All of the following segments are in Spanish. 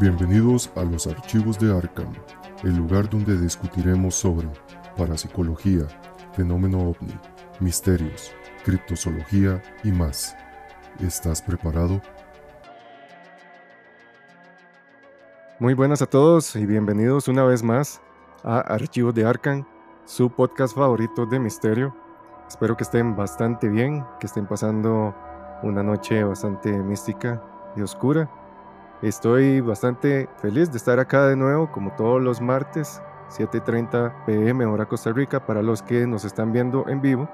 Bienvenidos a los archivos de Arkham, el lugar donde discutiremos sobre parapsicología, fenómeno ovni, misterios, criptozoología y más. ¿Estás preparado? Muy buenas a todos y bienvenidos una vez más a Archivos de Arkham, su podcast favorito de misterio. Espero que estén bastante bien, que estén pasando una noche bastante mística y oscura Estoy bastante feliz de estar acá de nuevo, como todos los martes, 7:30 pm hora Costa Rica, para los que nos están viendo en vivo.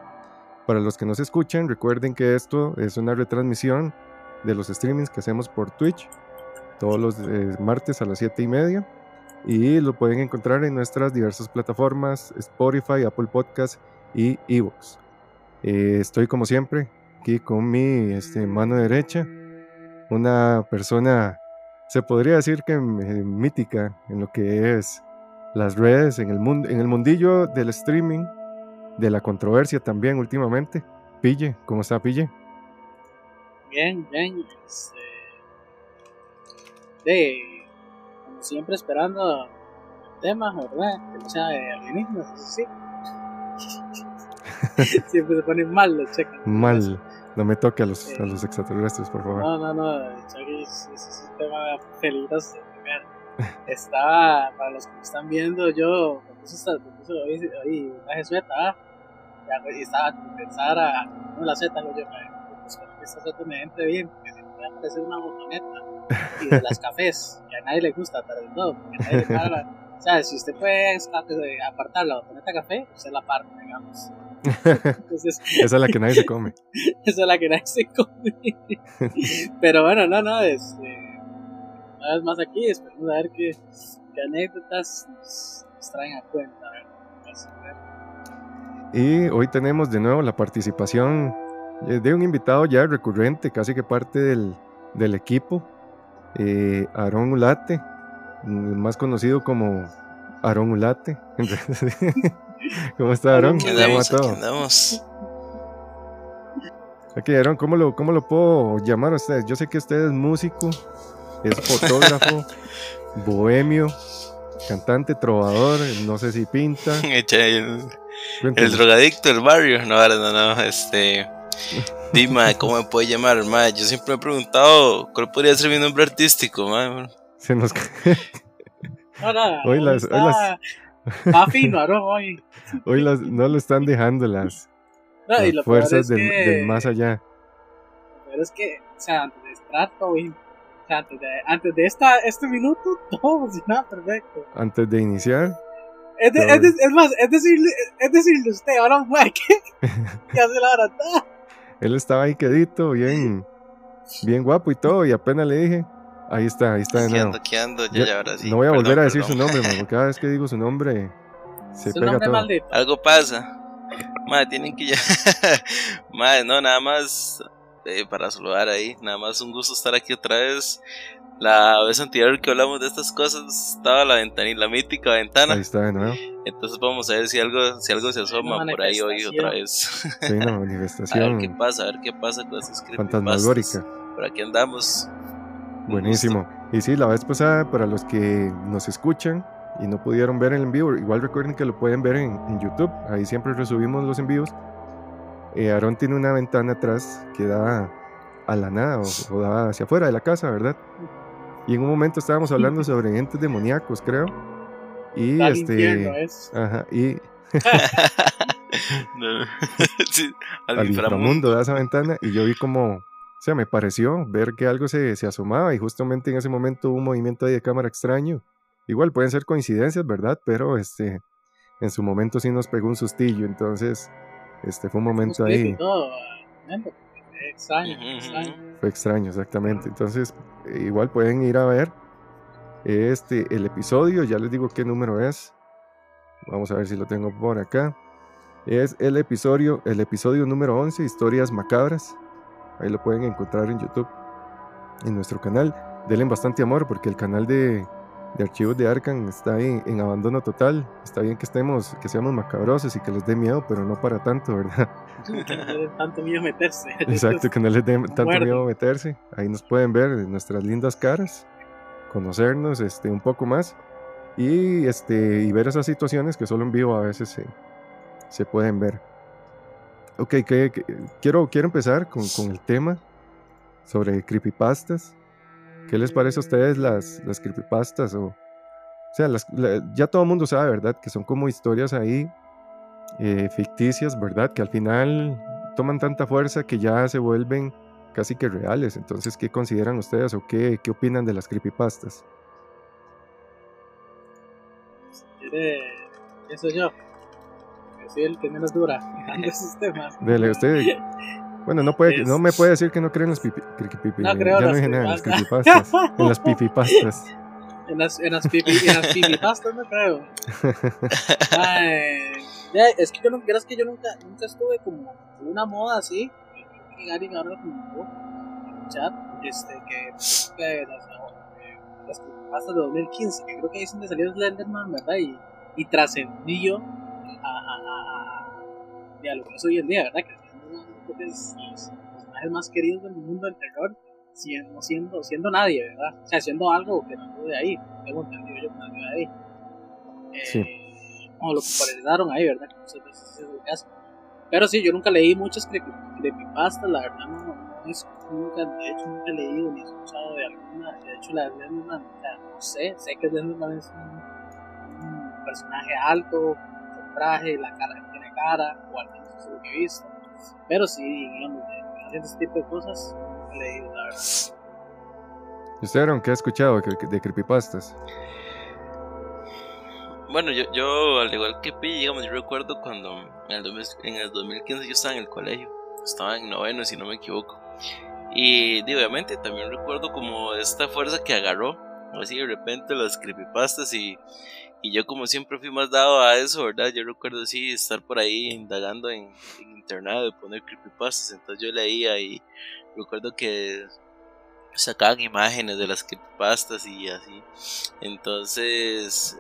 Para los que nos escuchan, recuerden que esto es una retransmisión de los streamings que hacemos por Twitch todos los eh, martes a las 7 y media. Y lo pueden encontrar en nuestras diversas plataformas, Spotify, Apple Podcast y Evox. Eh, estoy como siempre aquí con mi este, mano derecha, una persona se podría decir que mítica en lo que es las redes, en el, mundo, en el mundillo del streaming, de la controversia también últimamente. Pille, ¿cómo está Pille? Bien, bien. Este, de, como siempre esperando el tema, ¿verdad? Que no sea de alienígenas, sí. siempre se ponen mal los cheques. Mal. No me toque a los, a los extraterrestres, por favor. No, no, no. Chucky es, es, un tema peligroso. Estaba, para los que me están viendo, yo me puse, me puse hoy, hoy una Z, ¿ah? y estaba a pensar a no, la Z, lo yo, pues, que esta Z me entre bien, porque me puede aparecer una botoneta y de las cafés, que a nadie le gusta, pero no, porque a nadie le para. O sea, si usted puede apartar la botoneta café, usted la parte, digamos. esa es la que nadie se come. esa es la que nadie se come. Pero bueno, no, no, este, una vez más aquí, esperemos a ver qué, qué anécdotas nos, traen a cuenta. Y hoy tenemos de nuevo la participación de un invitado ya recurrente, casi que parte del, del equipo, eh, Aaron Ulate, más conocido como Aaron Ulate. ¿Cómo está, Aaron? ¿Qué andamos? ¿Qué andamos? Ok, Aaron, ¿cómo lo, ¿cómo lo puedo llamar a usted? Yo sé que usted es músico, es fotógrafo, bohemio, cantante, trovador, no sé si pinta. el, el drogadicto del barrio. No, no, no, este... Dime, ¿cómo me puede llamar? Ma? Yo siempre me he preguntado cuál podría ser mi nombre artístico. Ma? Se nos... no, no, hoy las, hoy las... Va fino, hoy. Hoy no lo están dejando las, fuerzas del, más allá. Pero es que, o sea, antes de o sea, antes de, antes de esta, este minuto, todo funcionaba perfecto. Antes de iniciar. Es, de, es, de, es, más, es decirle, es decirle usted, ahora fue que, que hace la hora. Él estaba ahí quedito, bien, bien guapo y todo, y apenas le dije, Ahí está, ahí está de nuevo. ¿Qué ando, ya, ya, ahora sí. No voy a volver a decir su nombre, man, porque cada vez que digo su nombre se pega todo. Maldito. Algo pasa. Madre, tienen que ya. Madre, no, nada más eh, para saludar ahí. Nada más un gusto estar aquí otra vez. La vez anterior que hablamos de estas cosas estaba la ventana la mítica ventana. Ahí está de nuevo. Entonces vamos a ver si algo, si algo se asoma por ahí hoy otra vez. Sí, una manifestación. a ver qué pasa, a ver qué pasa con esas Fantasmagórica. Por aquí andamos. Buenísimo. Y sí, la vez pasada, para los que nos escuchan y no pudieron ver el en vivo, igual recuerden que lo pueden ver en, YouTube. Ahí siempre resubimos los envíos. Eh, Aaron tiene una ventana atrás que da a la nada o, da hacia afuera de la casa, ¿verdad? Y en un momento estábamos hablando sobre entes demoníacos, creo. Y este. Ajá, y. al, al inframundo de esa ventana. Y yo vi como o sea, me pareció ver que algo se, se asomaba y justamente en ese momento hubo un movimiento ahí de cámara extraño. Igual pueden ser coincidencias, ¿verdad? Pero este, en su momento sí nos pegó un sustillo, entonces este fue un momento ahí. Fue extraño, Fue extraño, exactamente. Entonces, igual pueden ir a ver este el episodio, ya les digo qué número es. Vamos a ver si lo tengo por acá. Es el episodio, el episodio número 11, Historias Macabras. Ahí lo pueden encontrar en YouTube, en nuestro canal. Denle bastante amor porque el canal de, de archivos de Arkham está en, en, abandono total. Está bien que estemos, que seamos macabrosos y que les dé miedo, pero no para tanto, ¿verdad? Que no les dé tanto miedo meterse. Exacto, que no les dé tanto miedo meterse. Ahí nos pueden ver nuestras lindas caras. conocernos este, un poco más y, este, y ver esas situaciones que solo en vivo a veces se, se pueden ver. Ok, que, quiero, quiero empezar con, con, el tema sobre creepypastas. ¿Qué les parece a ustedes las, las creepypastas? O, o sea, las, ya todo el mundo sabe, ¿verdad? Que son como historias ahí eh, ficticias, ¿verdad? Que al final toman tanta fuerza que ya se vuelven casi que reales. Entonces, ¿qué consideran ustedes o qué, qué opinan de las creepypastas? ¿Quiere eso yo? Soy el que menos dura esos temas. Dele, usted. Bueno, no, puede, no me puede decir que no cree en las pipi, pipi, no creo ya no dije nada, en las creepypastas. en las pipipastas. En las, en las, pipi, en las pipipastas no creo. Ay, es que yo, no, es que yo nunca, nunca estuve como en una moda así. Que Gary ahora como en el chat, este, que, que las, las creepypastas de 2015, que creo que ahí es donde salió Slenderman, ¿verdad? Y, y trascendió a, lo que es hoy en día, ¿verdad? Que es uno de los personajes más queridos del mundo del terror, siendo, siendo, siendo nadie, ¿verdad? O sea, siendo algo que no de ahí, tengo entendido yo que no de ahí. Eh, sí. Como lo popularizaron ahí, ¿verdad? Que muchas veces es el caso. Pero sí, yo nunca leí muchas creepypastas, la verdad no, no, es, nunca, de hecho nunca he leído ni escuchado de alguna, de hecho la de Slenderman, o no sé, sé que Slenderman es un, un personaje alto, traje, la cara cara, o al menos eso es lo que he visto. Pero sí, digamos, de, ese tipo de cosas, he leído, la verdad. ¿Y usted, Aaron, qué ha escuchado de creepypastas? Bueno, yo, yo al igual que Pi, digamos, yo recuerdo cuando en el, en el 2015 yo estaba en el colegio, estaba en noveno si no me equivoco. Y obviamente también recuerdo como esta fuerza que agarró, así de repente las creepypastas y, y yo como siempre fui más dado a eso, ¿verdad? Yo recuerdo sí estar por ahí indagando en, internet de poner creepypastas, entonces yo leía y recuerdo que sacaban imágenes de las creepypastas y así. Entonces,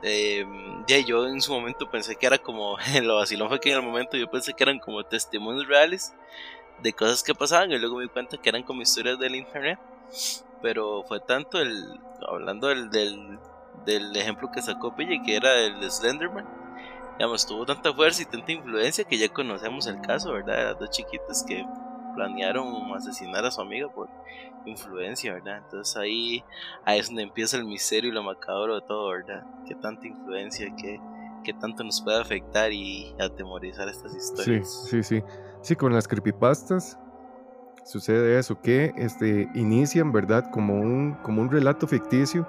ya yo en su momento pensé que era como, lo vacilón fue que en el momento yo pensé que eran como testimonios reales de cosas que pasaban y luego me di cuenta que eran como historias del internet. Pero fue tanto el, hablando del, del del ejemplo que sacó Pille, que era el Slenderman. Digamos, tuvo tanta fuerza y tanta influencia que ya conocemos el caso, ¿verdad? Eran dos chiquitas que planearon asesinar a su amiga por influencia, ¿verdad? Entonces ahí, ahí es donde empieza el misterio y lo macabro de todo, ¿verdad? Que tanta influencia, que, que tanto nos puede afectar y atemorizar estas historias. Sí, sí, sí. Sí, con las creepypastas sucede eso, que este, inician, ¿verdad? Como un, como un relato ficticio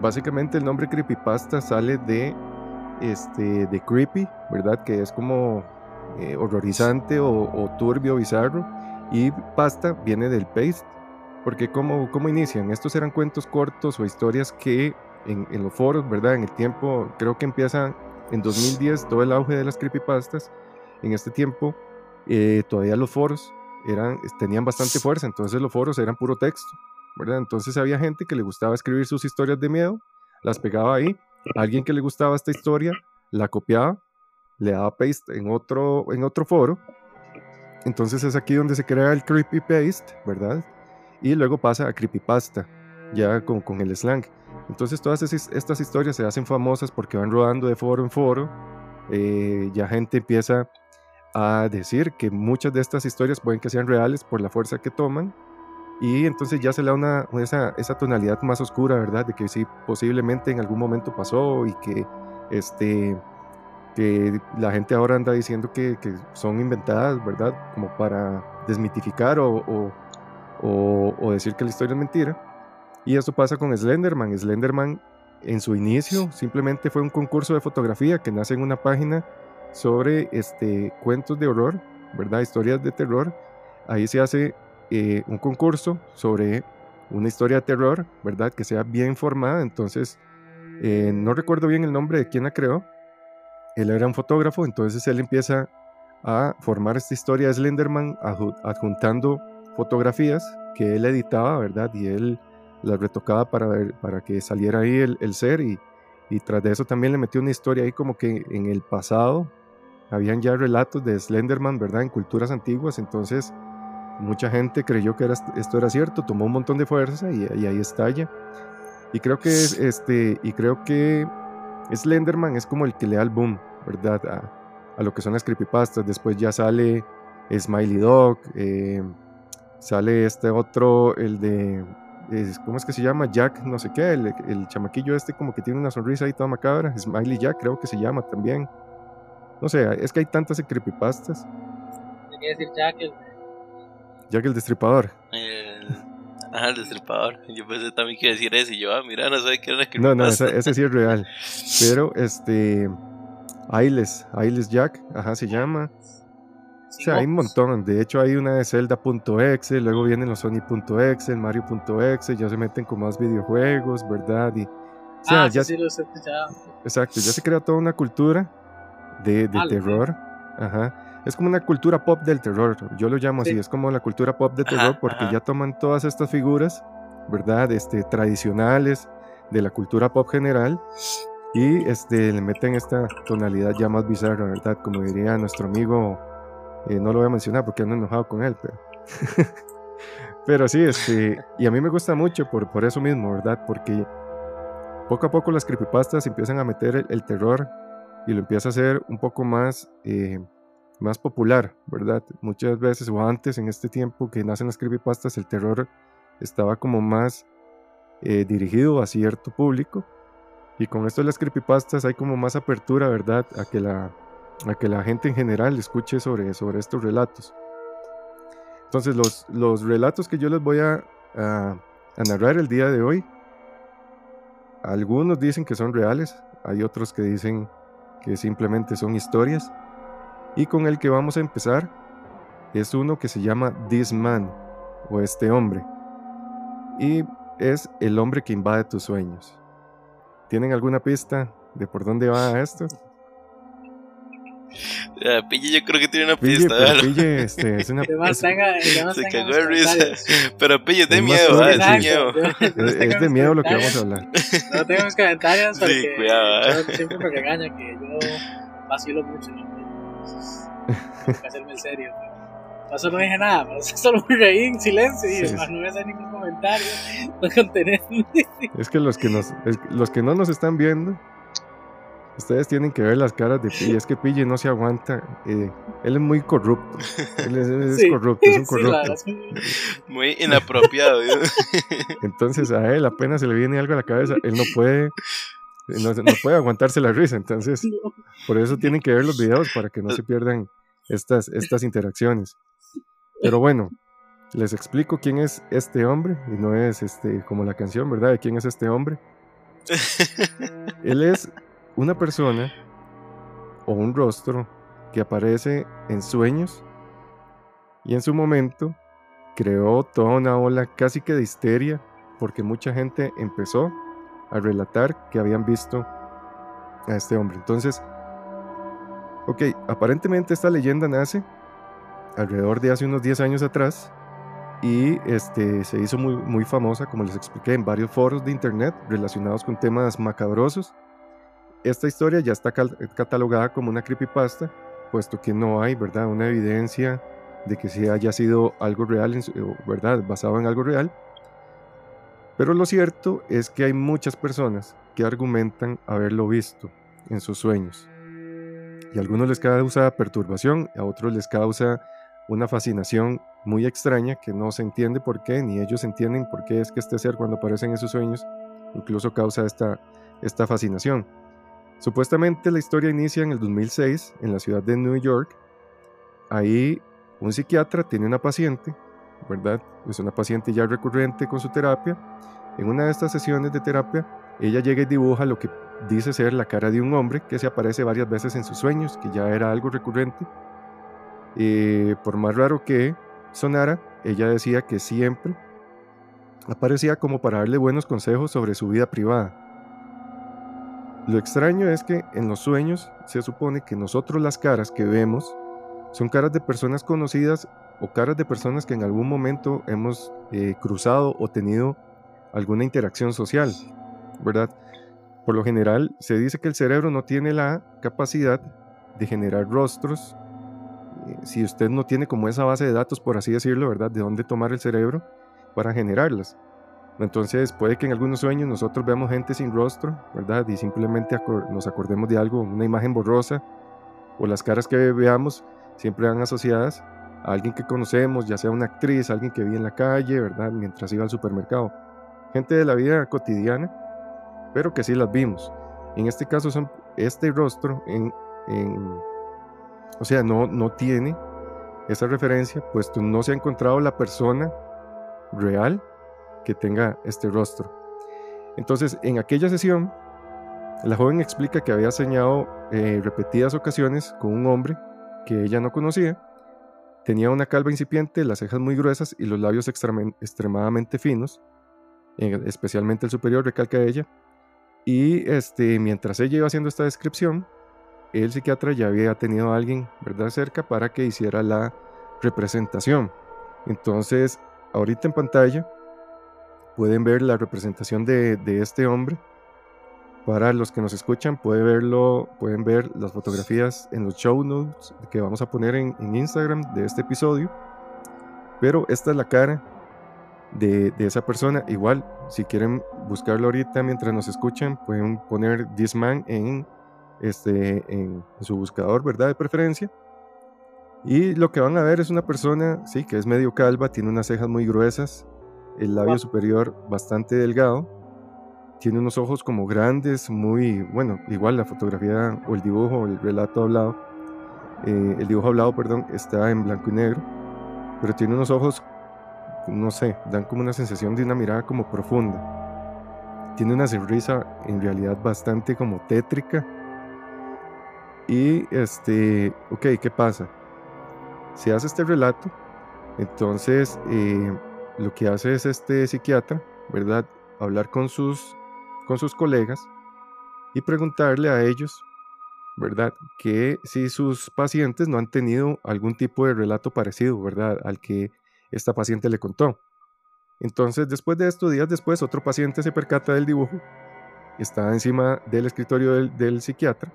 básicamente el nombre creepypasta sale de, este, de creepy, ¿verdad? Que es como eh, horrorizante o, turbio, bizarro. Y pasta viene del paste, porque ¿cómo, cómo inician? Estos eran cuentos cortos o historias que en, en, los foros, ¿verdad? En el tiempo, creo que empieza en 2010 todo el auge de las creepypastas. En este tiempo, eh, todavía los foros eran, tenían bastante fuerza, entonces los foros eran puro texto. Entonces había gente que le gustaba escribir sus historias de miedo, las pegaba ahí, alguien que le gustaba esta historia, la copiaba, le daba paste en otro, en otro foro, entonces es aquí donde se crea el creepy paste, ¿verdad? Y luego pasa a creepypasta, ya con, con el slang. Entonces todas estas historias se hacen famosas porque van rodando de foro en foro, eh, ya gente empieza a decir que muchas de estas historias pueden que sean reales por la fuerza que toman y entonces ya se le da una, esa, esa, tonalidad más oscura, ¿verdad? De que sí, posiblemente en algún momento pasó y que, este, que la gente ahora anda diciendo que, que son inventadas, ¿verdad? Como para desmitificar o, o, o, decir que la historia es mentira. Y eso pasa con Slenderman. Slenderman en su inicio simplemente fue un concurso de fotografía que nace en una página sobre este, cuentos de horror, ¿verdad? Historias de terror. Ahí se hace eh, un concurso sobre una historia de terror, ¿verdad? Que sea bien formada. Entonces, eh, no recuerdo bien el nombre de quién la creó. Él era un fotógrafo, entonces él empieza a formar esta historia de Slenderman adjuntando fotografías que él editaba, ¿verdad? Y él las retocaba para, ver, para que saliera ahí el, el ser y, y tras de eso también le metió una historia ahí como que en el pasado habían ya relatos de Slenderman, ¿verdad? En culturas antiguas, entonces mucha gente creyó que esto era cierto, tomó un montón de fuerza y, ahí estalla. Y creo que es este, y creo que Slenderman es como el que le da el boom, ¿verdad? A, lo que son las creepypastas. Después ya sale Smiley Dog, eh, sale este otro, el de, ¿cómo es que se llama? Jack, no sé qué, el, chamaquillo este como que tiene una sonrisa ahí toda macabra, Smiley Jack creo que se llama también. No sé, es que hay tantas creepypastas. Decir Jack el... Jack el Destripador. Ah, el destripador. Yo pensé también que decir ese. Y yo, ah, mira, no sé qué era No, no, ese, ese, sí es real. Pero, este. Ailes, Ailes Jack, ajá, se llama. O sea, hay un montón. De hecho, hay una de Zelda.exe, luego vienen los Sony.exe, Mario.exe, ya se meten con más videojuegos, ¿verdad? Y, o sea, ah, ya, sí, lo sé, ya. Exacto, ya se crea toda una cultura de, de terror. Ajá es como una cultura pop del terror, yo lo llamo así, es como la cultura pop de terror porque ya toman todas estas figuras, ¿verdad? Este, tradicionales de la cultura pop general y este, le meten esta tonalidad ya más bizarra, ¿verdad? Como diría nuestro amigo, eh, no lo voy a mencionar porque ando enojado con él, pero... pero sí, este, y a mí me gusta mucho por, por eso mismo, ¿verdad? Porque poco a poco las creepypastas empiezan a meter el, terror y lo empieza a hacer un poco más... Eh, más popular, ¿verdad? Muchas veces o antes en este tiempo que nacen las creepypastas, el terror estaba como más eh, dirigido a cierto público y con esto de las creepypastas hay como más apertura, ¿verdad? A que la, a que la gente en general escuche sobre, sobre estos relatos. Entonces los, los relatos que yo les voy a, narrar el día de hoy, algunos dicen que son reales, hay otros que dicen que simplemente son historias. Y con el que vamos a empezar es uno que se llama This Man o este hombre. Y es el hombre que invade tus sueños. ¿Tienen alguna pista de por dónde va esto? Pille yo creo que tiene una pista. Pero Pille este, es una... Se cagó de risa. Pero Pille, de miedo, ah, es de miedo. Es, de miedo lo que vamos a hablar. No tengo mis comentarios porque sí, cuidado, ¿eh? siempre me regaña que yo vacilo mucho. ¿no? Hacerme en serio. Por no dije nada, solo me reí en silencio y no voy a hacer ningún comentario, no contenerme. Es que los que, nos, los que no nos están viendo, ustedes tienen que ver las caras de Pille. Es que Pille no se aguanta. Eh, él es muy corrupto. Él es, corrupto, es un corrupto. muy inapropiado. Entonces a él apenas se le viene algo a la cabeza, él no puede no, no, puede aguantarse la risa, entonces por eso tienen que ver los videos para que no se pierdan estas, estas interacciones. Pero bueno, les explico quién es este hombre, y no es este como la canción, ¿verdad? De quién es este hombre. Él es una persona o un rostro que aparece en sueños y en su momento creó toda una ola casi que de histeria porque mucha gente empezó a relatar que habían visto a este hombre. Entonces, ok, aparentemente esta leyenda nace alrededor de hace unos 10 años atrás y este, se hizo muy, muy famosa, como les expliqué, en varios foros de internet relacionados con temas macabrosos. Esta historia ya está catalogada como una creepypasta, puesto que no hay, ¿verdad?, una evidencia de que se haya sido algo real, ¿verdad?, basado en algo real. Pero lo cierto es que hay muchas personas que argumentan haberlo visto en sus sueños. Y a algunos les causa perturbación, a otros les causa una fascinación muy extraña que no se entiende por qué, ni ellos entienden por qué es que este ser cuando aparece en sus sueños incluso causa esta, esta fascinación. Supuestamente la historia inicia en el 2006 en la ciudad de New York. Ahí un psiquiatra tiene una paciente Es una paciente ya recurrente con su terapia. En una de estas sesiones de terapia, ella llega y dibuja lo que dice ser la cara de un hombre que se aparece varias veces en sus sueños, que ya era algo recurrente. y por más raro que sonara, ella decía que siempre aparecía como para darle buenos consejos sobre su vida privada. Lo extraño es que en los sueños se supone que nosotros las caras que vemos son caras de personas conocidas o caras de personas que en algún momento hemos eh, cruzado o tenido alguna interacción social, ¿verdad? Por lo general se dice que el cerebro no tiene la capacidad de generar rostros. Eh, si usted no tiene como esa base de datos, por así decirlo, ¿verdad? De dónde tomar el cerebro para generarlas. Entonces puede que en algunos sueños nosotros veamos gente sin rostro, ¿verdad? Y simplemente nos acordemos de algo, una imagen borrosa, o las caras que veamos siempre van asociadas a alguien que conocemos, ya sea una actriz, alguien que vi en la calle, ¿verdad? Mientras iba al supermercado. Gente de la vida cotidiana, pero que sí las vimos. En este caso son este rostro, en, o sea, no, no tiene esa referencia, puesto no se ha encontrado la persona real que tenga este rostro. Entonces, en aquella sesión, la joven explica que había soñado eh, repetidas ocasiones con un hombre que ella no conocía. Tenía una calva incipiente, las cejas muy gruesas y los labios extremadamente finos, especialmente el superior, recalca ella. Y este, mientras ella iba haciendo esta descripción, el psiquiatra ya había tenido a alguien ¿verdad? cerca para que hiciera la representación. Entonces, ahorita en pantalla pueden ver la representación de, este hombre. Para los que nos escuchan, pueden verlo, pueden ver las fotografías en los show notes que vamos a poner en, Instagram de este episodio. Pero esta es la cara de, esa persona. Igual, si quieren buscarlo ahorita mientras nos escuchan, pueden poner This Man en, este, en, su buscador, ¿verdad? De preferencia. Y lo que van a ver es una persona, sí, que es medio calva, tiene unas cejas muy gruesas, el labio superior bastante delgado, tiene unos ojos como grandes, muy, bueno, igual la fotografía o el dibujo, el relato hablado, eh, el dibujo hablado, perdón, está en blanco y negro, pero tiene unos ojos, no sé, dan como una sensación de una mirada como profunda. Tiene una sonrisa en realidad bastante como tétrica. Y este, ok, ¿qué pasa? Se hace este relato, entonces eh, lo que hace es este psiquiatra, ¿verdad? Hablar con sus, con sus colegas y preguntarle a ellos, ¿verdad? Que si sus pacientes no han tenido algún tipo de relato parecido, ¿verdad? Al que esta paciente le contó. Entonces, después de estos días después, otro paciente se percata del dibujo, está encima del escritorio del, del psiquiatra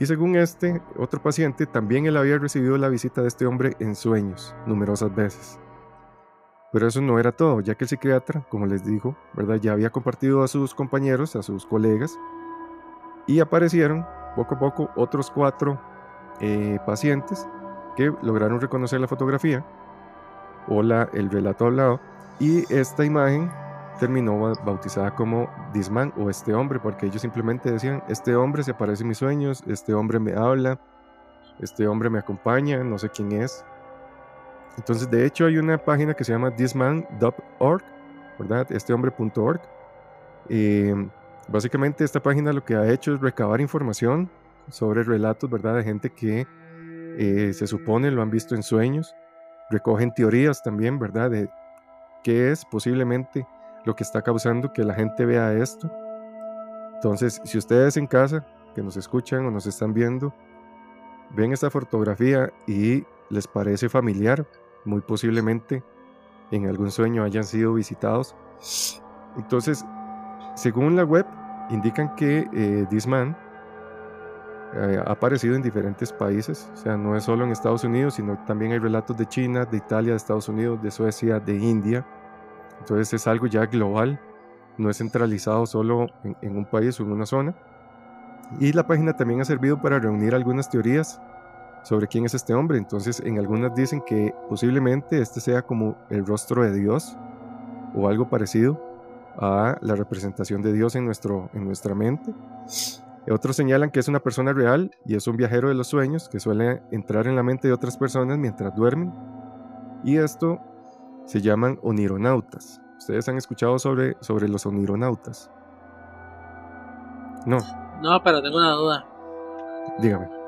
y según este, otro paciente, también él había recibido la visita de este hombre en sueños numerosas veces. Pero eso no era todo, ya que el psiquiatra, como les digo, ¿verdad? ya había compartido a sus compañeros, a sus colegas, y aparecieron poco a poco otros cuatro eh, pacientes que lograron reconocer la fotografía o la, el relato hablado, y esta imagen terminó bautizada como Disman o este hombre, porque ellos simplemente decían, este hombre se aparece en mis sueños, este hombre me habla, este hombre me acompaña, no sé quién es, entonces, de hecho, hay una página que se llama thisman.org, ¿verdad? Estehombre.org. Eh, básicamente, esta página lo que ha hecho es recabar información sobre relatos, ¿verdad? De gente que eh, se supone lo han visto en sueños. Recogen teorías también, ¿verdad? De qué es posiblemente lo que está causando que la gente vea esto. Entonces, si ustedes en casa, que nos escuchan o nos están viendo, ven esta fotografía y les parece familiar, muy posiblemente en algún sueño hayan sido visitados. Entonces, según la web, indican que eh, Disman eh, ha aparecido en diferentes países, o sea, no es solo en Estados Unidos, sino también hay relatos de China, de Italia, de Estados Unidos, de Suecia, de India. Entonces es algo ya global, no es centralizado solo en, en un país o en una zona. Y la página también ha servido para reunir algunas teorías sobre quién es este hombre. Entonces, en algunas dicen que posiblemente este sea como el rostro de Dios o algo parecido a la representación de Dios en, nuestro, en nuestra mente. Otros señalan que es una persona real y es un viajero de los sueños que suele entrar en la mente de otras personas mientras duermen. Y esto se llaman onironautas. ¿Ustedes han escuchado sobre, sobre los onironautas? No. No, pero tengo una duda. Dígame.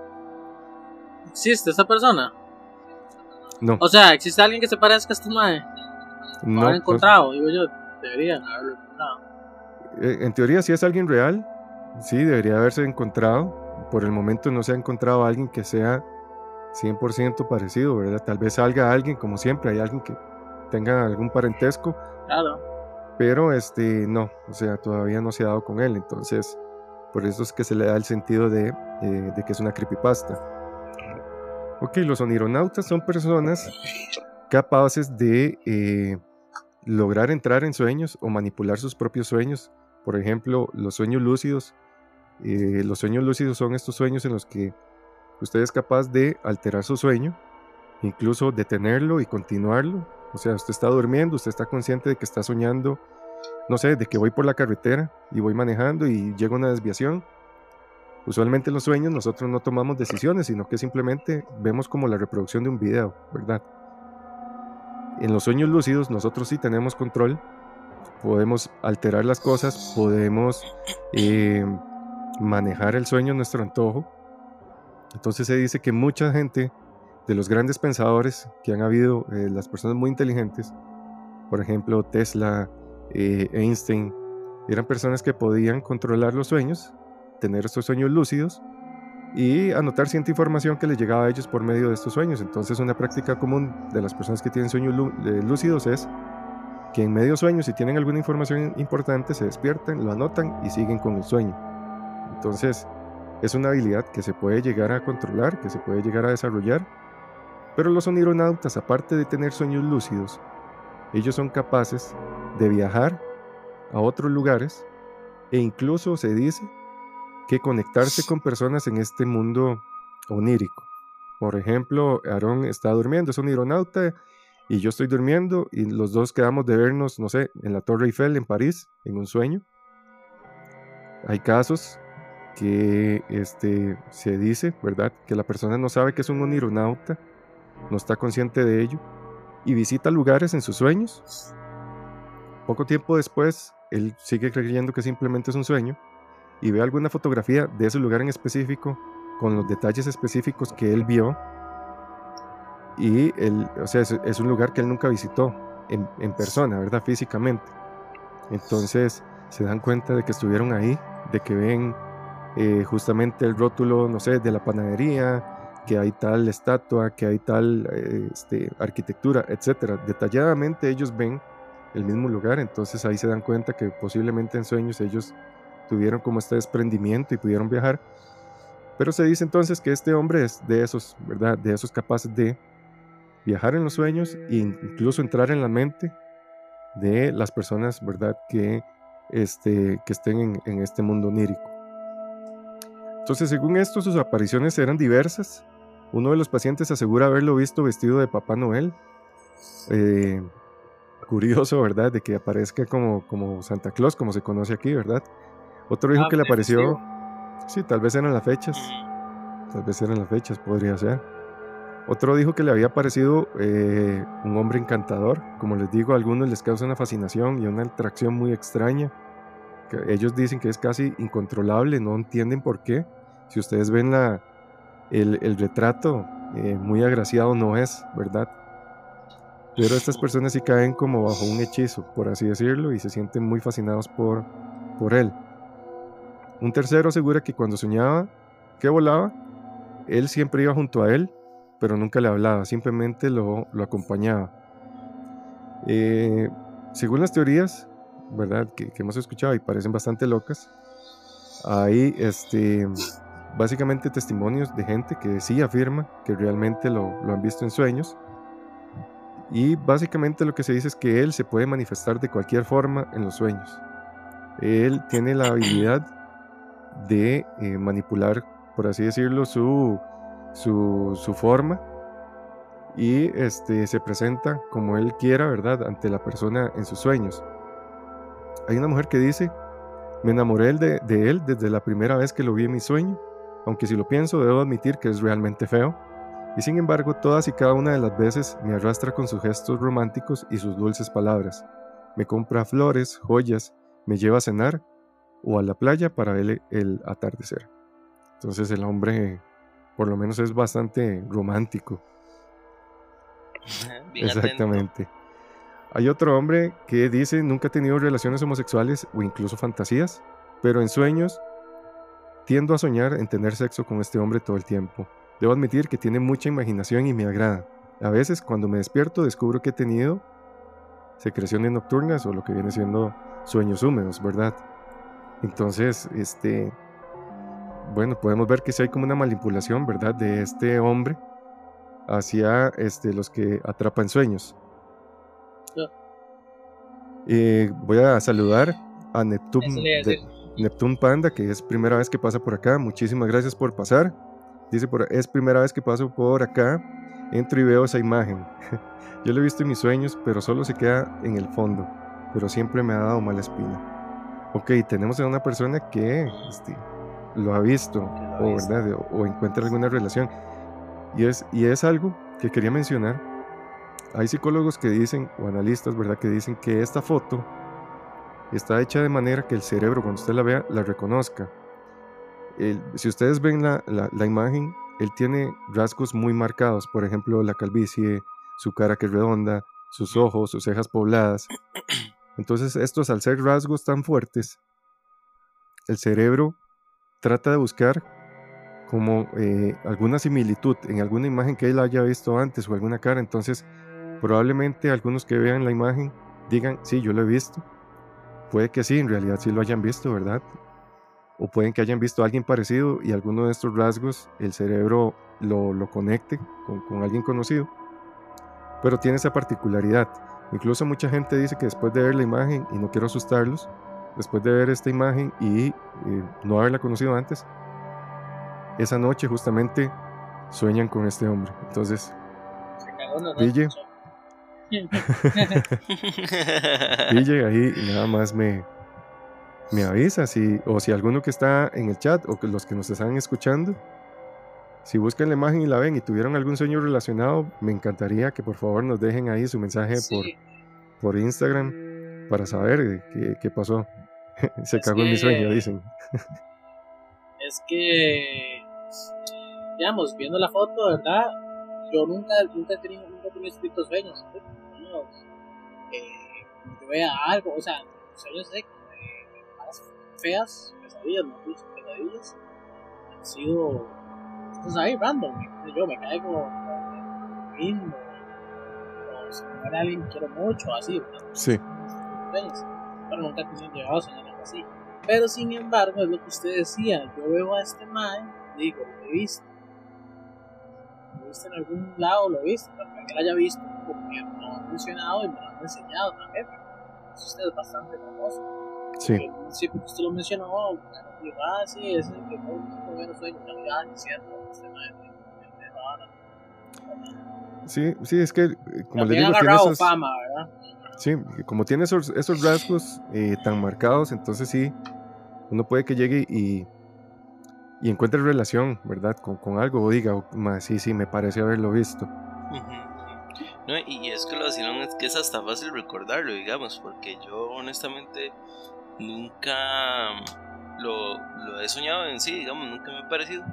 ¿Existe esta persona? No. O sea, ¿existe alguien que se parezca a este madre? No. ¿Lo han encontrado? Digo yo, deberían haberlo encontrado. Eh, en teoría, si es alguien real, sí, debería haberse encontrado. Por el momento no se ha encontrado alguien que sea 100% parecido, ¿verdad? Tal vez salga alguien, como siempre, hay alguien que tenga algún parentesco. Claro. Pero este, no, o sea, todavía no se ha dado con él. Entonces, por eso es que se le da el sentido de, eh, de que es una creepypasta. Ok, los onironautas son personas capaces de, eh, lograr entrar en sueños o manipular sus propios sueños. Por ejemplo, los sueños lúcidos. Eh, los sueños lúcidos son estos sueños en los que usted es capaz de alterar su sueño, incluso detenerlo y continuarlo. O sea, usted está durmiendo, usted está consciente de que está soñando, no sé, de que voy por la carretera y voy manejando y llega una desviación. Usualmente en los sueños nosotros no tomamos decisiones, sino que simplemente vemos como la reproducción de un video, ¿verdad? En los sueños lúcidos nosotros sí tenemos control, podemos alterar las cosas, podemos eh, manejar el sueño a nuestro antojo. Entonces se dice que mucha gente de los grandes pensadores que han habido, eh, las personas muy inteligentes, por ejemplo Tesla, eh, Einstein, eran personas que podían controlar los sueños, tener estos sueños lúcidos y anotar cierta información que les llegaba a ellos por medio de estos sueños. Entonces una práctica común de las personas que tienen sueños eh, lúcidos es que en medio sueño, si tienen alguna información importante, se despiertan, lo anotan y siguen con el sueño. Entonces, es una habilidad que se puede llegar a controlar, que se puede llegar a desarrollar, pero los onironautas, aparte de tener sueños lúcidos, ellos son capaces de viajar a otros lugares e incluso se dice que conectarse con personas en este mundo onírico. Por ejemplo, Aarón está durmiendo, es un aeronauta, y yo estoy durmiendo y los dos quedamos de vernos, no sé, en la Torre Eiffel en París, en un sueño. Hay casos que este, se dice, ¿verdad? Que la persona no sabe que es un onironauta, no está consciente de ello y visita lugares en sus sueños. Poco tiempo después, él sigue creyendo que simplemente es un sueño y ve alguna fotografía de ese lugar en específico con los detalles específicos que él vio. Y él, o sea, es, un lugar que él nunca visitó en, en, persona, ¿verdad? Físicamente. Entonces se dan cuenta de que estuvieron ahí, de que ven eh, justamente el rótulo, no sé, de la panadería, que hay tal estatua, que hay tal eh, este, arquitectura, etcétera. Detalladamente ellos ven el mismo lugar, entonces ahí se dan cuenta que posiblemente en sueños ellos tuvieron como este desprendimiento y pudieron viajar. Pero se dice entonces que este hombre es de esos, ¿verdad? De esos capaces de viajar en los sueños e incluso entrar en la mente de las personas, ¿verdad? Que, este, que estén en, este mundo onírico. Entonces, según esto, sus apariciones eran diversas. Uno de los pacientes asegura haberlo visto vestido de Papá Noel. Eh, curioso, ¿verdad? De que aparezca como, como Santa Claus, como se conoce aquí, ¿verdad? Otro dijo ah, que le apareció. Sí, tal vez eran las fechas. Tal vez eran las fechas, podría ser. Otro dijo que le había parecido eh, un hombre encantador. Como les digo, a algunos les causa una fascinación y una atracción muy extraña. Que ellos dicen que es casi incontrolable, no entienden por qué. Si ustedes ven la, el, retrato, eh, muy agraciado no es, ¿verdad? Pero estas personas sí caen como bajo un hechizo, por así decirlo, y se sienten muy fascinados por, por él. Un tercero asegura que cuando soñaba que volaba, él siempre iba junto a él, pero nunca le hablaba, simplemente lo, acompañaba. Eh, según las teorías, ¿verdad? Que, hemos escuchado y parecen bastante locas, hay este, básicamente testimonios de gente que sí afirma que realmente lo, lo han visto en sueños. Y básicamente lo que se dice es que él se puede manifestar de cualquier forma en los sueños. Él tiene la habilidad de eh, manipular, por así decirlo, su, su, forma y este, se presenta como él quiera, ¿verdad?, ante la persona en sus sueños. Hay una mujer que dice, me enamoré de, de él desde la primera vez que lo vi en mi sueño, aunque si lo pienso debo admitir que es realmente feo, y sin embargo todas y cada una de las veces me arrastra con sus gestos románticos y sus dulces palabras. Me compra flores, joyas, me lleva a cenar o a la playa para ver el atardecer. Entonces el hombre por lo menos es bastante romántico. Exactamente. Hay otro hombre que dice nunca ha tenido relaciones homosexuales o incluso fantasías, pero en sueños tiendo a soñar en tener sexo con este hombre todo el tiempo. Debo admitir que tiene mucha imaginación y me agrada. A veces cuando me despierto descubro que he tenido secreciones nocturnas o lo que viene siendo sueños húmedos, ¿verdad? Entonces, este, bueno, podemos ver que sí hay como una manipulación, ¿verdad? De este hombre hacia este, los que atrapan sueños. Eh, voy a saludar a de-. Neptune Panda, que es primera vez que pasa por acá. Muchísimas gracias por pasar. Dice, por, es primera vez que paso por acá. Entro y veo esa imagen. Yo lo he visto en mis sueños, pero solo se queda en el fondo. Pero siempre me ha dado mala espina. Ok, tenemos a una persona que este, lo ha visto, lo ha o, visto. ¿verdad? o, o encuentra alguna relación. Y es, y es algo que quería mencionar. Hay psicólogos que dicen, o analistas, ¿verdad? Que dicen que esta foto está hecha de manera que el cerebro, cuando usted la vea, la reconozca. El- si ustedes ven la, la- la imagen, él tiene rasgos muy marcados, por ejemplo, la calvicie, su cara que es redonda, sus ojos, sus cejas pobladas. Entonces, estos al ser rasgos tan fuertes, el cerebro trata de buscar como eh, alguna similitud en alguna imagen que él haya visto antes o alguna cara. Entonces, probablemente algunos que vean la imagen digan, sí, yo lo he visto. Puede que sí, en realidad sí lo hayan visto, ¿verdad? O pueden que hayan visto a alguien parecido y alguno de estos rasgos el cerebro lo, conecte con, con alguien conocido. Pero tiene esa particularidad. Incluso mucha gente dice que después de ver la imagen, y no quiero asustarlos, después de ver esta imagen y eh, no haberla conocido antes, esa noche justamente sueñan con este hombre. Entonces, escuchó. Pille ahí nada más me, me avisa si, o si alguno que está en el chat o que los que nos están escuchando, si buscan la imagen y la ven y tuvieron algún sueño relacionado, me encantaría que por favor nos dejen ahí su mensaje Sí, por, por Instagram para saber eh, qué, qué pasó. Se Es cagó en mi que- sueño, dicen. es que, digamos, viendo la foto, ¿verdad? Yo nunca, nunca he tenido, nunca he tenido de sueños. eh, yo vea algo, o sea, sueños de, feas, pesadillas, dicho, pesadillas, han sido cosas ahí random. Yo me caigo mismo, o si muere alguien quiero mucho, así. Sí. Pero nunca he llegado a soñar algo así. Pero sin embargo, es lo que usted decía. Yo veo a este man, digo, lo he visto. Lo he visto en algún lado, lo he visto, pero no que lo haya visto porque me lo han mencionado y me lo han enseñado también. pero usted es bastante famoso. Sí, Porque al principio que usted lo mencionó, bueno, digo, ah, sí, es el que no los sueños. No, es cierto, este ahora. sí, sí, es que, eh, como les También ha digo, tiene esos... fama. Sí, como tiene esos, esos rasgos eh, tan marcados, entonces sí, uno puede que llegue y, y encuentre relación, ¿verdad? Con, con algo o diga, "Oh, ma, sí, sí, me parece haberlo visto. Ujú. No, y es que lo vacilón es que es hasta fácil recordarlo, digamos, porque yo honestamente nunca lo, lo he soñado en sí, digamos, nunca me ha parecido.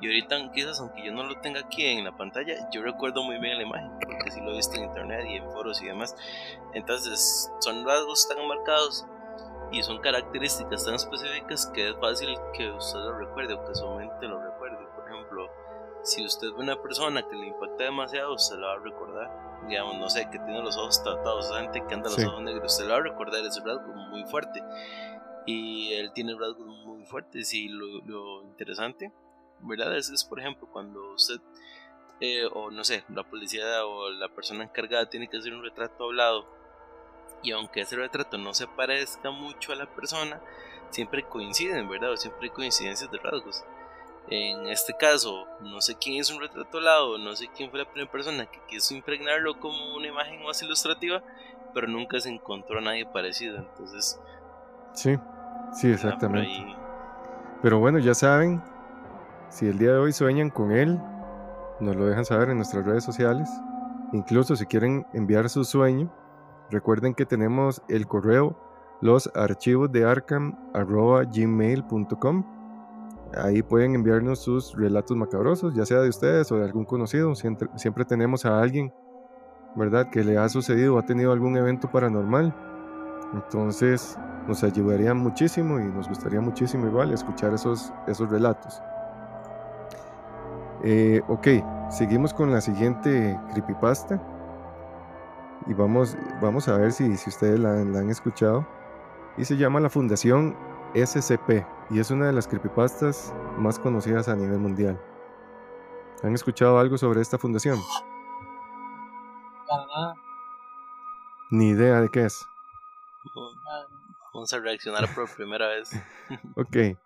Y ahorita quizás aunque yo no lo tenga aquí en la pantalla, yo recuerdo muy bien la imagen, porque sí lo he visto en internet y en foros y demás. Entonces son rasgos tan marcados y son características tan específicas que es fácil que usted lo recuerde o que su mente lo recuerde. Por ejemplo, si usted ve una persona que le impacta demasiado, usted lo va a recordar. Digamos, no sé, que tiene los ojos tratados, esa gente que anda los Sí. ojos negros, usted lo va a recordar ese rasgo muy fuerte. Y él tiene rasgos muy fuertes y lo, lo interesante, ¿verdad? Es, es, por ejemplo, cuando usted, eh, o no sé, la policía o la persona encargada tiene que hacer un retrato hablado y aunque ese retrato no se parezca mucho a la persona, siempre coinciden, ¿verdad? O siempre hay coincidencias de rasgos. En este caso, no sé quién hizo un retrato al lado, no sé quién fue la primera persona que quiso impregnarlo como una imagen más ilustrativa, pero nunca se encontró a nadie parecido. Entonces, Sí, sí, ah, exactamente. Pero bueno, ya saben, si el día de hoy sueñan con él, nos lo dejan saber en nuestras redes sociales. Incluso si quieren enviar su sueño, recuerden que tenemos el correo los archivos de gmail.com Ahí pueden enviarnos sus relatos macabrosos, ya sea de ustedes o de algún conocido. Siempre, siempre tenemos a alguien, ¿verdad?, que le ha sucedido o ha tenido algún evento paranormal. Entonces, nos ayudaría muchísimo y nos gustaría muchísimo igual escuchar esos, esos relatos. Eh, ok, seguimos con la siguiente creepypasta. Y vamos, vamos a ver si, si ustedes la, la han escuchado. Y se llama la Fundación SCP. Y es una de las creepypastas más conocidas a nivel mundial. ¿Han escuchado algo sobre esta fundación? Para nada. Ni idea de qué es. Vamos a reaccionar por primera vez. ok.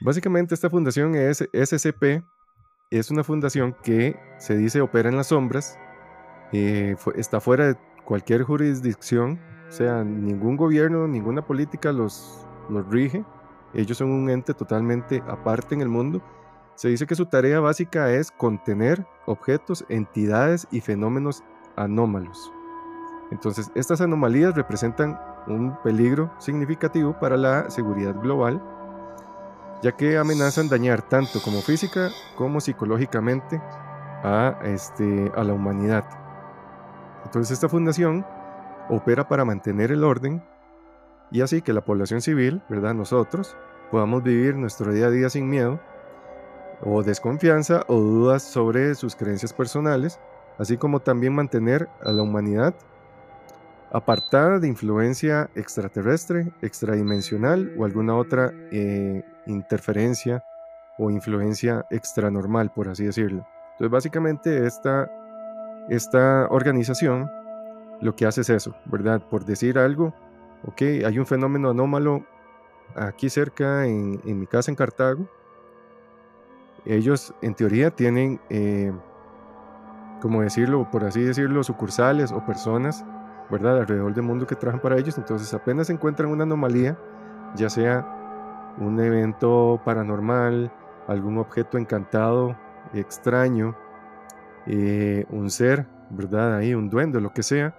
Básicamente esta fundación es SCP. Es una fundación que se dice opera en las sombras. Eh, está fuera de cualquier jurisdicción. O sea, ningún gobierno, ninguna política los, los rige. Ellos son un ente totalmente aparte en el mundo. Se dice que su tarea básica es contener objetos, entidades y fenómenos anómalos. Entonces, estas anomalías representan un peligro significativo para la seguridad global, ya que amenazan dañar tanto como física como psicológicamente a, este, a la humanidad. Entonces, esta fundación opera para mantener el orden y así que la población civil, ¿verdad? Nosotros, podamos vivir nuestro día a día sin miedo o desconfianza o dudas sobre sus creencias personales, así como también mantener a la humanidad apartada de influencia extraterrestre, extradimensional o alguna otra eh, interferencia o influencia extranormal, por así decirlo. Entonces, básicamente esta, esta organización lo que hace es eso, ¿verdad? Por decir algo, ok, hay un fenómeno anómalo aquí cerca en, mi casa en Cartago. Ellos, en teoría, tienen, eh, como decirlo, por así decirlo, sucursales o personas ¿verdad? Alrededor del mundo que trabajan para ellos. Entonces apenas encuentran una anomalía, ya sea un evento paranormal, algún objeto encantado, extraño, eh, un ser, ¿verdad? Ahí, un duende, lo que sea,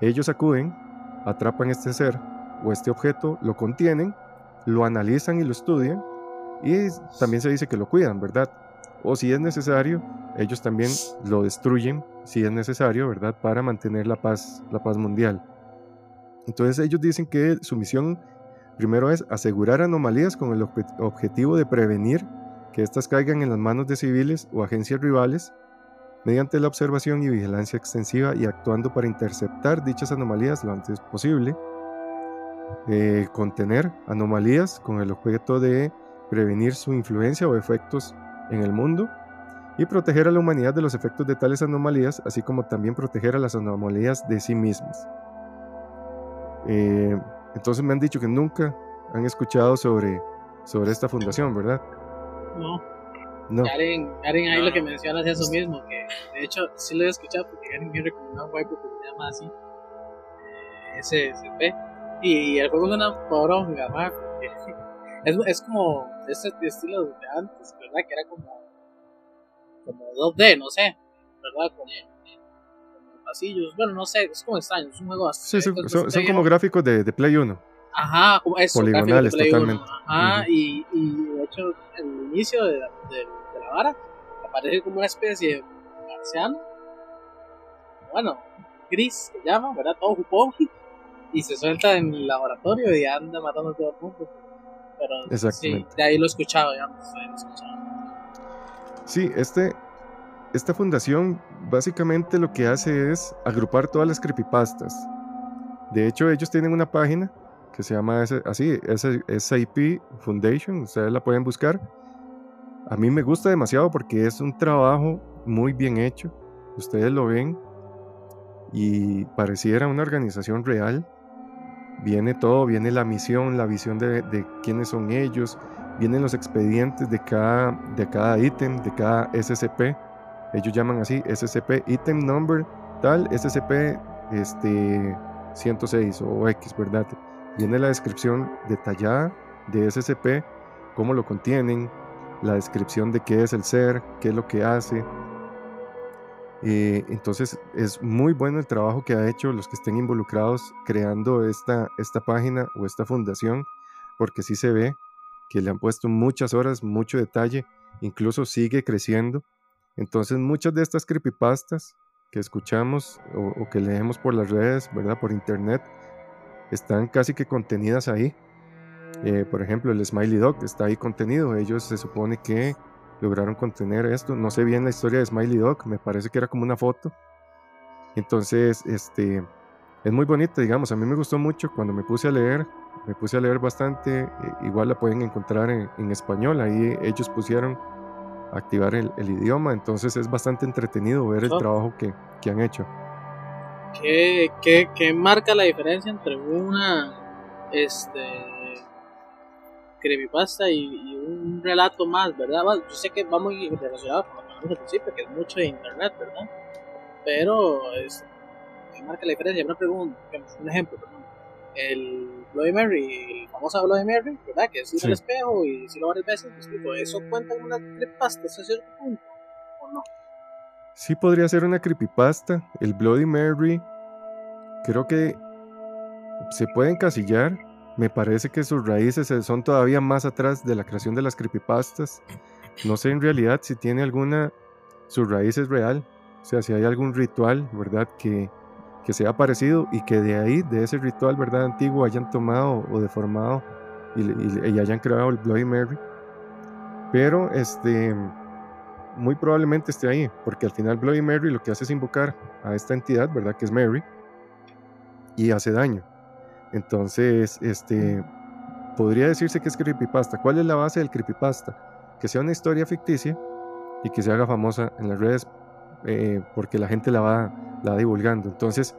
ellos acuden, atrapan este ser o este objeto, lo contienen, lo analizan y lo estudian y también se dice que lo cuidan, ¿verdad? O si es necesario, ellos también lo destruyen si es necesario, ¿verdad? Para mantener la paz, la paz mundial. Entonces ellos dicen que su misión primero es asegurar anomalías con el objetivo de prevenir que éstas caigan en las manos de civiles o agencias rivales mediante la observación y vigilancia extensiva y actuando para interceptar dichas anomalías lo antes posible. Eh, contener anomalías con el objeto de prevenir su influencia o efectos en el mundo y proteger a la humanidad de los efectos de tales anomalías, así como también proteger a las anomalías de sí mismas. Eh, entonces me han dicho que nunca han escuchado sobre, sobre esta fundación, ¿verdad? No. No. Karen, ahí lo que mencionas es eso mismo, que de hecho sí lo he escuchado porque Karen me recomendó un juego que se llama así, eh, SCP, y, el juego es una poronga, es, es como ese estilo de antes, ¿verdad? Que era como como 2D, no sé, ¿verdad? Como, pasillos, bueno, no sé, es como extraño, es un juego así. Sí, son, como gráficos de, de, Play 1. Ajá, como eso, poligonales totalmente. Ajá, y, y de hecho, el inicio de, de, la vara aparece como una especie de marciano, bueno, gris se llama, ¿verdad? Todo jupón, y se suelta en el laboratorio y anda matando a todo el mundo. Pero sí, de ahí lo he escuchado, digamos, de ahí lo he escuchado. Sí, este, esta fundación básicamente lo que hace es agrupar todas las creepypastas. De hecho, ellos tienen una página que se llama así, SIP Foundation, ustedes la pueden buscar. A mí me gusta demasiado porque es un trabajo muy bien hecho. Ustedes lo ven y pareciera una organización real. Viene todo, viene la misión, la visión de, de quiénes son ellos, vienen los expedientes de cada, de cada ítem, de cada SCP. Ellos llaman así SCP Item Number tal, SCP este, 106 o X, ¿verdad? Viene la descripción detallada de SCP, cómo lo contienen, la descripción de qué es el ser, qué es lo que hace. Eh, entonces es muy bueno el trabajo que ha hecho los que estén involucrados creando esta, esta página o esta fundación, porque sí se ve que le han puesto muchas horas, mucho detalle, incluso sigue creciendo. Entonces muchas de estas creepypastas que escuchamos o, que leemos por las redes, ¿verdad? Por internet, están casi que contenidas ahí. Eh, por ejemplo, el Smiley Dog está ahí contenido. Ellos se supone que lograron contener esto. No sé bien la historia de Smiley Dog, me parece que era como una foto. Entonces, este, es muy bonita, digamos. A mí me gustó mucho cuando me puse a leer me puse a leer bastante, eh, igual la pueden encontrar en, español, ahí ellos pusieron activar el, idioma, entonces es bastante entretenido ver el trabajo que, que han hecho. ¿Qué, qué, qué marca la diferencia entre una este creepypasta y, y un relato más, ¿verdad? Bueno, yo sé que va muy relacionado con lo que hablamos al principio, que es mucho de internet, ¿verdad? Pero es, marca la diferencia. Una pregunta, un ejemplo, perdón. El Bloody Mary, el famoso Bloody Mary, ¿verdad? Que es el espejo y decirlo varias veces, ¿me explico? ¿Eso cuenta como una creepypasta hasta cierto punto? ¿O no? Sí podría ser una creepypasta. El Bloody Mary, creo que se puede encasillar. Me parece que sus raíces son todavía más atrás de la creación de las creepypastas. No sé en realidad si tiene alguna, sus raíces real. O sea, si hay algún ritual, ¿verdad? Que, que sea parecido y que de ahí, de ese ritual, ¿verdad? Antiguo, hayan tomado o deformado y, y hayan creado el Bloody Mary. Pero, este, muy probablemente esté ahí, porque al final Bloody Mary lo que hace es invocar a esta entidad, ¿verdad? Que es Mary, y hace daño. Entonces, este, podría decirse que es creepypasta. ¿Cuál es la base del creepypasta? Que sea una historia ficticia y que se haga famosa en las redes eh, porque la gente la va, la va divulgando. Entonces,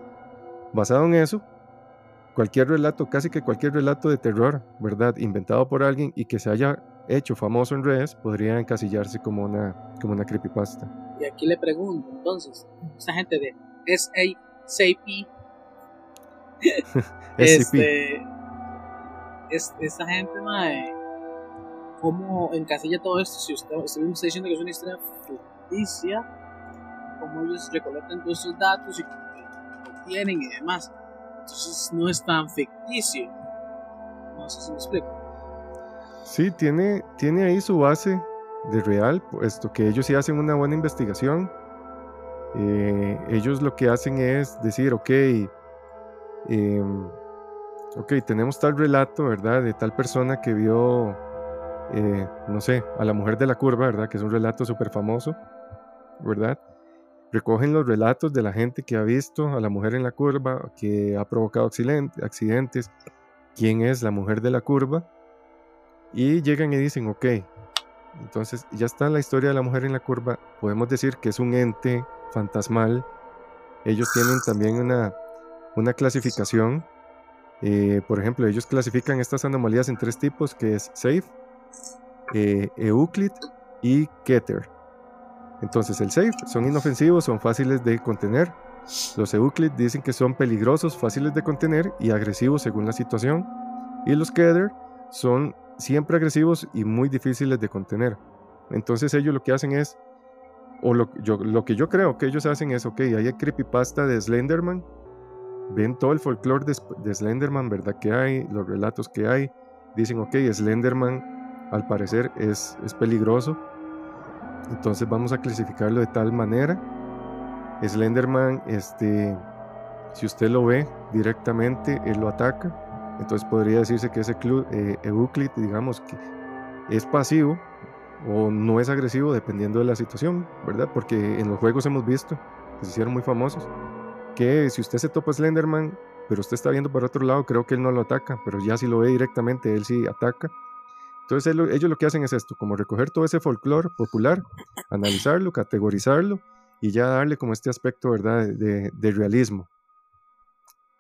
basado en eso, cualquier relato, casi que cualquier relato de terror, ¿verdad? Inventado por alguien y que se haya hecho famoso en redes, podría encasillarse como una, como una creepypasta. Y aquí le pregunto, entonces, esta gente de SACP, este, es, esta gente, mae, ¿cómo encasilla todo esto? Si usted, usted está diciendo que es una historia ficticia, ¿cómo ellos recolectan todos esos datos y lo tienen y demás? Entonces no es tan ficticio. No sé si me explico. Sí, tiene, tiene ahí su base de real, puesto que ellos sí hacen una buena investigación. Eh, ellos lo que hacen es decir, ok, ok, tenemos tal relato, ¿verdad? De tal persona que vio, eh, no sé, a la mujer de la curva, ¿verdad? Que es un relato súper famoso, ¿verdad? Recogen los relatos de la gente que ha visto a la mujer en la curva, que ha provocado accidentes, quién es la mujer de la curva, y llegan y dicen, ok, entonces ya está la historia de la mujer en la curva, podemos decir que es un ente fantasmal. Ellos tienen también una, una clasificación. Eh, por ejemplo, ellos clasifican estas anomalías en tres tipos, que es Safe, eh, Euclid y Keter. Entonces el Safe son inofensivos, son fáciles de contener. Los Euclid dicen que son peligrosos, fáciles de contener y agresivos según la situación. Y los Keter son siempre agresivos y muy difíciles de contener. Entonces ellos lo que hacen es, o lo, yo, lo que yo creo que ellos hacen es, ok, hay creepypasta de Slenderman, ven todo el folclore de, Slenderman, ¿verdad? Que hay, los relatos que hay, dicen, ok, Slenderman al parecer es, es peligroso, entonces vamos a clasificarlo de tal manera. Slenderman, este, si usted lo ve directamente, él lo ataca entonces podría decirse que ese club, eh, Euclid, digamos, que es pasivo o no es agresivo dependiendo de la situación, ¿verdad? Porque en los juegos hemos visto, que se hicieron muy famosos, que si usted se topa Slenderman, pero usted está viendo por otro lado, creo que él no lo ataca, pero ya si lo ve directamente, él sí ataca. Entonces ellos lo que hacen es esto, como recoger todo ese folclore popular, analizarlo, categorizarlo y ya darle como este aspecto, ¿verdad?, de realismo.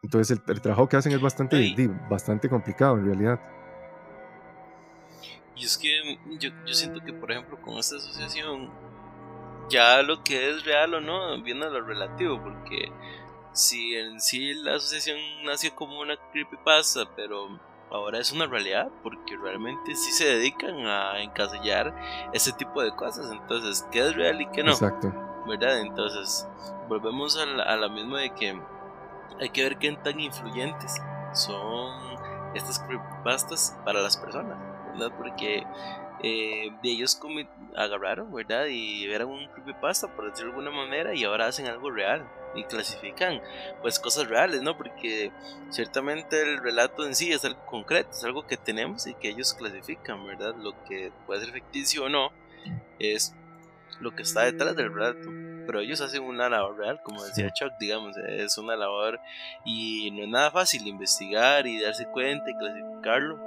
Entonces el, trabajo que hacen es bastante, bastante complicado en realidad. Y es que yo, yo, siento que, por ejemplo, con esta asociación, ya lo que es real o no viene a lo relativo, porque si en sí la asociación nació como una creepypasta, pero ahora es una realidad, porque realmente sí se dedican a encasillar ese tipo de cosas. Entonces, ¿qué es real y qué no? Exacto. ¿Verdad? Entonces, volvemos a la, a la misma de que hay que ver qué tan influyentes son estas creepypastas para las personas, ¿verdad? Porque eh, ellos agarraron, ¿verdad? Y eran un creepypasta, por decirlo de alguna manera, y ahora hacen algo real y clasifican pues cosas reales, ¿no? Porque ciertamente el relato en sí es algo concreto, es algo que tenemos y que ellos clasifican, ¿verdad? Lo que puede ser ficticio o no es lo que está detrás del relato pero ellos hacen una labor real, como decía Chuck, digamos, es una labor y no es nada fácil investigar y darse cuenta y clasificarlo.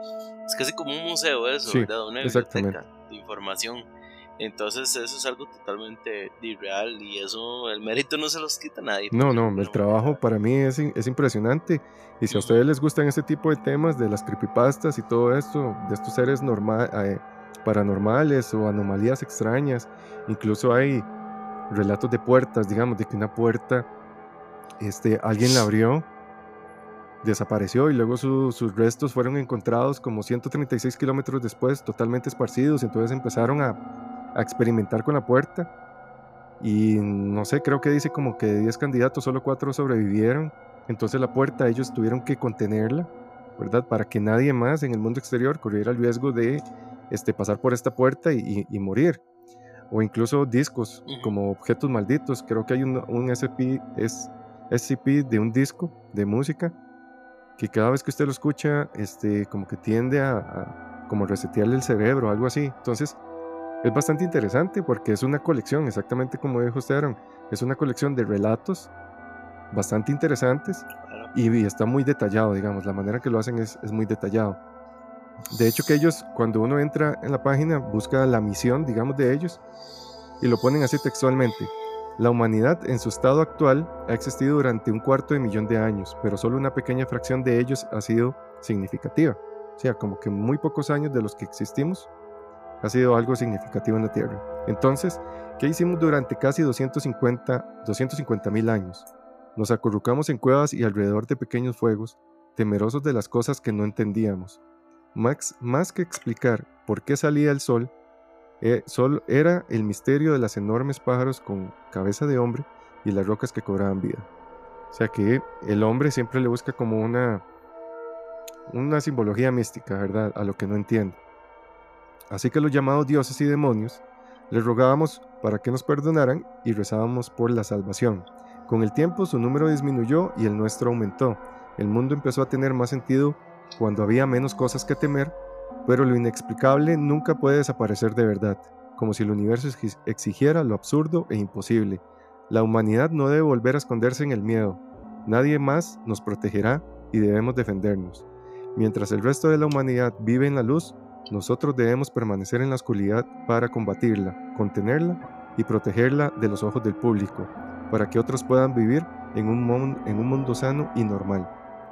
Es casi como un museo eso, ¿verdad? Una biblioteca de información. Entonces eso es algo totalmente irreal y eso, el mérito no se los quita a nadie. No, no, el trabajo para mí es, es impresionante. Y si a ustedes les gustan este tipo de temas de las creepypastas y todo esto, de estos seres normal, eh, paranormales o anomalías extrañas, incluso hay relatos de puertas, digamos, de que una puerta, este, alguien la abrió desapareció y luego sus restos fueron encontrados como 136 kilómetros después, totalmente esparcidos. Entonces empezaron a, a, experimentar con la puerta. Y no sé, creo que dice como que de 10 candidatos, solo 4 sobrevivieron. Entonces la puerta ellos tuvieron que contenerla, ¿verdad? Para que nadie más en el mundo exterior corriera el riesgo de este, pasar por esta puerta y, y, morir. O incluso discos como objetos malditos. Creo que hay un, un SP, es, SCP de un disco de música que cada vez que usted lo escucha, este, como que tiende a, como resetearle el cerebro, algo así. Entonces, es bastante interesante porque es una colección, exactamente como dijo usted, Aaron, es una colección de relatos bastante interesantes y, está muy detallado, digamos, la manera que lo hacen es, es muy detallado. De hecho que ellos, cuando uno entra en la página, busca la misión, digamos, de ellos y lo ponen así textualmente. La humanidad en su estado actual ha existido durante un cuarto de millón de años, pero solo una pequeña fracción de ellos ha sido significativa. O sea, como que muy pocos años de los que existimos ha sido algo significativo en la Tierra. Entonces, ¿qué hicimos durante casi 250 mil años? Nos acurrucamos en cuevas y alrededor de pequeños fuegos, temerosos de las cosas que no entendíamos. Max, más que explicar por qué salía el sol, eh, solo era el misterio de los enormes pájaros con cabeza de hombre y las rocas que cobraban vida. O sea que el hombre siempre le busca como una, una simbología mística, ¿verdad? A lo que no entiende. Así que los llamados dioses y demonios les rogábamos para que nos perdonaran y rezábamos por la salvación. Con el tiempo su número disminuyó y el nuestro aumentó. El mundo empezó a tener más sentido cuando había menos cosas que temer pero lo inexplicable nunca puede desaparecer de verdad, como si el universo exigiera lo absurdo e imposible. La humanidad no debe volver a esconderse en el miedo. Nadie más nos protegerá y debemos defendernos. Mientras el resto de la humanidad vive en la luz, nosotros debemos permanecer en la oscuridad para combatirla, contenerla y protegerla de los ojos del público, para que otros puedan vivir en un, mundo sano y normal.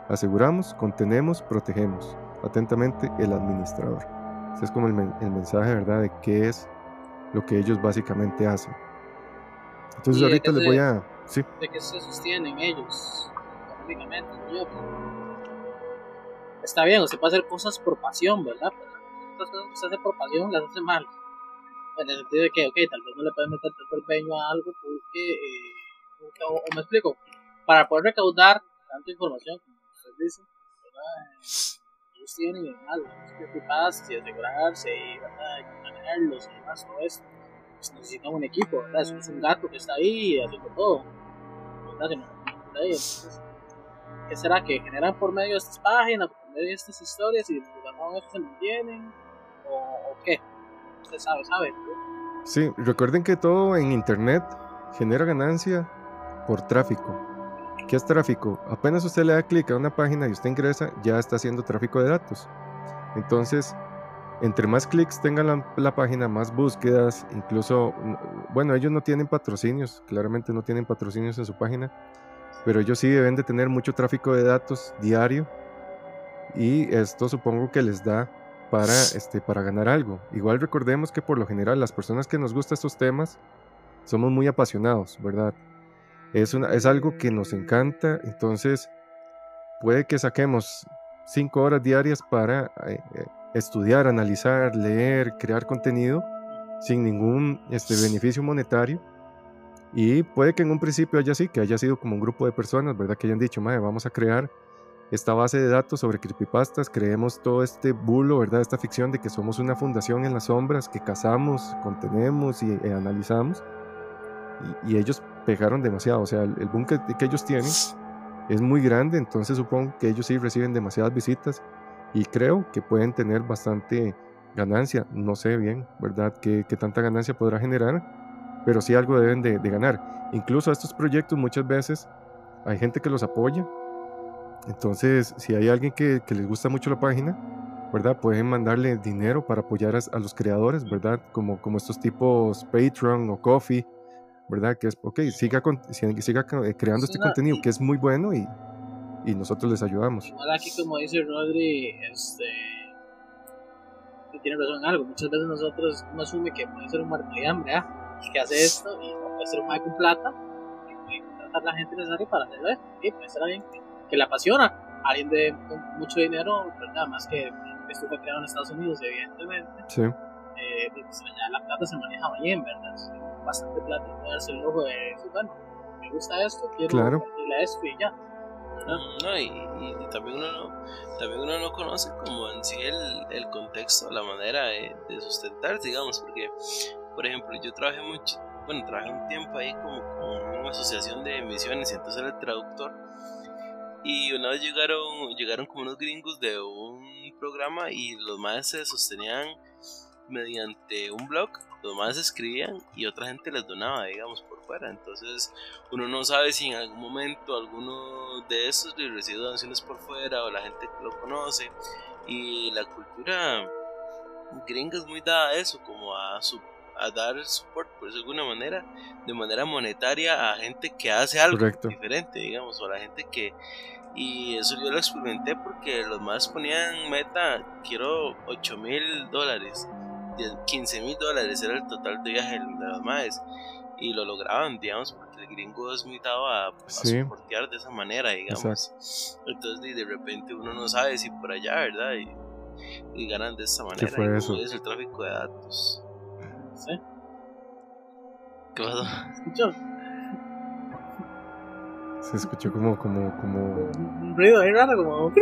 Aseguramos, contenemos, protegemos. Atentamente, el administrador. Ese es como el, el mensaje, ¿verdad? De qué es lo que ellos básicamente hacen. Entonces ahorita les voy a... ¿sí? ¿De qué se sostienen ellos económicamente? Está bien, se puede hacer cosas por pasión, ¿verdad? Pero cosas que se hacen por pasión las hace mal. En el sentido de que, ok, tal vez no le pueden meter tanto empeño a algo porque... Eh, o, me explico, para poder recaudar tanta información, ustedes dicen, ¿verdad? tienen y demás, los y asegurarse y, mantenerlos y demás, todo esto. Pues necesitan un equipo, ¿verdad? Eso es un gato que está ahí haciendo todo, ¿verdad? ahí, entonces, ¿qué será? ¿Que generan por medio de estas páginas, por medio de estas historias y los eso se mantienen? ¿O, ¿O qué? Usted sabe, sabe. ¿no? Sí, recuerden que todo en internet genera ganancia por tráfico. ¿Qué es tráfico? Apenas usted le da clic a una página y usted ingresa, ya está haciendo tráfico de datos. Entonces, entre más clics tenga la, página, más búsquedas, incluso, bueno, ellos no tienen patrocinios, claramente no tienen patrocinios en su página, pero ellos sí deben de tener mucho tráfico de datos diario y esto supongo que les da para, este, para ganar algo. Igual recordemos que por lo general las personas que nos gustan estos temas somos muy apasionados, ¿verdad? Es, una, es algo que nos encanta, entonces puede que saquemos cinco horas diarias para eh, eh, estudiar, analizar, leer, crear contenido sin ningún este, beneficio monetario. Y puede que en un principio haya así, que haya sido como un grupo de personas, ¿verdad? Que hayan dicho, madre, vamos a crear esta base de datos sobre creepypastas, creemos todo este bulo, ¿verdad? Esta ficción de que somos una fundación en las sombras, que cazamos, contenemos y eh, analizamos. Y, y, ellos pegaron demasiado. O sea, el, boom que, ellos tienen es muy grande, entonces supongo que ellos sí reciben demasiadas visitas y creo que pueden tener bastante ganancia. No sé bien, ¿verdad?, qué, tanta ganancia podrá generar, pero sí algo deben de, ganar. Incluso a estos proyectos muchas veces hay gente que los apoya. Entonces, si hay alguien que, les gusta mucho la página, ¿verdad? Pueden mandarle dinero para apoyar a, los creadores, ¿verdad? Como, como estos tipos Patreon o Coffee, ¿verdad? Que es, ok, siga, con, siga eh, creando este contenido que es muy bueno y, y nosotros les ayudamos. Igual aquí, como dice Rodri, este, tiene razón en algo. Muchas veces nosotros uno asume que puede ser un muerto de hambre, ¿ah? que hace esto y puede ser un mal con plata, que puede contratar la gente necesaria para hacerlo esto. Y puede ser alguien que, le apasiona, alguien de mucho dinero, nada más que esto fue creado en Estados Unidos, evidentemente. Sí. Eh, pues allá la plata se maneja bien, ¿verdad? Bastante plata y darse el lujo de decir, bueno, me gusta esto, quiero claro. esto y ya. No, y, y, también uno no, también uno no conoce como en sí el, el contexto, la manera de, de sustentarse, digamos, porque, por ejemplo, yo trabajé mucho, bueno, trabajé un tiempo ahí como con una asociación de emisiones y entonces era el traductor. Y una vez llegaron, llegaron como unos gringos de un programa y los más se sostenían mediante un blog los más escribían y otra gente les donaba, digamos, por fuera. Entonces, uno no sabe si en algún momento alguno de estos le recibe donaciones por fuera o la gente que lo conoce. Y la cultura gringa es muy dada a eso, como a, su, a dar support, por eso de alguna manera, de manera monetaria a gente que hace algo diferente, digamos, o a la gente que. Y eso yo lo experimenté porque los más ponían meta, quiero 8 mil dólares 15 mil dólares era el total de viaje de los maes y lo lograban, digamos, porque el gringo es muy dado a, soportear de esa manera, digamos. Entonces, de, repente uno no sabe si por allá, ¿verdad? Y, ganan de esa manera. ¿Qué fue eso? Es el tráfico de datos. ¿Sí? ¿Qué pasó? ¿Escuchó? Se escuchó como, como, como... Un ruido ahí raro, como...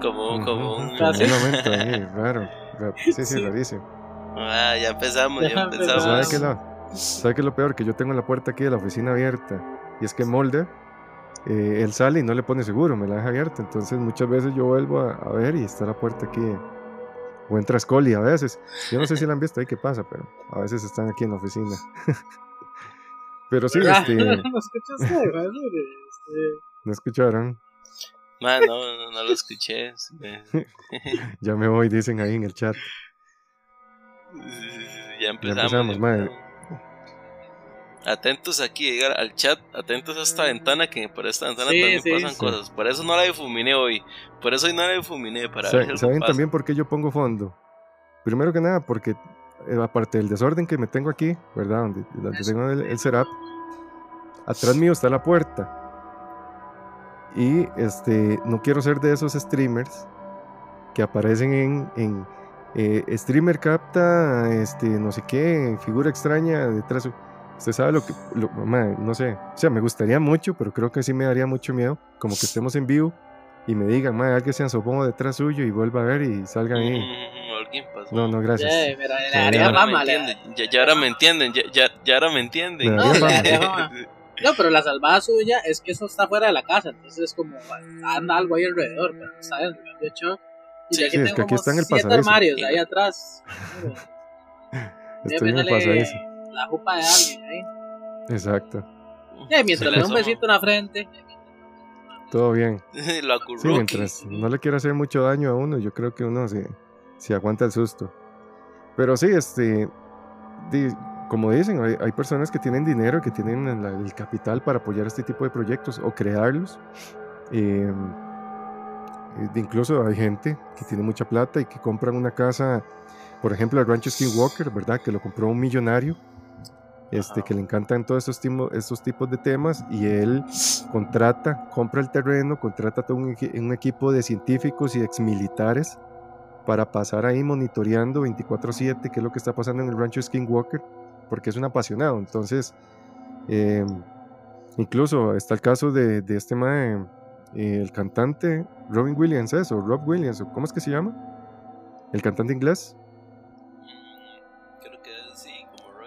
Como, como un... un momento ahí, raro. Sí, sí, rarísimo. Ah, ya empezamos, ya, empezamos. ¿Sabe qué, lo, ¿Sabe qué es lo peor? Que yo tengo la puerta aquí de la oficina abierta. Y es que Molder, eh, él sale y no le pone seguro, me la deja abierta. Entonces muchas veces yo vuelvo a, ver y está la puerta aquí. O entra Scully a veces. Yo no sé si la han visto ahí qué pasa, pero a veces están aquí en la oficina. pero sí, este... ¿No escuchaste? Este, ¿No escucharon? no, no, no lo escuché. ya me voy, dicen ahí en el chat. Ya empezamos. Atentos aquí, llegar al chat, atentos a esta ventana, que por esta ventana también pasan cosas. Por eso no la difuminé hoy. Por eso hoy no la difuminé. Para ¿Saben también por qué yo pongo fondo? Primero que nada, porque eh, aparte del desorden que me tengo aquí, ¿verdad? Donde, tengo el, el setup, atrás mío está la puerta. Y este, no quiero ser de esos streamers que aparecen en, en eh, streamer capta, este, no sé qué, figura extraña detrás. Usted sabe lo que, no sé, o sea, me gustaría mucho, pero creo que sí me daría mucho miedo, como que estemos en vivo y me digan, madre, alguien se asomó detrás suyo y vuelva a ver y salgan ahí. Mm, no, no, gracias. ya, ahora me entienden, ya, ya, ya, ahora me entienden. No, pero la salvada suya es que eso está fuera de la casa, entonces es como anda algo ahí alrededor, pero no está dentro. De hecho, y aquí tengo es que aquí está en el siete armarios ahí atrás. Estoy en el pasadizo. La jupa de alguien ahí. Exacto. Y mientras le da un besito en la frente. Todo bien. Lo sí, mientras no le quiero hacer mucho daño a uno, yo creo que uno se, se aguanta el susto. Pero sí, este, como dicen, hay, personas que tienen dinero, que tienen el, capital para apoyar este tipo de proyectos o crearlos. Eh, incluso hay gente que tiene mucha plata y que compran una casa, por ejemplo, el rancho Skinwalker, ¿verdad? Que lo compró un millonario, este, que le encantan todos estos, estos tipos de temas y él contrata, compra el terreno, contrata todo un, un equipo de científicos y exmilitares para pasar ahí monitoreando 24/7 qué es lo que está pasando en el rancho Skinwalker porque es un apasionado. Entonces, em, incluso está el caso de, de este mae, eh, el cantante Robin Williams, ¿eso? Rob Williams, ¿cómo es que se llama? ¿El cantante inglés? Creo que, sí,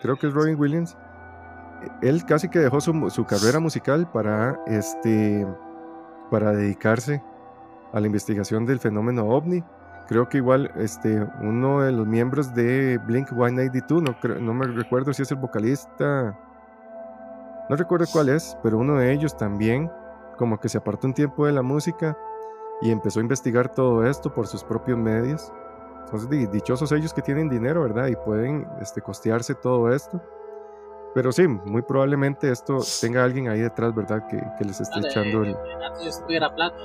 Creo que es Robin Williams. Él casi que dejó su, su carrera musical para, este, para dedicarse a la investigación del fenómeno ovni creo que igual este, uno de los miembros de Blink 182, no, no me recuerdo si es el vocalista, no recuerdo cuál es, pero uno de ellos también, como que se apartó un tiempo de la música y empezó a investigar todo esto por sus propios medios. Entonces, dichosos ellos que tienen dinero, ¿verdad? Y pueden este, costearse todo esto. Pero sí, muy probablemente esto tenga alguien ahí detrás, ¿verdad? Que, que les esté echando el... Si tuviera plata.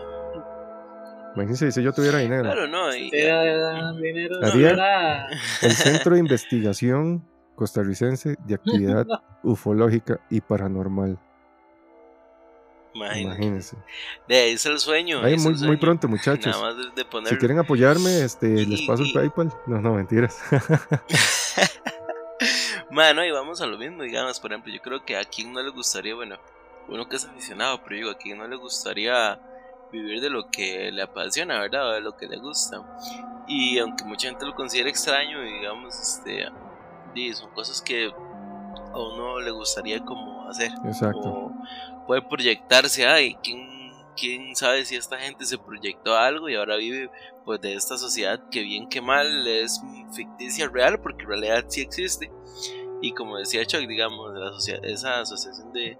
Imagínense si yo tuviera dinero. Claro, no. Y... dinero, Haría el Centro de Investigación Costarricense de Actividad Ufológica y Paranormal. Imagínense. De ahí es el sueño. Ahí muy, muy pronto, muchachos. Si quieren apoyarme, este, les paso el PayPal. No, no, mentiras. Mano, y vamos a lo mismo, digamos, por ejemplo, yo creo que a quien no le gustaría, bueno, uno que es aficionado, pero digo, a quien no le gustaría vivir de lo que le apasiona, ¿verdad? de lo que le gusta. Y aunque mucha gente lo considere extraño, digamos, este, son cosas que a uno le gustaría como hacer. Exacto. Puede proyectarse, ay, ¿quién, quién sabe si esta gente se proyectó algo y ahora vive pues de esta sociedad que bien que mal es ficticia real porque en realidad sí existe y como decía Chuck digamos la sociedad, esa asociación de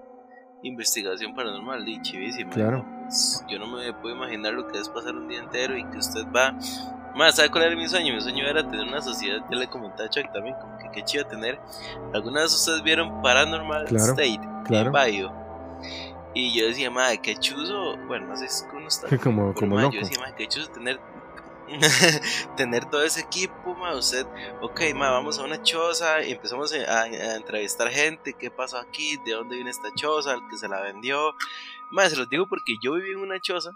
investigación paranormal y chivísima claro pues, yo no me puedo imaginar lo que es pasar un día entero y que usted va más, ¿sabe cuál era mi sueño? Mi sueño era tener una sociedad, ya le comentaba a Chuck también, como que qué chido tener. Algunas vez ustedes vieron Paranormal State claro. en Bayo. Y yo decía, madre, qué chuzo. Bueno, no sé si uno está. como, como loco. Yo decía, madre, qué chuzo tener. tener todo ese equipo, ma, usted, ok, ma, vamos a una choza y empezamos a, entrevistar gente, qué pasó aquí, de dónde viene esta choza, el que se la vendió, ma, se los digo porque yo viví en una choza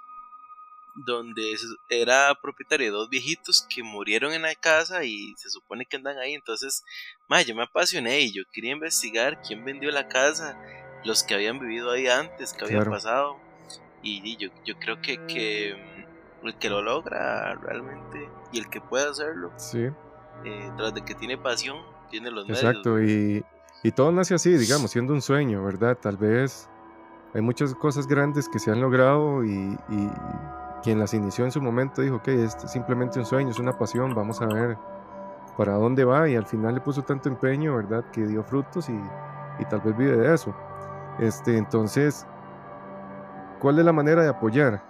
donde era propietario de dos viejitos que murieron en la casa y se supone que andan ahí. Entonces, ma, yo me apasioné y yo quería investigar quién vendió la casa, los que habían vivido ahí antes, qué había pasado. Y, yo, yo creo que, que el que lo logra realmente y el que puede hacerlo, sí. eh, tras de que tiene pasión, tiene los Exacto, medios. y, y todo nace así, digamos, siendo un sueño, ¿verdad? Tal vez hay muchas cosas grandes que se han logrado y quien las inició en su momento dijo, que este es simplemente un sueño, es una pasión, vamos a ver para dónde va y al final le puso tanto empeño, ¿verdad? Que dio frutos y, y tal vez vive de eso. Este, entonces, ¿cuál es la manera de apoyar?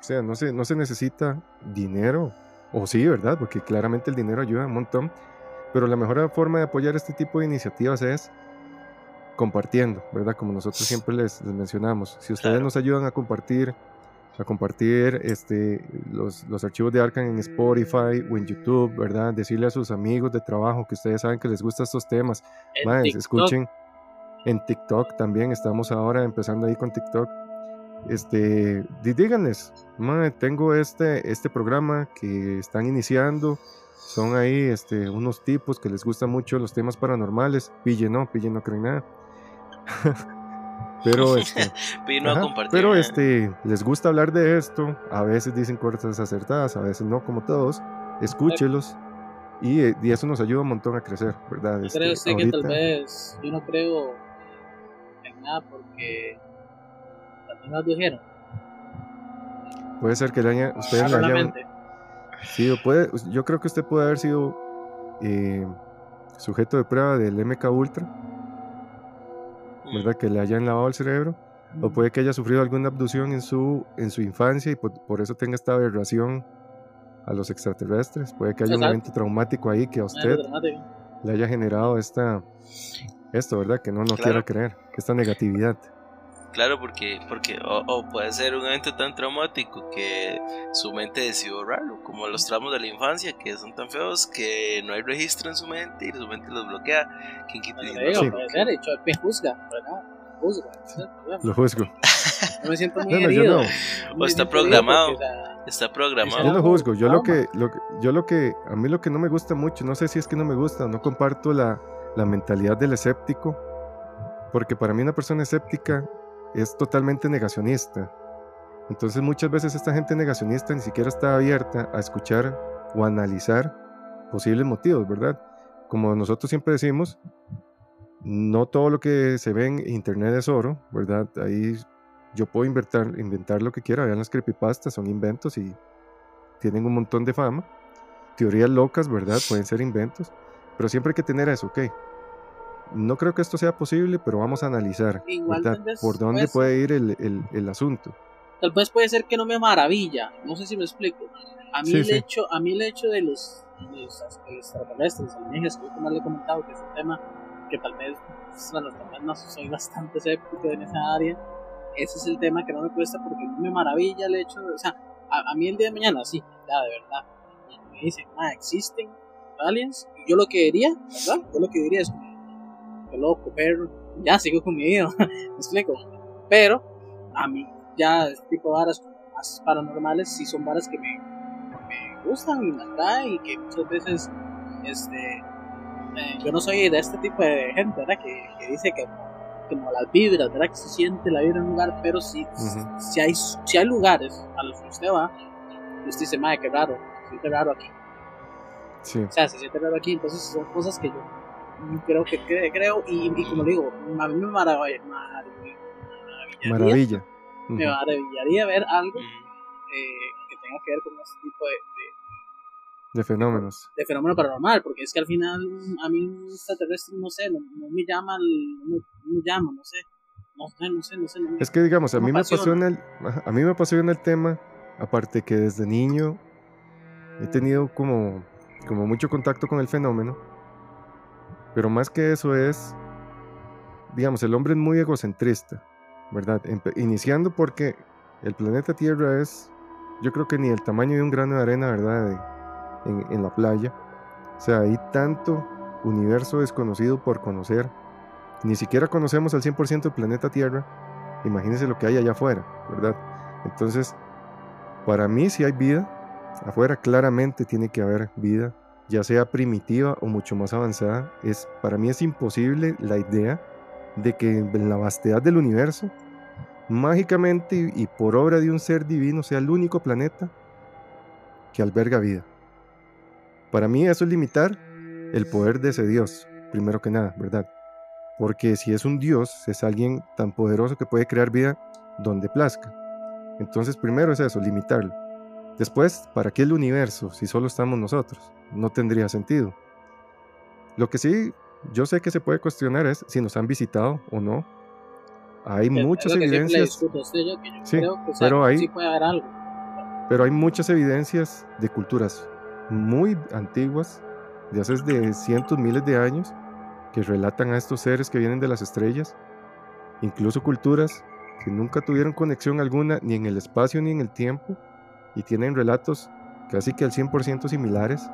O sea, no se, no se necesita dinero, o sí, ¿verdad? Porque claramente el dinero ayuda un montón, pero la mejor forma de apoyar este tipo de iniciativas es compartiendo, ¿verdad? Como nosotros siempre les, mencionamos. Si ustedes nos ayudan a compartir a compartir este, los, los, archivos de Arcan en Spotify o en YouTube, ¿verdad? Decirle a sus amigos de trabajo que ustedes saben que les gustan estos temas. Más, escuchen en TikTok también, estamos ahora empezando ahí con TikTok. Este, díganles, tengo este, este programa que están iniciando. Son ahí este, unos tipos que les gustan mucho los temas paranormales. Pille no, pille no creen nada. Pero este, pero este, les gusta hablar de esto, a veces dicen cosas acertadas, a veces no, como todos. Escúchelos y, eh, y eso nos ayuda un montón a crecer, ¿verdad? Este, creo que tal vez yo no creo nada porque también nos dijeron. Puede ser que le haya, ustedes le hayan Sí, puede, yo creo que usted puede haber sido eh, sujeto de prueba del MK Ultra. ¿verdad? Que le hayan lavado el cerebro, o puede que haya sufrido alguna abducción en su, en su infancia y por, eso tenga esta aberración a los extraterrestres. Puede que haya un evento traumático ahí que a usted le haya generado esta, esto, ¿verdad? Que no, no quiera creer, esta negatividad. Claro, porque, porque o, puede ser un evento tan traumático que su mente decidió raro, como los tramos de la infancia que son tan feos que no hay registro en su mente y su mente los bloquea. ¿Quién quita? Sí. puede ser, hecho, me juzga, ¿verdad? Juzga, Lo juzgo. No me siento muy no, herido. o está programado. Está programado. Yo no juzgo, yo lo que, lo, yo lo que, a mí lo que no me gusta mucho, no sé si es que no me gusta, no comparto la, la mentalidad del escéptico, porque para mí una persona escéptica es totalmente negacionista. Entonces muchas veces esta gente negacionista ni siquiera está abierta a escuchar o analizar posibles motivos, ¿verdad? Como nosotros siempre decimos, no todo lo que se ve en internet es oro, ¿verdad? Ahí yo puedo inventar, inventar lo que quiera, vean las creepypastas, son inventos y tienen un montón de fama. Teorías locas, ¿verdad? Pueden ser inventos, pero siempre hay que tener eso, ok no creo que esto sea posible, pero vamos a analizar por dónde puede ir el, el, asunto. tal vez puede ser que no me maravilla, no sé si me explico. A mí, Sí, el, sí. Hecho, a mí el hecho de los, los extraterrestres, alienígenas, que yo como le he comentado, que es un tema que tal vez, bueno, tal vez no soy bastante escéptico en esa área, ese es el tema que no me cuesta porque no me maravilla el hecho, de, o sea, a, a mí el día de mañana, sí, ya, de verdad, me dicen, ah, existen aliens, yo lo que diría, ¿verdad? Yo lo que diría es, qué loco, perro, ya sigo con mi vida, me explico, pero a mí ya este tipo de varas más paranormales sí son varas que me, me gustan y me atraen y que muchas veces este eh, yo no soy de este tipo de gente ¿verdad? Que, que dice que como las vibras ¿verdad? que se siente la vibra en un lugar pero sí si hay si hay lugares a los que usted va usted dice madre qué raro siente raro aquí Sí. o sea se siente raro aquí entonces son cosas que yo creo que cre- creo y, y como digo a mí me maravilla, maravillaría, Maravilla. Ujú. me maravillaría ver algo eh, que tenga que ver con este tipo de, de, De fenómenos. de fenómeno paranormal, porque es que al final a mí un extraterrestre, no sé, no, no me llama, el- no me, no me llama, no sé, no sé, no sé, no sé. no me- Es que digamos, a mí me apasiona. apasiona el, a mí me apasiona el tema, aparte que desde niño he tenido como, como mucho contacto con el fenómeno, pero más que eso es, digamos, el hombre es muy egocentrista, ¿verdad? Iniciando porque el planeta Tierra es, yo creo que ni el tamaño de un grano de arena, ¿verdad? En la playa. O sea, hay tanto universo desconocido por conocer. Ni siquiera conocemos al 100% el planeta Tierra. Imagínense lo que hay allá afuera, ¿verdad? Entonces, para mí si hay vida, afuera claramente tiene que haber vida, ya sea primitiva o mucho más avanzada. Es, para mí es imposible la idea de que en la vastedad del universo, mágicamente y, por obra de un ser divino, sea el único planeta que alberga vida. Para mí eso es limitar el poder de ese Dios, primero que nada, ¿verdad? Porque si es un Dios, es alguien tan poderoso que puede crear vida donde plazca. Entonces, primero es eso, limitarlo. Después, ¿para qué el universo si solo estamos nosotros? No tendría sentido. Lo que sí, yo sé que se puede cuestionar es si nos han visitado o no. Hay muchas evidencias, pero algo. pero hay muchas evidencias de culturas muy antiguas, de hace de cientos, miles de años, que relatan a estos seres que vienen de las estrellas, incluso culturas que nunca tuvieron conexión alguna ni en el espacio ni en el tiempo, y tienen relatos casi que al 100% similares.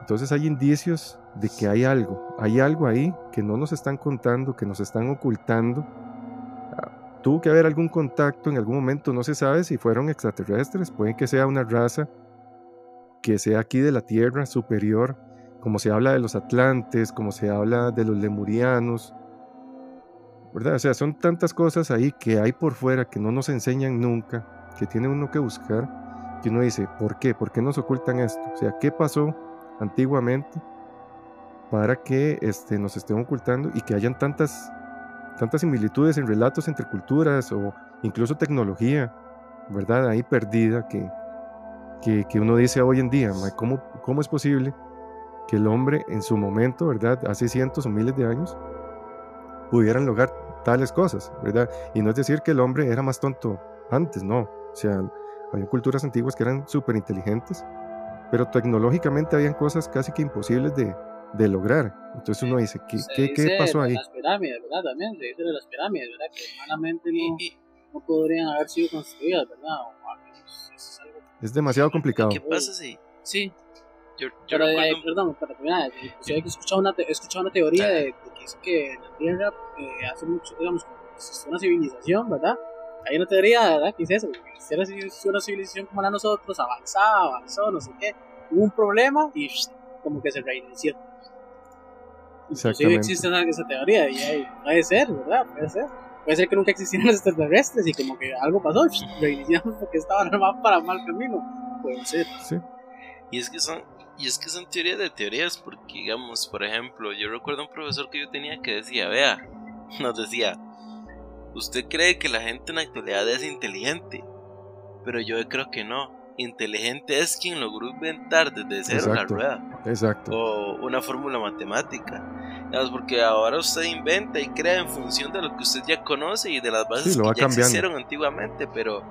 Entonces hay indicios de que hay algo, hay algo ahí que no nos están contando, que nos están ocultando. Ah, Tuvo que haber algún contacto en algún momento, no se sabe si fueron extraterrestres, puede que sea una raza que sea aquí de la Tierra superior, como se habla de los atlantes, como se habla de los lemurianos, ¿verdad? O sea, son tantas cosas ahí que hay por fuera que no nos enseñan nunca, que tiene uno que buscar, que uno dice, ¿por qué? ¿Por qué nos ocultan esto? O sea, ¿qué pasó antiguamente para que este, nos estén ocultando y que hayan tantas, tantas similitudes en relatos entre culturas o incluso tecnología, ¿verdad? Ahí perdida que, que, que uno dice hoy en día, "Ma, ¿cómo, ¿cómo es posible que el hombre en su momento, ¿verdad? Hace cientos o miles de años, pudieran lograr tales cosas, ¿verdad? Y no es decir que el hombre era más tonto antes, no. O sea, había culturas antiguas que eran súper inteligentes, pero tecnológicamente habían cosas casi que imposibles de, de lograr. Entonces uno dice, ¿qué, Se qué, qué dice pasó de ahí? Las pirámides, ¿verdad? También se dice de las pirámides, ¿verdad? Que humanamente no, no podrían haber sido construidas, ¿verdad? O es algo. Es demasiado complicado. ¿Qué pasa si Sí, yo, yo pero eh, recuerdo perdón, para terminar, eh, yo he escuchado una, te- he escuchado una teoría de, de que dice que en la Tierra eh, hace mucho, digamos, como que existió una civilización, ¿verdad? Hay una teoría, ¿verdad? Que dice eso, que existió una civilización- como la de nosotros, avanzada, avanzó, no sé qué, hubo un problema y como que se reinició. Inclusive existe esa, esa teoría y ahí puede ser, ¿verdad? Puede ser. Puede ser que nunca existieran los extraterrestres y como que algo pasó, y reiniciamos porque estaban más para mal camino. Puede ser. Sí, Y es que son, y es que son teorías de teorías, porque digamos, por ejemplo, yo recuerdo un profesor que yo tenía que decía, vea, nos decía, usted cree que la gente en la actualidad es inteligente, pero yo creo que no. inteligente es quien logró inventar desde cero la rueda. Exacto. O una fórmula matemática. Porque ahora usted inventa y crea en función de lo que usted ya conoce y de las bases que ya existieron antiguamente, pero,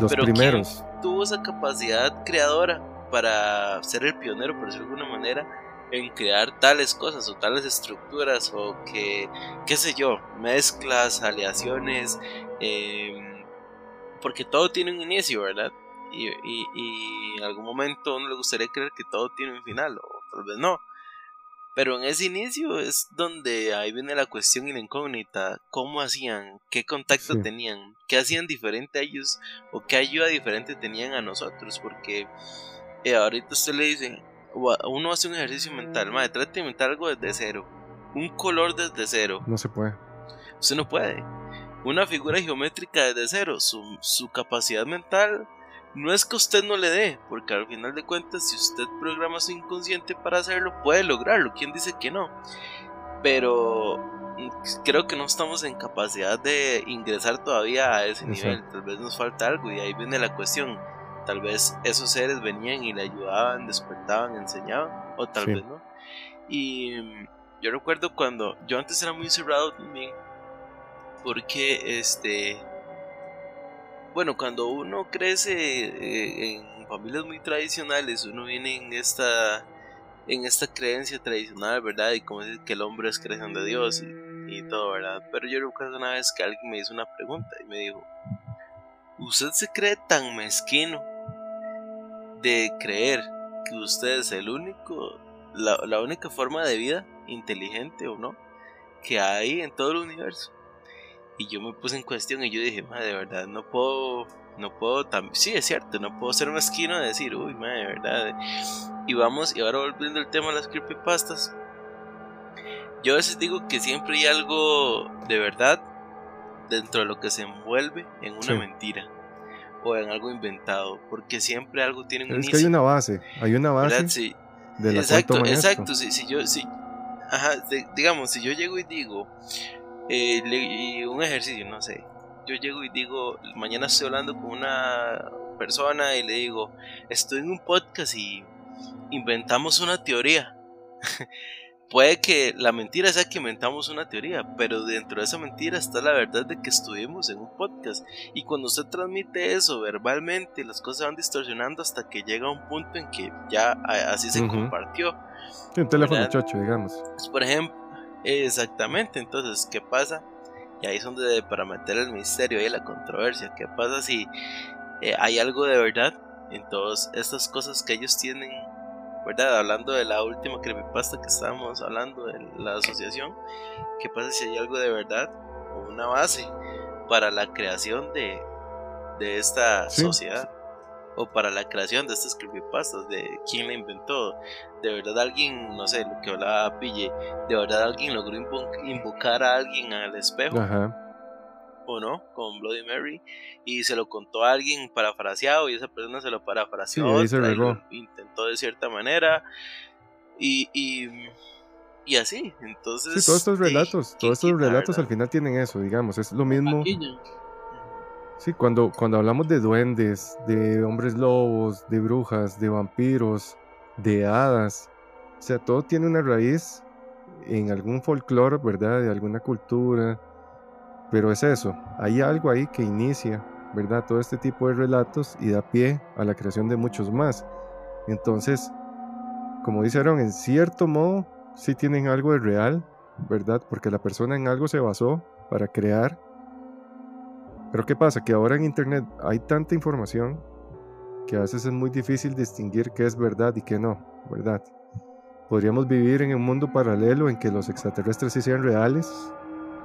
los pero primeros tuvo esa capacidad creadora para ser el pionero, por decirlo de alguna manera, en crear tales cosas o tales estructuras o que, qué sé yo, mezclas, aleaciones, em, porque todo tiene un inicio, ¿verdad? Y, y, en algún momento uno le gustaría creer que todo tiene un final, o tal vez no. Pero en ese inicio es donde ahí viene la cuestión y la incógnita. ¿Cómo hacían? ¿Qué contacto tenían? ¿Qué hacían diferente a ellos? ¿O qué ayuda diferente tenían a nosotros? Porque eh, ahorita usted le dice, uno hace un ejercicio mental, madre, trate de inventar algo desde cero. Un color desde cero. No se puede. Usted no puede. Una figura geométrica desde cero. Su, su capacidad mental no es que usted no le dé, porque al final de cuentas, si usted programa su inconsciente para hacerlo, puede lograrlo. ¿Quién dice que no? Pero mm, creo que no estamos en capacidad de ingresar todavía a ese nivel. Tal vez nos falta algo y ahí viene la cuestión. Tal vez esos seres venían y le ayudaban, despertaban, enseñaban, o tal vez no. Y mm, yo recuerdo cuando yo antes era muy cerrado también, porque este bueno, cuando uno crece eh, en familias muy tradicionales, uno viene en esta en esta creencia tradicional, ¿verdad? Y como dice que el hombre es creación de Dios y, todo, ¿verdad? Pero yo recuerdo una vez que alguien me hizo una pregunta y me dijo, ¿usted se cree tan mezquino de creer que usted es el único, la, la única forma de vida, inteligente o no, que hay en todo el universo? Y yo me puse en cuestión y yo dije, madre, de verdad, no puedo, no puedo, sí, es cierto, no puedo ser esquino de decir, uy, madre, de verdad. Y vamos, y ahora volviendo al tema de las creepypastas, yo a veces digo que siempre hay algo de verdad dentro de lo que se envuelve en una mentira o en algo inventado, porque siempre algo tiene un es que hay una base, hay una base. Sí. De la exacto, exacto, si, si yo, si, ajá, digamos, si yo llego y digo, eh, y un ejercicio, no sé. Yo llego y digo, mañana estoy hablando con una persona y le digo, estoy en un podcast y inventamos una teoría. Puede que la mentira sea que inventamos una teoría, pero dentro de esa mentira está la verdad de que estuvimos en un podcast. Y cuando usted transmite eso verbalmente, las cosas van distorsionando hasta que llega un punto en que ya así se compartió. un teléfono chocho, digamos. por ejemplo, Exactamente, entonces, ¿qué pasa? Y ahí es donde para meter el misterio y la controversia, ¿qué pasa si eh, hay algo de verdad en todas estas cosas que ellos tienen, ¿verdad? Hablando de la última creepypasta que estábamos hablando de la asociación, ¿qué pasa si hay algo de verdad o una base para la creación de, de esta sociedad? o para la creación de estas creepypastas, de quién la inventó. De verdad alguien, no sé, lo que hablaba Pille, de verdad alguien logró invocar a alguien al espejo. O no, con Bloody Mary, y se lo contó a alguien parafraseado, y esa persona se lo parafraseó, sí, intentó de cierta manera, y, y, y así. Entonces, sí, todos estos relatos, todos estos relatos al final tienen eso, digamos, es lo mismo. Sí, cuando, cuando hablamos de duendes, de hombres lobos, de brujas, de vampiros, de hadas, o sea, todo tiene una raíz en algún folclore, ¿verdad? De alguna cultura. Pero es eso, hay algo ahí que inicia, ¿verdad? Todo este tipo de relatos y da pie a la creación de muchos más. Entonces, como dijeron, en cierto modo, sí tienen algo de real, ¿verdad? Porque la persona en algo se basó para crear pero ¿qué pasa? Que ahora en Internet hay tanta información que a veces es muy difícil distinguir qué es verdad y qué no, ¿verdad? Podríamos vivir en un mundo paralelo en que los extraterrestres sí sean reales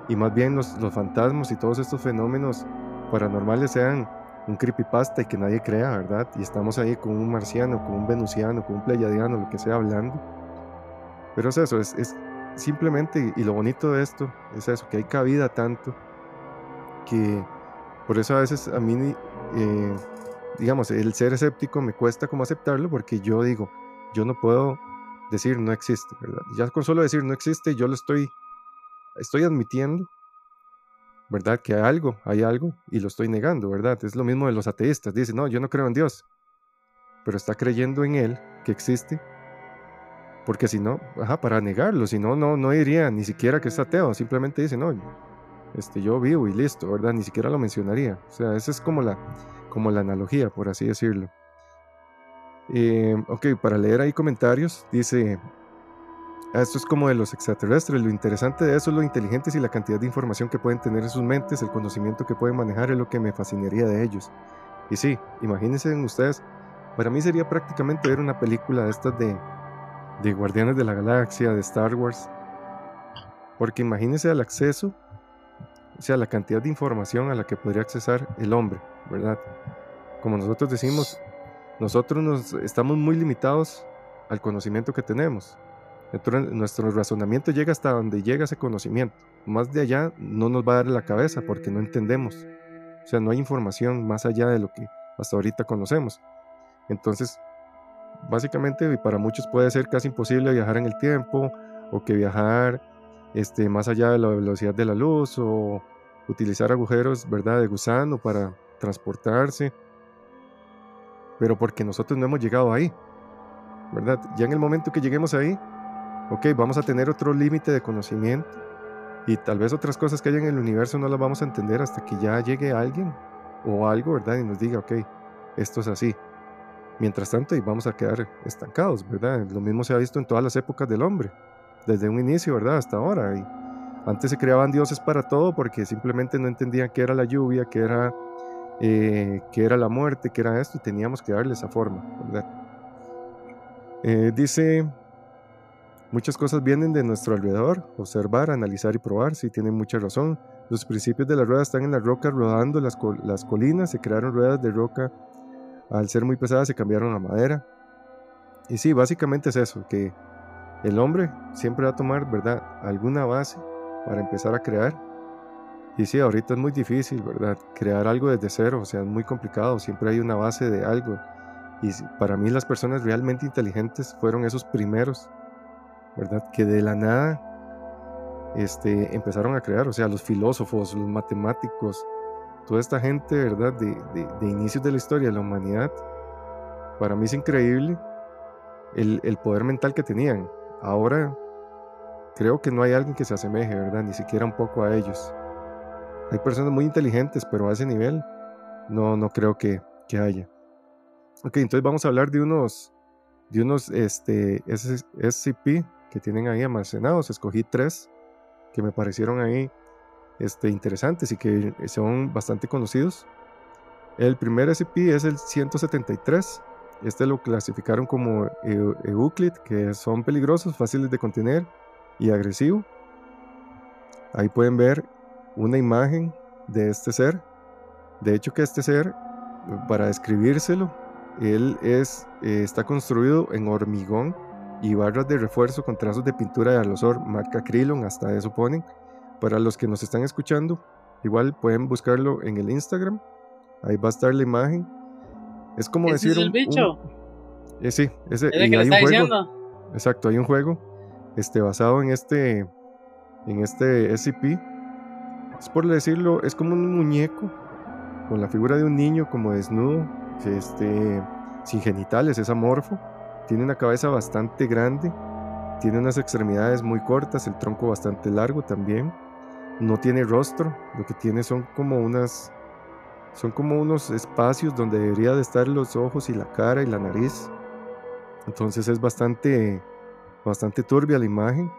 y más bien los, los fantasmas y todos estos fenómenos paranormales sean un creepypasta y que nadie crea, ¿verdad? Y estamos ahí con un marciano, con un venusiano, con un pleiadiano, lo que sea hablando. Pero es eso, es, es simplemente, y lo bonito de esto es eso, que hay cabida tanto que por eso a veces a mí, eh, digamos, el ser escéptico me cuesta como aceptarlo porque yo digo, yo no puedo decir no existe, ¿verdad? Ya con solo decir no existe, yo lo estoy, estoy admitiendo, ¿verdad? Que hay algo, hay algo y lo estoy negando, ¿verdad? Es lo mismo de los ateístas, dicen, no, yo no creo en Dios. pero está creyendo en él, que existe, porque si no, ajá, para negarlo, si no, no, no diría ni siquiera que es ateo, simplemente dice, no, este, yo vivo y listo, ¿verdad? Ni siquiera lo mencionaría. O sea, esa es como la, como la analogía, por así decirlo. Eh, ok, para leer ahí comentarios, dice, esto es como de los extraterrestres, lo interesante de eso es lo inteligentes y la cantidad de información que pueden tener en sus mentes, el conocimiento que pueden manejar es lo que me fascinaría de ellos. Y sí, imagínense en ustedes, para mí sería prácticamente ver una película de estas de, de Guardianes de la Galaxia, de Star Wars, porque imagínense el acceso, o sea, la cantidad de información a la que podría accesar el hombre, ¿verdad? Como nosotros decimos, nosotros nos estamos muy limitados al conocimiento que tenemos. Entonces, nuestro razonamiento llega hasta donde llega ese conocimiento. Más de allá no nos va a dar la cabeza porque no entendemos. O sea, no hay información más allá de lo que hasta ahorita conocemos. Entonces, básicamente para muchos puede ser casi imposible viajar en el tiempo o que viajar este, más allá de la velocidad de la luz o utilizar agujeros ¿verdad? de gusano para transportarse pero porque nosotros no hemos llegado ahí, ¿verdad? Ya en el momento que lleguemos ahí, ok, vamos a tener otro límite de conocimiento y tal vez otras cosas que hay en el universo no las vamos a entender hasta que ya llegue alguien o algo, ¿verdad? Y nos diga, ok, esto es así. Mientras tanto, y vamos a quedar estancados, ¿verdad? Lo mismo se ha visto en todas las épocas del hombre, desde un inicio, ¿verdad? Hasta ahora. Y antes se creaban dioses para todo porque simplemente no entendían qué era la lluvia, qué era eh, que era la muerte, que era esto, y teníamos que darle esa forma, ¿verdad? Eh, dice, muchas cosas vienen de nuestro alrededor, observar, analizar y probar, si tienen mucha razón. Los principios de la rueda están en la roca rodando las, las colinas, se crearon ruedas de roca, al ser muy pesadas se cambiaron a madera. Y sí, básicamente es eso, que el hombre siempre va a tomar, ¿verdad?, alguna base para empezar a crear y sí, ahorita es muy difícil, ¿verdad? Crear algo desde cero, o sea, es muy complicado, siempre hay una base de algo. Y para mí las personas realmente inteligentes fueron esos primeros, ¿verdad? Que de la nada este, empezaron a crear, o sea, los filósofos, los matemáticos, toda esta gente, ¿verdad? De, de, inicios de la historia de la humanidad, para mí es increíble el, el poder mental que tenían. Ahora creo que no hay alguien que se asemeje, ¿verdad? Ni siquiera un poco a ellos. Hay personas muy inteligentes, pero a ese nivel no, no creo que, que haya. Ok, entonces vamos a hablar de unos, de unos este, SCP que tienen ahí almacenados. Escogí tres que me parecieron ahí este, interesantes y que son bastante conocidos. El primer SCP es el 173. Este lo clasificaron como Euclid, que son peligrosos, fáciles de contener y agresivo. Ahí pueden ver una imagen de este ser. De hecho que este ser, para describírselo, él es, eh, está construido en hormigón y barras de refuerzo con trazos de pintura de alosor, marca Krillon, hasta eso ponen. Para los que nos están escuchando, igual pueden buscarlo en el Instagram. Ahí va a estar la imagen. Es como decir. Es el bicho? Eh, sí, ese, y hay un juego. Exacto, hay un juego este, basado en este, en este SCP es por decirlo, es como un muñeco con la figura de un niño como desnudo, este, sin genitales, es amorfo, tiene una cabeza bastante grande, tiene unas extremidades muy cortas, el tronco bastante largo también, no tiene rostro, lo que tiene son como unas son como unos espacios donde debería de estar los ojos y la cara y la nariz. Entonces es bastante bastante turbia la imagen.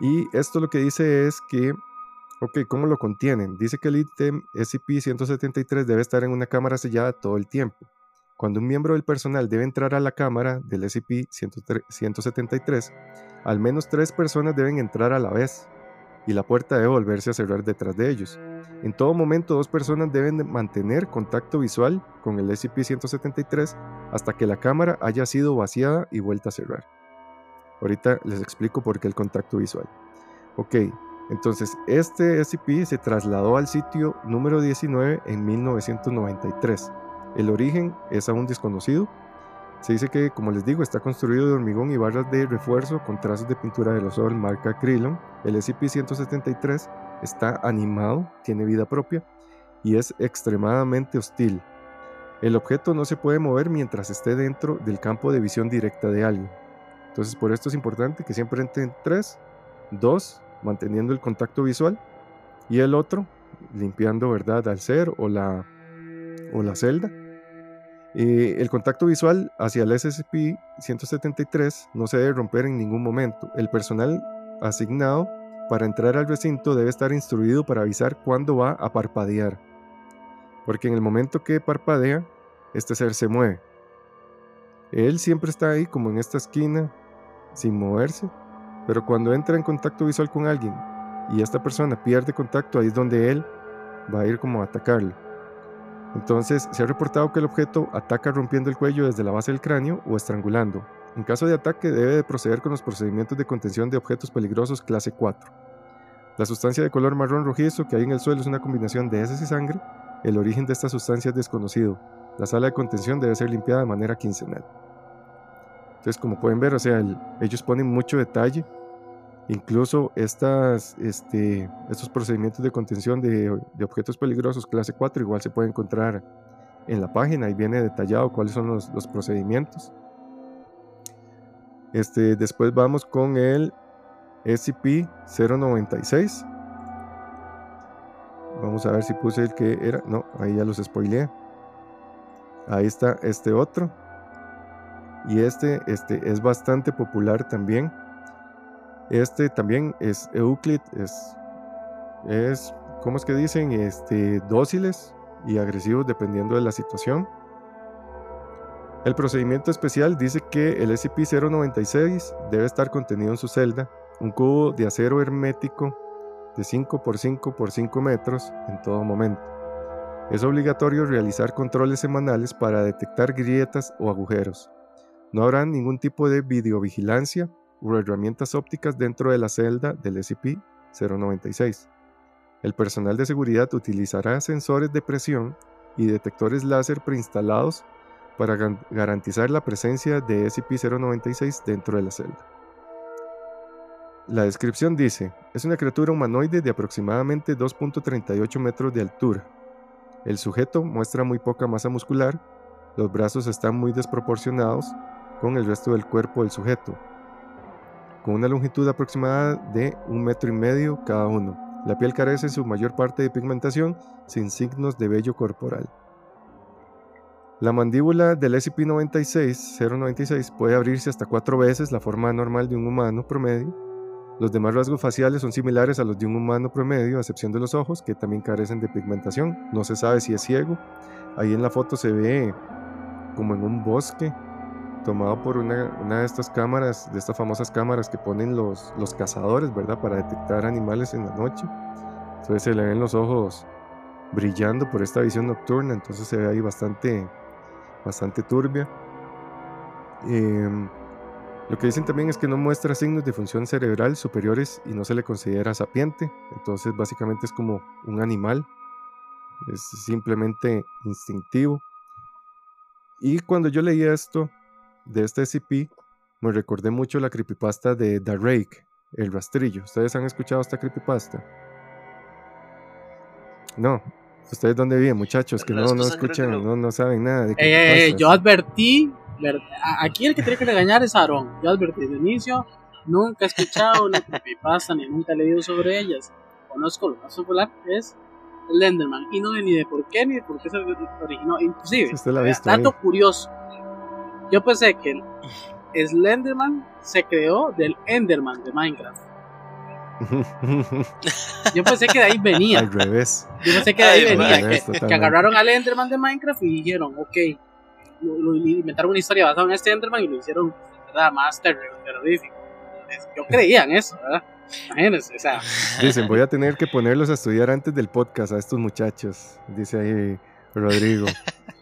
Y esto lo que dice es que Ok, ¿cómo lo contienen? Dice que el ítem SCP-173 debe estar en una cámara sellada todo el tiempo. Cuando un miembro del personal debe entrar a la cámara del SCP-173, al menos tres personas deben entrar a la vez y la puerta debe volverse a cerrar detrás de ellos. En todo momento, dos personas deben mantener contacto visual con el SCP-173 hasta que la cámara haya sido vaciada y vuelta a cerrar. Ahorita les explico por qué el contacto visual. Ok, entonces, este SCP se trasladó al sitio número 19 en 1993. El origen es aún desconocido. Se dice que, como les digo, está construido de hormigón y barras de refuerzo con trazos de pintura de los marca Krillon. El SCP-173 está animado, tiene vida propia y es extremadamente hostil. El objeto no se puede mover mientras esté dentro del campo de visión directa de alguien. Entonces por esto es importante que siempre entren tres, dos, manteniendo el contacto visual y el otro limpiando verdad al ser o la, o la celda. Eh, el contacto visual hacia el SCP-173 no se debe romper en ningún momento. El personal asignado para entrar al recinto debe estar instruido para avisar cuándo va a parpadear. Porque en el momento que parpadea, este ser se mueve. Él siempre está ahí como en esta esquina, sin moverse, pero cuando entra en contacto visual con alguien y esta persona pierde contacto, ahí es donde él va a ir como a atacarle. Entonces se ha reportado que el objeto ataca rompiendo el cuello desde la base del cráneo o estrangulando. En caso de ataque debe de proceder con los procedimientos de contención de objetos peligrosos clase 4. La sustancia de color marrón rojizo que hay en el suelo es una combinación de heces y sangre. El origen de esta sustancia es desconocido. La sala de contención debe ser limpiada de manera quincenal. Entonces, como pueden ver, o sea, ellos ponen mucho detalle Incluso este, estos procedimientos de contención de, objetos peligrosos clase 4 igual se puede encontrar en la página y viene detallado cuáles son los, procedimientos. Este, después vamos con el SCP-096. Vamos a ver si puse el que era. No, ahí ya los spoileé. Ahí está este otro. Y este, este es bastante popular también. Este también es Euclid, es, es ¿cómo es que dicen? Este, dóciles y agresivos dependiendo de la situación. El procedimiento especial dice que el SCP-096 debe estar contenido en su celda, un cubo de acero hermético de 5 por 5 por 5 metros en todo momento. Es obligatorio realizar controles semanales para detectar grietas o agujeros. No habrá ningún tipo de videovigilancia o herramientas ópticas dentro de la celda del SCP-096. El personal de seguridad utilizará sensores de presión y detectores láser preinstalados para garantizar la presencia de SCP-096 dentro de la celda. La descripción dice, es una criatura humanoide de aproximadamente 2.38 metros de altura. El sujeto muestra muy poca masa muscular, los brazos están muy desproporcionados con el resto del cuerpo del sujeto, con una longitud aproximada de un metro y medio cada uno. La piel carece en su mayor parte de pigmentación, sin signos de vello corporal. La mandíbula del SCP-96-096 puede abrirse hasta cuatro veces la forma normal de un humano promedio. Los demás rasgos faciales son similares a los de un humano promedio, a excepción de los ojos, que también carecen de pigmentación. No se sabe si es ciego. Ahí en la foto se ve como en un bosque, tomado por una, de estas cámaras, de estas famosas cámaras que ponen los, los cazadores, ¿verdad? Para detectar animales en la noche. Entonces se le ven los ojos brillando por esta visión nocturna, entonces se ve ahí bastante, bastante turbia. Em, lo que dicen también es que no muestra signos de función cerebral superiores y no se le considera sapiente, entonces básicamente es como un animal, es simplemente instintivo. Y cuando yo leía esto, de este SCP, me recordé mucho la creepypasta de The Rake, el rastrillo. ¿Ustedes han escuchado esta creepypasta? No. ¿Ustedes dónde viven, muchachos? Que no, no escuchan, no. no. saben nada de eh, Yo advertí, aquí el que tiene que regañar es Aaron. Yo advertí de inicio, nunca he escuchado una creepypasta ni nunca he leído sobre ellas. Conozco lo más popular es Lenderman y no ni de por qué ni de por qué se originó. Inclusive, dato curioso, yo pensé que el Slenderman se creó del Enderman de Minecraft. Yo pensé que de ahí venía. Al revés. Yo pensé que de ahí venía. que, agarraron al Enderman de Minecraft y dijeron, ok, lo, inventaron una historia basada en este Enderman y lo hicieron ¿verdad? más terrorífico. Yo creía en eso, ¿verdad? Imagínense, o sea. Dicen, voy a tener que ponerlos a estudiar antes del podcast a estos muchachos, dice ahí Rodrigo.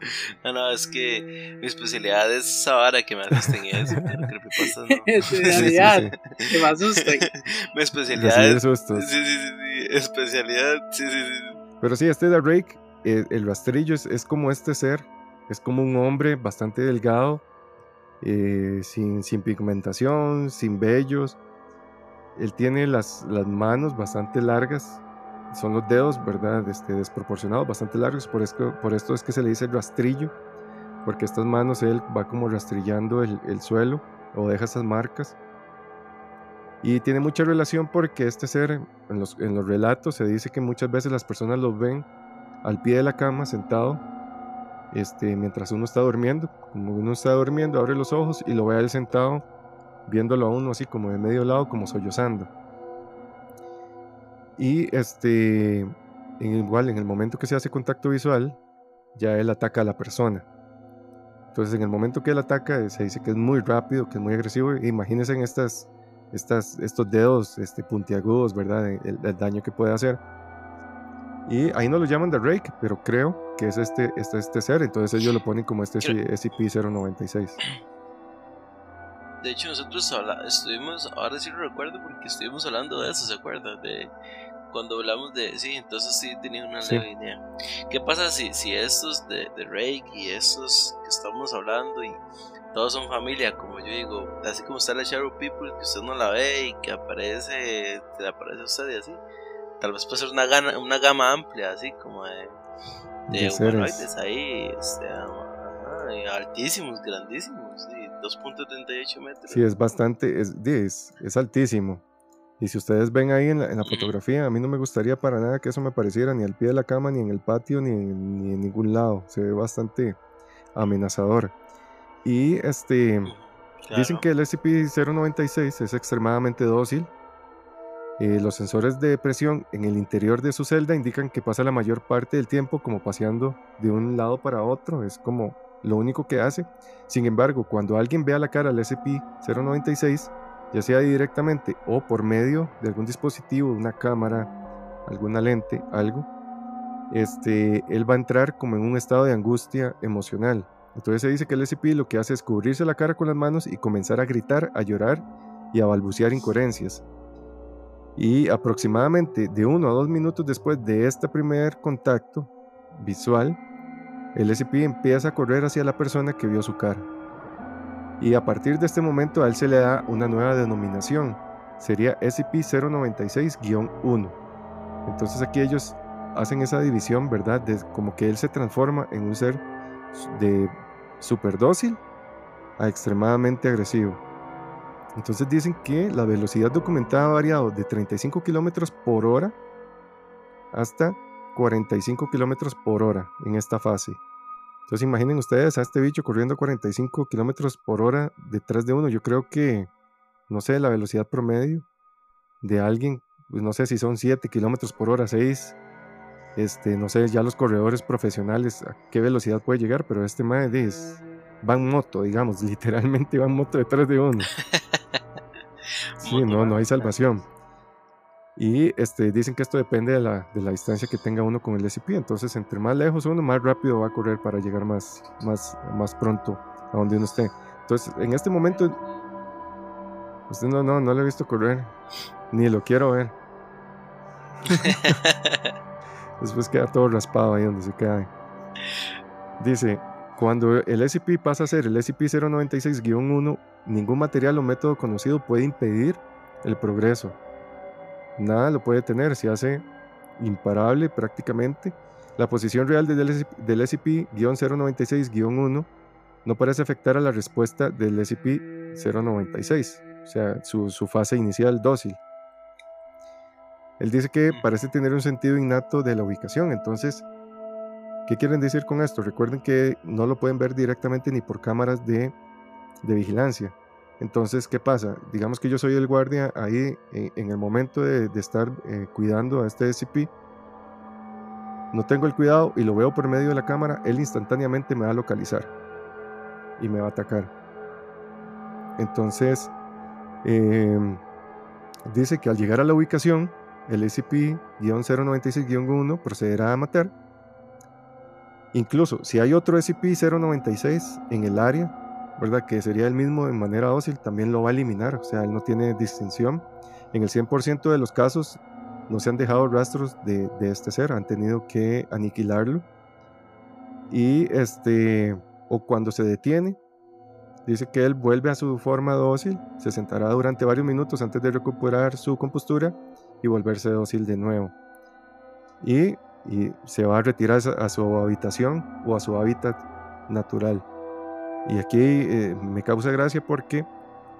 No, no, es que mi especialidad es esa vara que me asusten y eso. Creepypastas no. Especialidad, que me asusten. mi especialidad es. Sí, sí, sí, sí. Especialidad, sí, sí, sí. Pero sí, este de Rake, el, el rastrillo es, es, como este ser. Es como un hombre bastante delgado, eh, sin, sin pigmentación, sin vellos. Él tiene las, las manos bastante largas son los dedos, ¿verdad? Este, desproporcionados, bastante largos, por esto, por esto es que se le dice rastrillo, porque estas manos él va como rastrillando el, el suelo o deja esas marcas. Y tiene mucha relación porque este ser, en los, en los relatos, se dice que muchas veces las personas lo ven al pie de la cama, sentado, este, mientras uno está durmiendo. Como uno está durmiendo, abre los ojos y lo ve a él sentado, viéndolo a uno así como de medio lado, como sollozando. Y este, en igual, en el momento que se hace contacto visual, ya él ataca a la persona. Entonces, en el momento que él ataca, se dice que es muy rápido, que es muy agresivo. Imagínense en estas, estas, estos dedos este, puntiagudos, ¿verdad? El, el, daño que puede hacer. Y ahí no lo llaman The Rake, pero creo que es este, este, este ser. Entonces ellos lo ponen como este SCP-096. De hecho, nosotros habla, estuvimos, ahora sí lo recuerdo porque estuvimos hablando de eso, ¿se acuerda? De cuando hablamos de. Sí, entonces sí tenía una leve idea. ¿Qué pasa si, si estos de, de y estos que estamos hablando y todos son familia, como yo digo, así como está la Shadow People, que usted no la ve y que aparece, te aparece usted y así. Tal vez puede ser una, gana, una gama amplia, así como de, de, humanoides ahí, este, altísimos, grandísimos, sí, 2.38 metros. Sí, es bastante, es, es, es altísimo. Y si ustedes ven ahí en la, en la, fotografía, a mí no me gustaría para nada que eso me pareciera ni al pie de la cama, ni en el patio, ni, ni en ningún lado. Se ve bastante amenazador. Y este, claro. dicen que el SCP-096 es extremadamente dócil. Eh, los sensores de presión en el interior de su celda indican que pasa la mayor parte del tiempo como paseando de un lado para otro. Es como lo único que hace. Sin embargo, cuando alguien vea la cara al SCP-096, ya sea directamente o por medio de algún dispositivo, una cámara, alguna lente, algo, este, él va a entrar como en un estado de angustia emocional. Entonces se dice que el SCP lo que hace es cubrirse la cara con las manos y comenzar a gritar, a llorar y a balbucear incoherencias. Y aproximadamente de uno a dos minutos después de este primer contacto visual, el SCP empieza a correr hacia la persona que vio su cara. Y a partir de este momento a él se le da una nueva denominación. Sería SCP-096-1. Entonces aquí ellos hacen esa división, ¿verdad? De como que él se transforma en un ser de super dócil a extremadamente agresivo. Entonces dicen que la velocidad documentada ha variado de 35 kilómetros por hora hasta 45 kilómetros por hora en esta fase. Entonces imaginen ustedes a este bicho corriendo 45 kilómetros por hora detrás de uno. Yo creo que, no sé, la velocidad promedio de alguien, pues no sé si son 7 kilómetros por hora, 6. Este, no sé, ya los corredores profesionales a qué velocidad puede llegar, pero este mae es, va en moto, digamos, literalmente va en moto detrás de uno. Sí, no, no hay salvación. Y este, dicen que esto depende de la, de la, distancia que tenga uno con el SCP. Entonces, entre más lejos uno, más rápido va a correr para llegar más, más, más pronto a donde uno esté. Entonces, en este momento, usted no, no, no lo he visto correr, ni lo quiero ver. Después queda todo raspado ahí donde se cae. Dice, cuando el SCP pasa a ser el SCP-096-1, ningún material o método conocido puede impedir el progreso. Nada lo puede tener, se hace imparable prácticamente. La posición real del SCP-096-1 no parece afectar a la respuesta del SCP-096, o sea, su, su fase inicial dócil. Él dice que parece tener un sentido innato de la ubicación, entonces ¿Qué quieren decir con esto? Recuerden que no lo pueden ver directamente ni por cámaras de, de vigilancia. Entonces, ¿qué pasa? Digamos que yo soy el guardia ahí en, en el momento de, estar eh, cuidando a este SCP. No tengo el cuidado y lo veo por medio de la cámara, él instantáneamente me va a localizar y me va a atacar. Entonces, eh, dice que al llegar a la ubicación, el SCP-096-1 procederá a matar Incluso si hay otro SCP-096 en el área, ¿verdad? Que sería el mismo de manera dócil, también lo va a eliminar. O sea, él no tiene distinción. En el 100% de los casos no se han dejado rastros de, de, este ser, han tenido que aniquilarlo. Y este, o cuando se detiene, dice que él vuelve a su forma dócil, se sentará durante varios minutos antes de recuperar su compostura y volverse dócil de nuevo. y, y se va a retirar a su habitación o a su hábitat natural. Y aquí eh, me causa gracia porque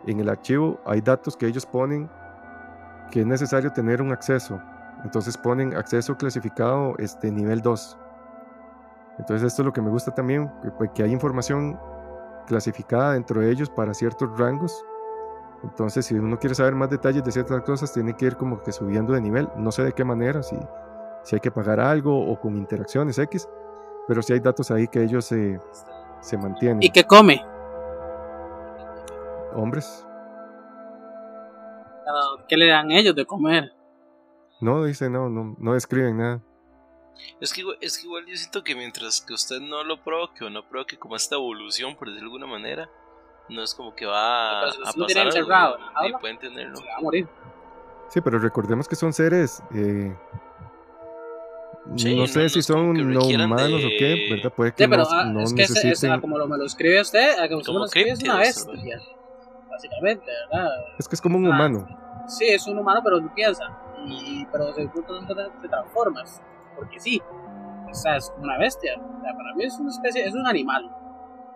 en el archivo hay datos que ellos ponen que es necesario tener un acceso. Entonces ponen acceso clasificado este, nivel 2. Entonces esto es lo que me gusta también, que, pues, que hay información clasificada dentro de ellos para ciertos rangos. Entonces si uno quiere saber más detalles de ciertas cosas, tiene que ir como que subiendo de nivel. No sé de qué manera, si, si hay que pagar algo o con interacciones X, pero si hay datos ahí que ellos se, se mantienen. ¿Y qué come? Hombres. ¿Qué le dan ellos de comer? No, dice, no, no, no describen nada. Es que, igual, es que igual yo siento que mientras que usted no lo provoque o no provoque como esta evolución, por decirlo de alguna manera, no es como que va a pasar algo, y pueden tenerlo. Se va a morir. Sí, pero recordemos que son seres eh, Sí, no no- sé no si como son no humanos de- o qué, ¿verdad? Puede que Sí, pero no, ah, no es que necesiten. ese- como lo, me lo escribe usted, ah, como usted me Como lo escribe, es una bestia. Básicamente, ¿verdad? Es que es como un Ah. humano. Sí, es un humano, pero no piensa. Y, pero desde el punto de vista te transformas. Porque sí. O sea, es como una bestia. O sea, para mí es una especie, es un animal.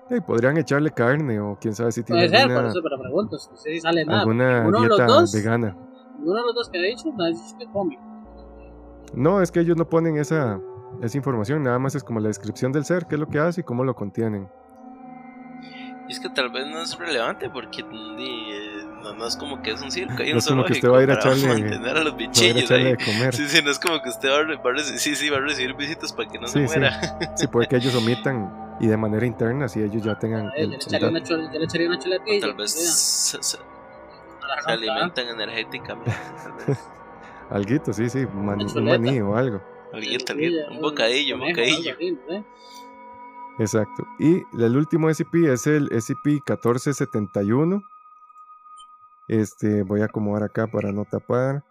Sí, podrían echarle carne o quién sabe si tiene Puede ser, por alguna, eso, pero pregunto. No sé si sale nada. alguna Uno de los dieta dos- vegana. Ninguno de los dos que ha dicho, no ha dicho que come. No, es que ellos no ponen esa, esa información, nada más es como la descripción del ser, qué es lo que hace y cómo lo contienen. Y es que tal vez no es relevante porque di, eh, no, no es como que es un circo, hay No un es como que usted va a ir a echarle- mantener a los a bichillos ahí. de comer. Sí, sí, no es como que usted va a, va a reci- sí, sí, va a recibir visitas para que no Sí, se sí. muera. Sí, puede que ellos omitan y de manera interna si ellos ya tengan el, le el una chul- yo le echaría una. Tal vez se, se- a se alimentan energéticamente. Tal vez. Alguito, sí, sí, man- un maní o algo. Alguito, chuletilla, alguito, un bocadillo, un bocadillo. sé. Exacto. Y el último SCP es el SCP-1471. Este, voy a acomodar acá para no tapar.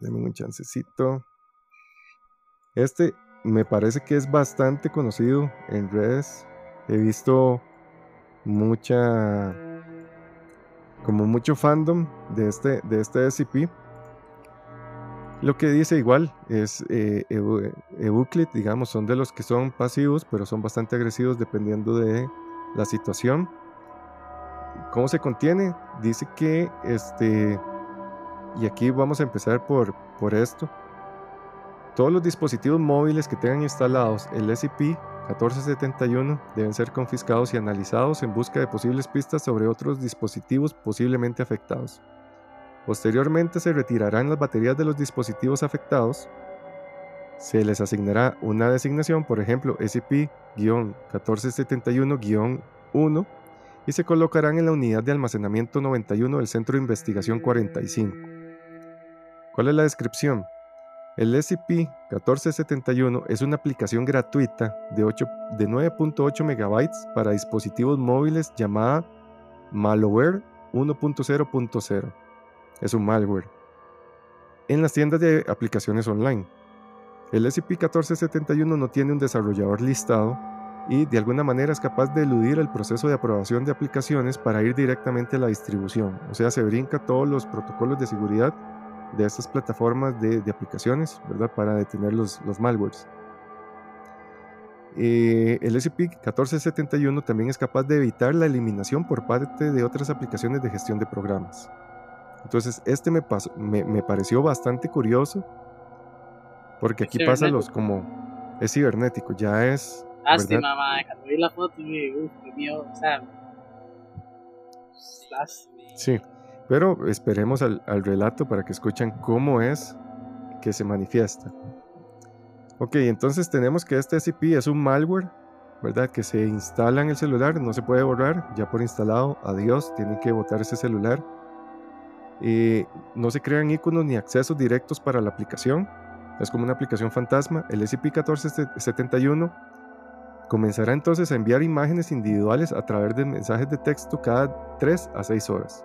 Denme un chancecito. Este me parece que es bastante conocido en redes. He visto mucha. como mucho fandom de este, de este SCP. Lo que dice igual es eh, Eu- Euclid, digamos, son de los que son pasivos, pero son bastante agresivos dependiendo de la situación. ¿Cómo se contiene? Dice que este, y aquí vamos a empezar por, por esto. Todos los dispositivos móviles que tengan instalados el SCP-1471 deben ser confiscados y analizados en busca de posibles pistas sobre otros dispositivos posiblemente afectados. Posteriormente se retirarán las baterías de los dispositivos afectados. Se les asignará una designación, por ejemplo SCP-1471-1, y se colocarán en la unidad de almacenamiento 91 del Centro de Investigación 45. ¿Cuál es la descripción? El SCP-1471 es una aplicación gratuita de, 8 de 9.8 megabytes para dispositivos móviles llamada Malware 1.0.0 es un malware, en las tiendas de aplicaciones online. El SCP-1471 no tiene un desarrollador listado y de alguna manera es capaz de eludir el proceso de aprobación de aplicaciones para ir directamente a la distribución. O sea, se brinca todos los protocolos de seguridad de estas plataformas de, aplicaciones, ¿verdad? Para detener los, los malwares. Eh, el SCP-1471 también es capaz de evitar la eliminación por parte de otras aplicaciones de gestión de programas. Entonces, este me, pasó, me, me pareció bastante curioso. Porque aquí pasa los como. Es cibernético, ya es. Lástima, mamá. Cuando vi la foto, y uff, qué mío. O sea, lástima. Sí. Pero esperemos al, al relato para que escuchen cómo es que se manifiesta. Ok, entonces tenemos que este SCP es un malware, ¿verdad? Que se instala en el celular, no se puede borrar, ya por instalado, adiós, tienen que botar ese celular. Eh, no se crean iconos ni accesos directos para la aplicación, es como una aplicación fantasma. El SCP-1471 comenzará entonces a enviar imágenes individuales a través de mensajes de texto cada 3 a 6 horas.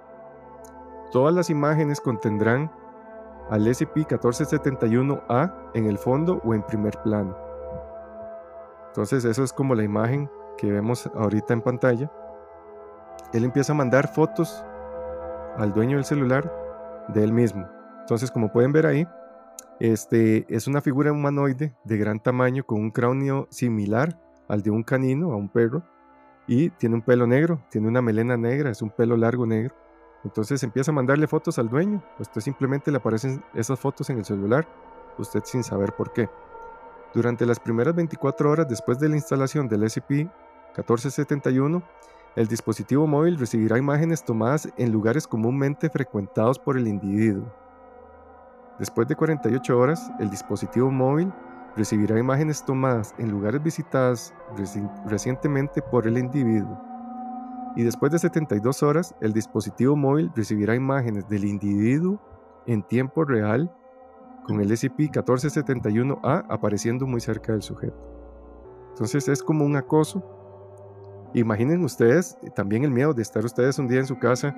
Todas las imágenes contendrán al SCP-1471-A en el fondo o en primer plano. Entonces eso es como la imagen que vemos ahorita en pantalla. Él empieza a mandar fotos al dueño del celular de él mismo. Entonces como pueden ver ahí, Este es una figura humanoide de gran tamaño con un cráneo similar al de un canino, a un perro, y tiene un pelo negro, tiene una melena negra, es un pelo largo negro. Entonces empieza a mandarle fotos al dueño. Usted simplemente le aparecen esas fotos en el celular, usted sin saber por qué. Durante las primeras 24 horas después de la instalación del SCP-1471, el dispositivo móvil recibirá imágenes tomadas en lugares comúnmente frecuentados por el individuo. Después de 48 horas, el dispositivo móvil recibirá imágenes tomadas en lugares visitados recientemente por el individuo. Y después de 72 horas, el dispositivo móvil recibirá imágenes del individuo en tiempo real con el SCP-1471-A apareciendo muy cerca del sujeto. Entonces es como un acoso. Imaginen ustedes también el miedo de estar ustedes un día en su casa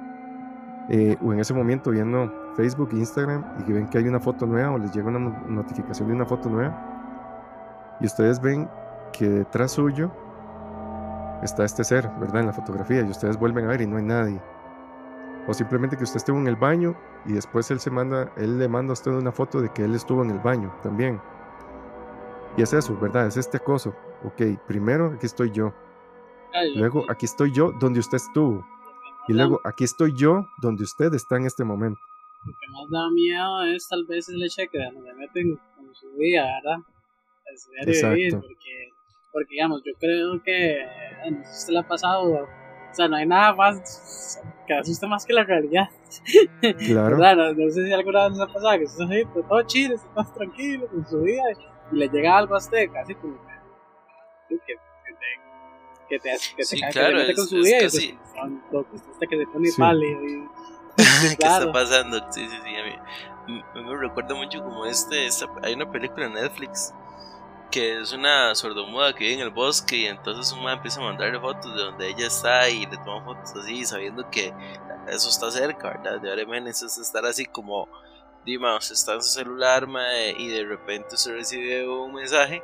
eh, o en ese momento viendo Facebook, Instagram y que ven que hay una foto nueva o les llega una notificación de una foto nueva y ustedes ven que detrás suyo está este ser, ¿verdad? En la fotografía y ustedes vuelven a ver y no hay nadie. O simplemente que usted estuvo en el baño y después él, se manda, él le manda a usted una foto de que él estuvo en el baño también. Y es eso, ¿verdad? Es este acoso. Ok, primero aquí estoy yo. Luego aquí estoy yo donde usted estuvo. Y luego aquí estoy yo donde usted está en este momento. Lo que más da miedo es tal vez el hecho de que nos meten con su vida, ¿verdad? Exacto. porque, porque, digamos, yo creo que no sé si le ha pasado o sea, no hay nada más que asuste más que la realidad. Claro. no, no, sé si alguna vez les ha pasado que estás ahí, pues, todo chido, estás tranquilo con su vida y le llega algo a usted, casi como que, que, te, que te, que te, Sí, cae, claro, que te mete con es- su es vida y pues, que usted que se pone Sí. pálido y ¿Qué claro. está pasando? Sí, sí, sí. A mí, me recuerda mucho como este. esta- hay una película en Netflix que es una sordomuda que vive en el bosque y entonces un man empieza a mandarle fotos de donde ella está y le toma fotos así, sabiendo que eso está cerca, ¿verdad? De ahora imagínense usted estar así como. Dima, usted está en su celular mae, y de repente usted recibe un mensaje.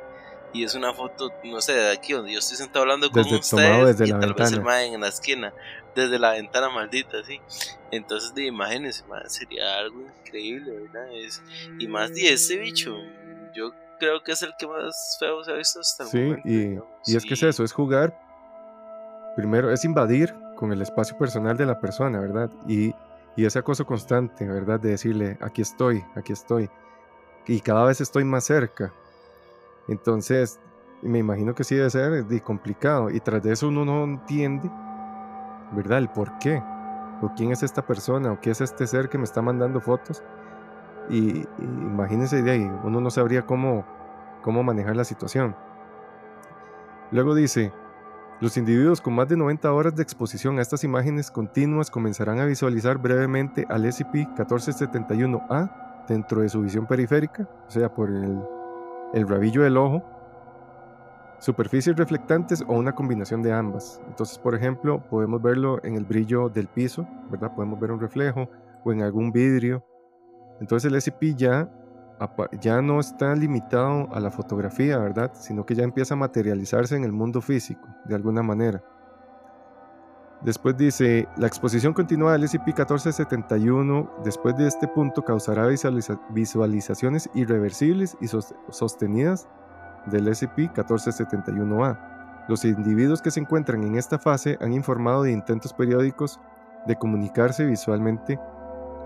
Y es una foto, no sé, de aquí donde yo estoy sentado hablando con Desde- ustedes. tomado desde y la tal vez el ventana. mae en la esquina, desde la ventana maldita, sí. Entonces, de imágenes, sería algo increíble, ¿verdad? Es, y más de ese bicho, yo creo que es el que más feo se ha visto hasta el Sí, momento. y, digamos, y es que es eso, es jugar. Primero, es invadir con el espacio personal de la persona, ¿verdad? Y, y ese acoso constante, ¿verdad? De decirle, aquí estoy, aquí estoy. Y cada vez estoy más cerca. Entonces, me imagino que sí debe ser complicado. Y tras de eso uno no entiende, ¿verdad? El por qué. O quién es esta persona, o qué es este ser que me está mandando fotos. Y, y imagínense de ahí, uno no sabría cómo, cómo manejar la situación. Luego dice, los individuos con más de 90 horas de exposición a estas imágenes continuas comenzarán a visualizar brevemente al SCP-1471-A dentro de su visión periférica, o sea, por el, el rabillo del ojo, superficies reflectantes o una combinación de ambas. Entonces, por ejemplo, podemos verlo en el brillo del piso, ¿verdad? Podemos ver un reflejo o en algún vidrio. Entonces el SCP ya, ya no está limitado a la fotografía, ¿verdad? Sino que ya empieza a materializarse en el mundo físico, de alguna manera. Después dice, la exposición continua del SCP-1471 después de este punto causará visualiza- visualizaciones irreversibles y sos- sostenidas del SCP-1471-A. Los individuos que se encuentran en esta fase han informado de intentos periódicos de comunicarse visualmente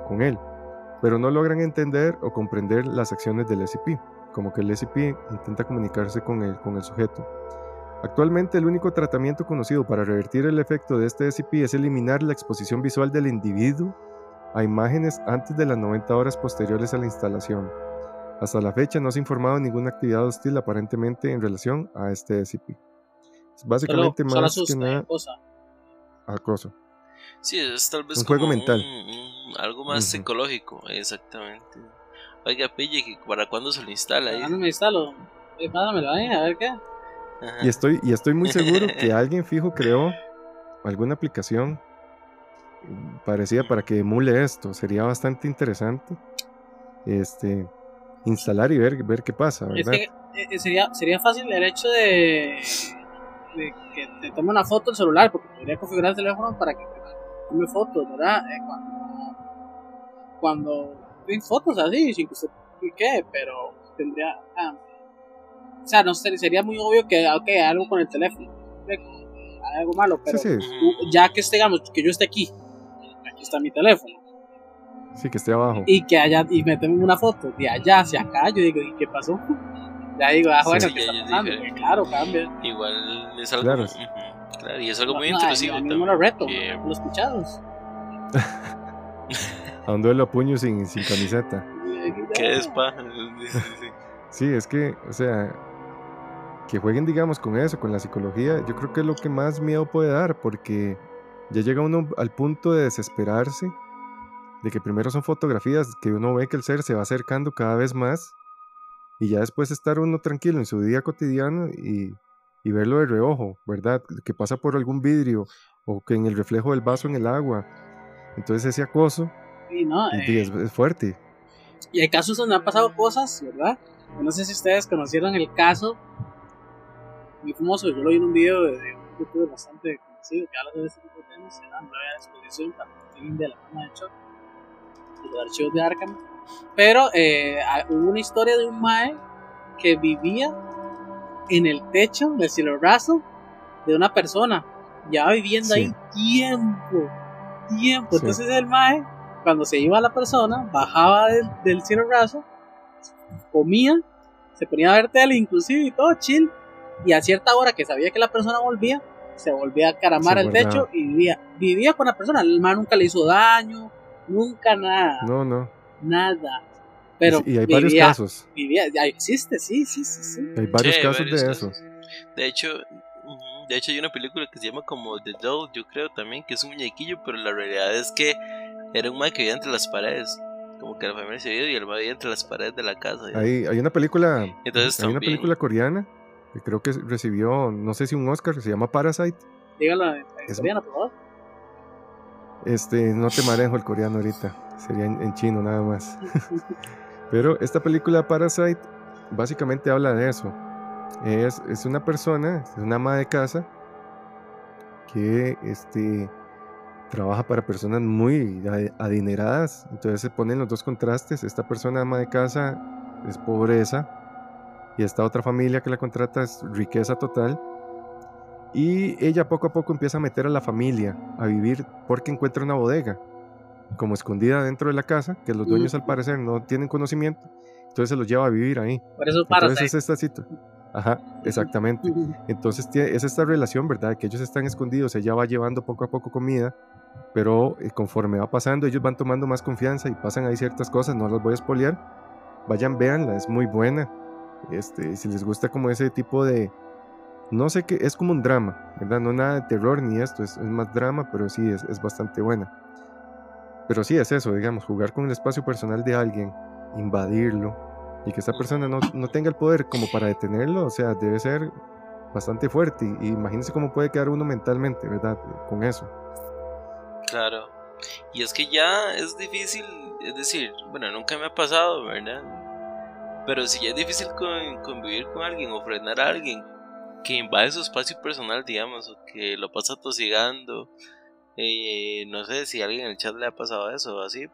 con él, pero no logran entender o comprender las acciones del SCP, como que el SCP intenta comunicarse con el, con el sujeto. Actualmente el único tratamiento conocido para revertir el efecto de este SCP es eliminar la exposición visual del individuo a imágenes antes de las 90 horas posteriores a la instalación. Hasta la fecha no se ha informado de ninguna actividad hostil aparentemente en relación a este SCP. Es básicamente solo, solo más que nada cosa. acoso. Sí, es tal vez Un juego mental. un- un- algo más psicológico, exactamente. Oiga, pille, que ¿para cuándo se lo instala? Ah, no me instalo. Eh, pásamelo ahí, a ver qué. Ajá. Y estoy, y estoy muy seguro que alguien fijo creó alguna aplicación parecida para que emule esto. Sería bastante interesante. Este instalar y ver, ver qué pasa, Es ¿verdad? que eh, sería, sería fácil el hecho de, de que te tome una foto el celular, porque podría configurar el teléfono para que te tome fotos, ¿verdad? Eh, cuando, cuando fotos así, sin que usted qué, pero tendría. ah, o sea, no sé, sería muy obvio que, ok, algo con el teléfono, hay algo malo, pero Sí, sí, u- ya que digamos que yo esté aquí, aquí está mi teléfono, sí, que esté abajo. y que allá, y me tomen una foto de allá hacia acá, yo digo, ¿y qué pasó? Ya digo, ah, bueno, Sí, ¿qué está pasando? Claro, cambia. Igual es algo. Claro. claro, y es algo muy No, intrusivo a mí también. me lo reto, que- los pichados. A un duelo a puño sin, sin camiseta. que es pa. Sí, sí, sí. Sí, es que, o sea, que jueguen, digamos, con eso, con la psicología, yo creo que es lo que más miedo puede dar, porque ya llega uno al punto de desesperarse, de que primero son fotografías, que uno ve que el ser se va acercando cada vez más, y ya después estar uno tranquilo en su día cotidiano y, y verlo de reojo, ¿verdad? Que pasa por algún vidrio, o que en el reflejo del vaso en el agua. Entonces ese acoso Sí, no, eh, es, es fuerte. Y hay casos donde han pasado cosas, ¿verdad? No sé si ustedes conocieron el caso muy famoso, yo lo vi en un video de, de un youtuber bastante conocido que habla sobre este tipo de temas, se llama Breve Exposición para el fin de la fama de Chuck, de los archivos de Arkham. Pero eh, hubo una historia de un mae que vivía en el techo del cielo raso de una persona, ya viviendo Sí. ahí tiempo, tiempo. Sí. Entonces el mae cuando se iba la persona, bajaba del, del cielo raso, comía, se ponía a ver tele inclusive y todo chill, y a cierta hora que sabía que la persona volvía, se volvía a caramar Se el guardaba. techo y vivía, vivía con la persona, el man nunca le hizo daño, nunca nada, No, no. nada. Pero y hay varios vivía, casos. vivía, ya existe, sí, sí, sí, sí. Hay varios Sí, casos varios de casos. eso. De hecho, de hecho hay una película que se llama como The Doll, yo creo también, que es un muñequillo, pero la realidad es que era un mae que vivía entre las paredes. Como que la familia se vivía y el mae vivía entre las paredes de la casa. Hay, hay una película, Entonces hay una película coreana que creo que recibió, no sé si un Oscar, se llama Parasite. Dígalo en Es- coreano, por favor. Este, no te manejo el coreano ahorita, sería en, en chino nada más. Pero esta película Parasite básicamente habla de eso. Es, es una persona, es una ama de casa que este, trabaja para personas muy adineradas. Entonces se ponen los dos contrastes. Esta persona ama de casa es pobreza y esta otra familia que la contrata es riqueza total. Y ella poco a poco empieza a meter a la familia a vivir porque encuentra una bodega como escondida dentro de la casa, que los dueños al parecer no tienen conocimiento, entonces se los lleva a vivir ahí. Por eso Entonces es esta cita. Ajá, exactamente. Entonces es esta relación, ¿verdad? Que ellos están escondidos, ella va llevando poco a poco comida, pero eh, conforme va pasando, ellos van tomando más confianza y pasan ahí ciertas cosas, no las voy a espolear. Vayan, véanla, es muy buena. Este, si les gusta como ese tipo de... No sé qué, es como un drama, ¿verdad? No nada de terror ni esto, es, es más drama, pero sí, es, es bastante buena. Pero sí es eso, digamos, jugar con el espacio personal de alguien, invadirlo, y que esa persona no, no tenga el poder como para detenerlo, o sea, debe ser bastante fuerte. Y, y imagínense cómo puede quedar uno mentalmente, ¿verdad? Con eso. Claro. Y es que ya es difícil, es decir, bueno, nunca me ha pasado, ¿verdad? Pero si ya es difícil con- convivir con alguien o frenar a alguien que invade su espacio personal, digamos, o que lo pasa tosigando, eh, no sé si alguien en el chat le ha pasado eso o así,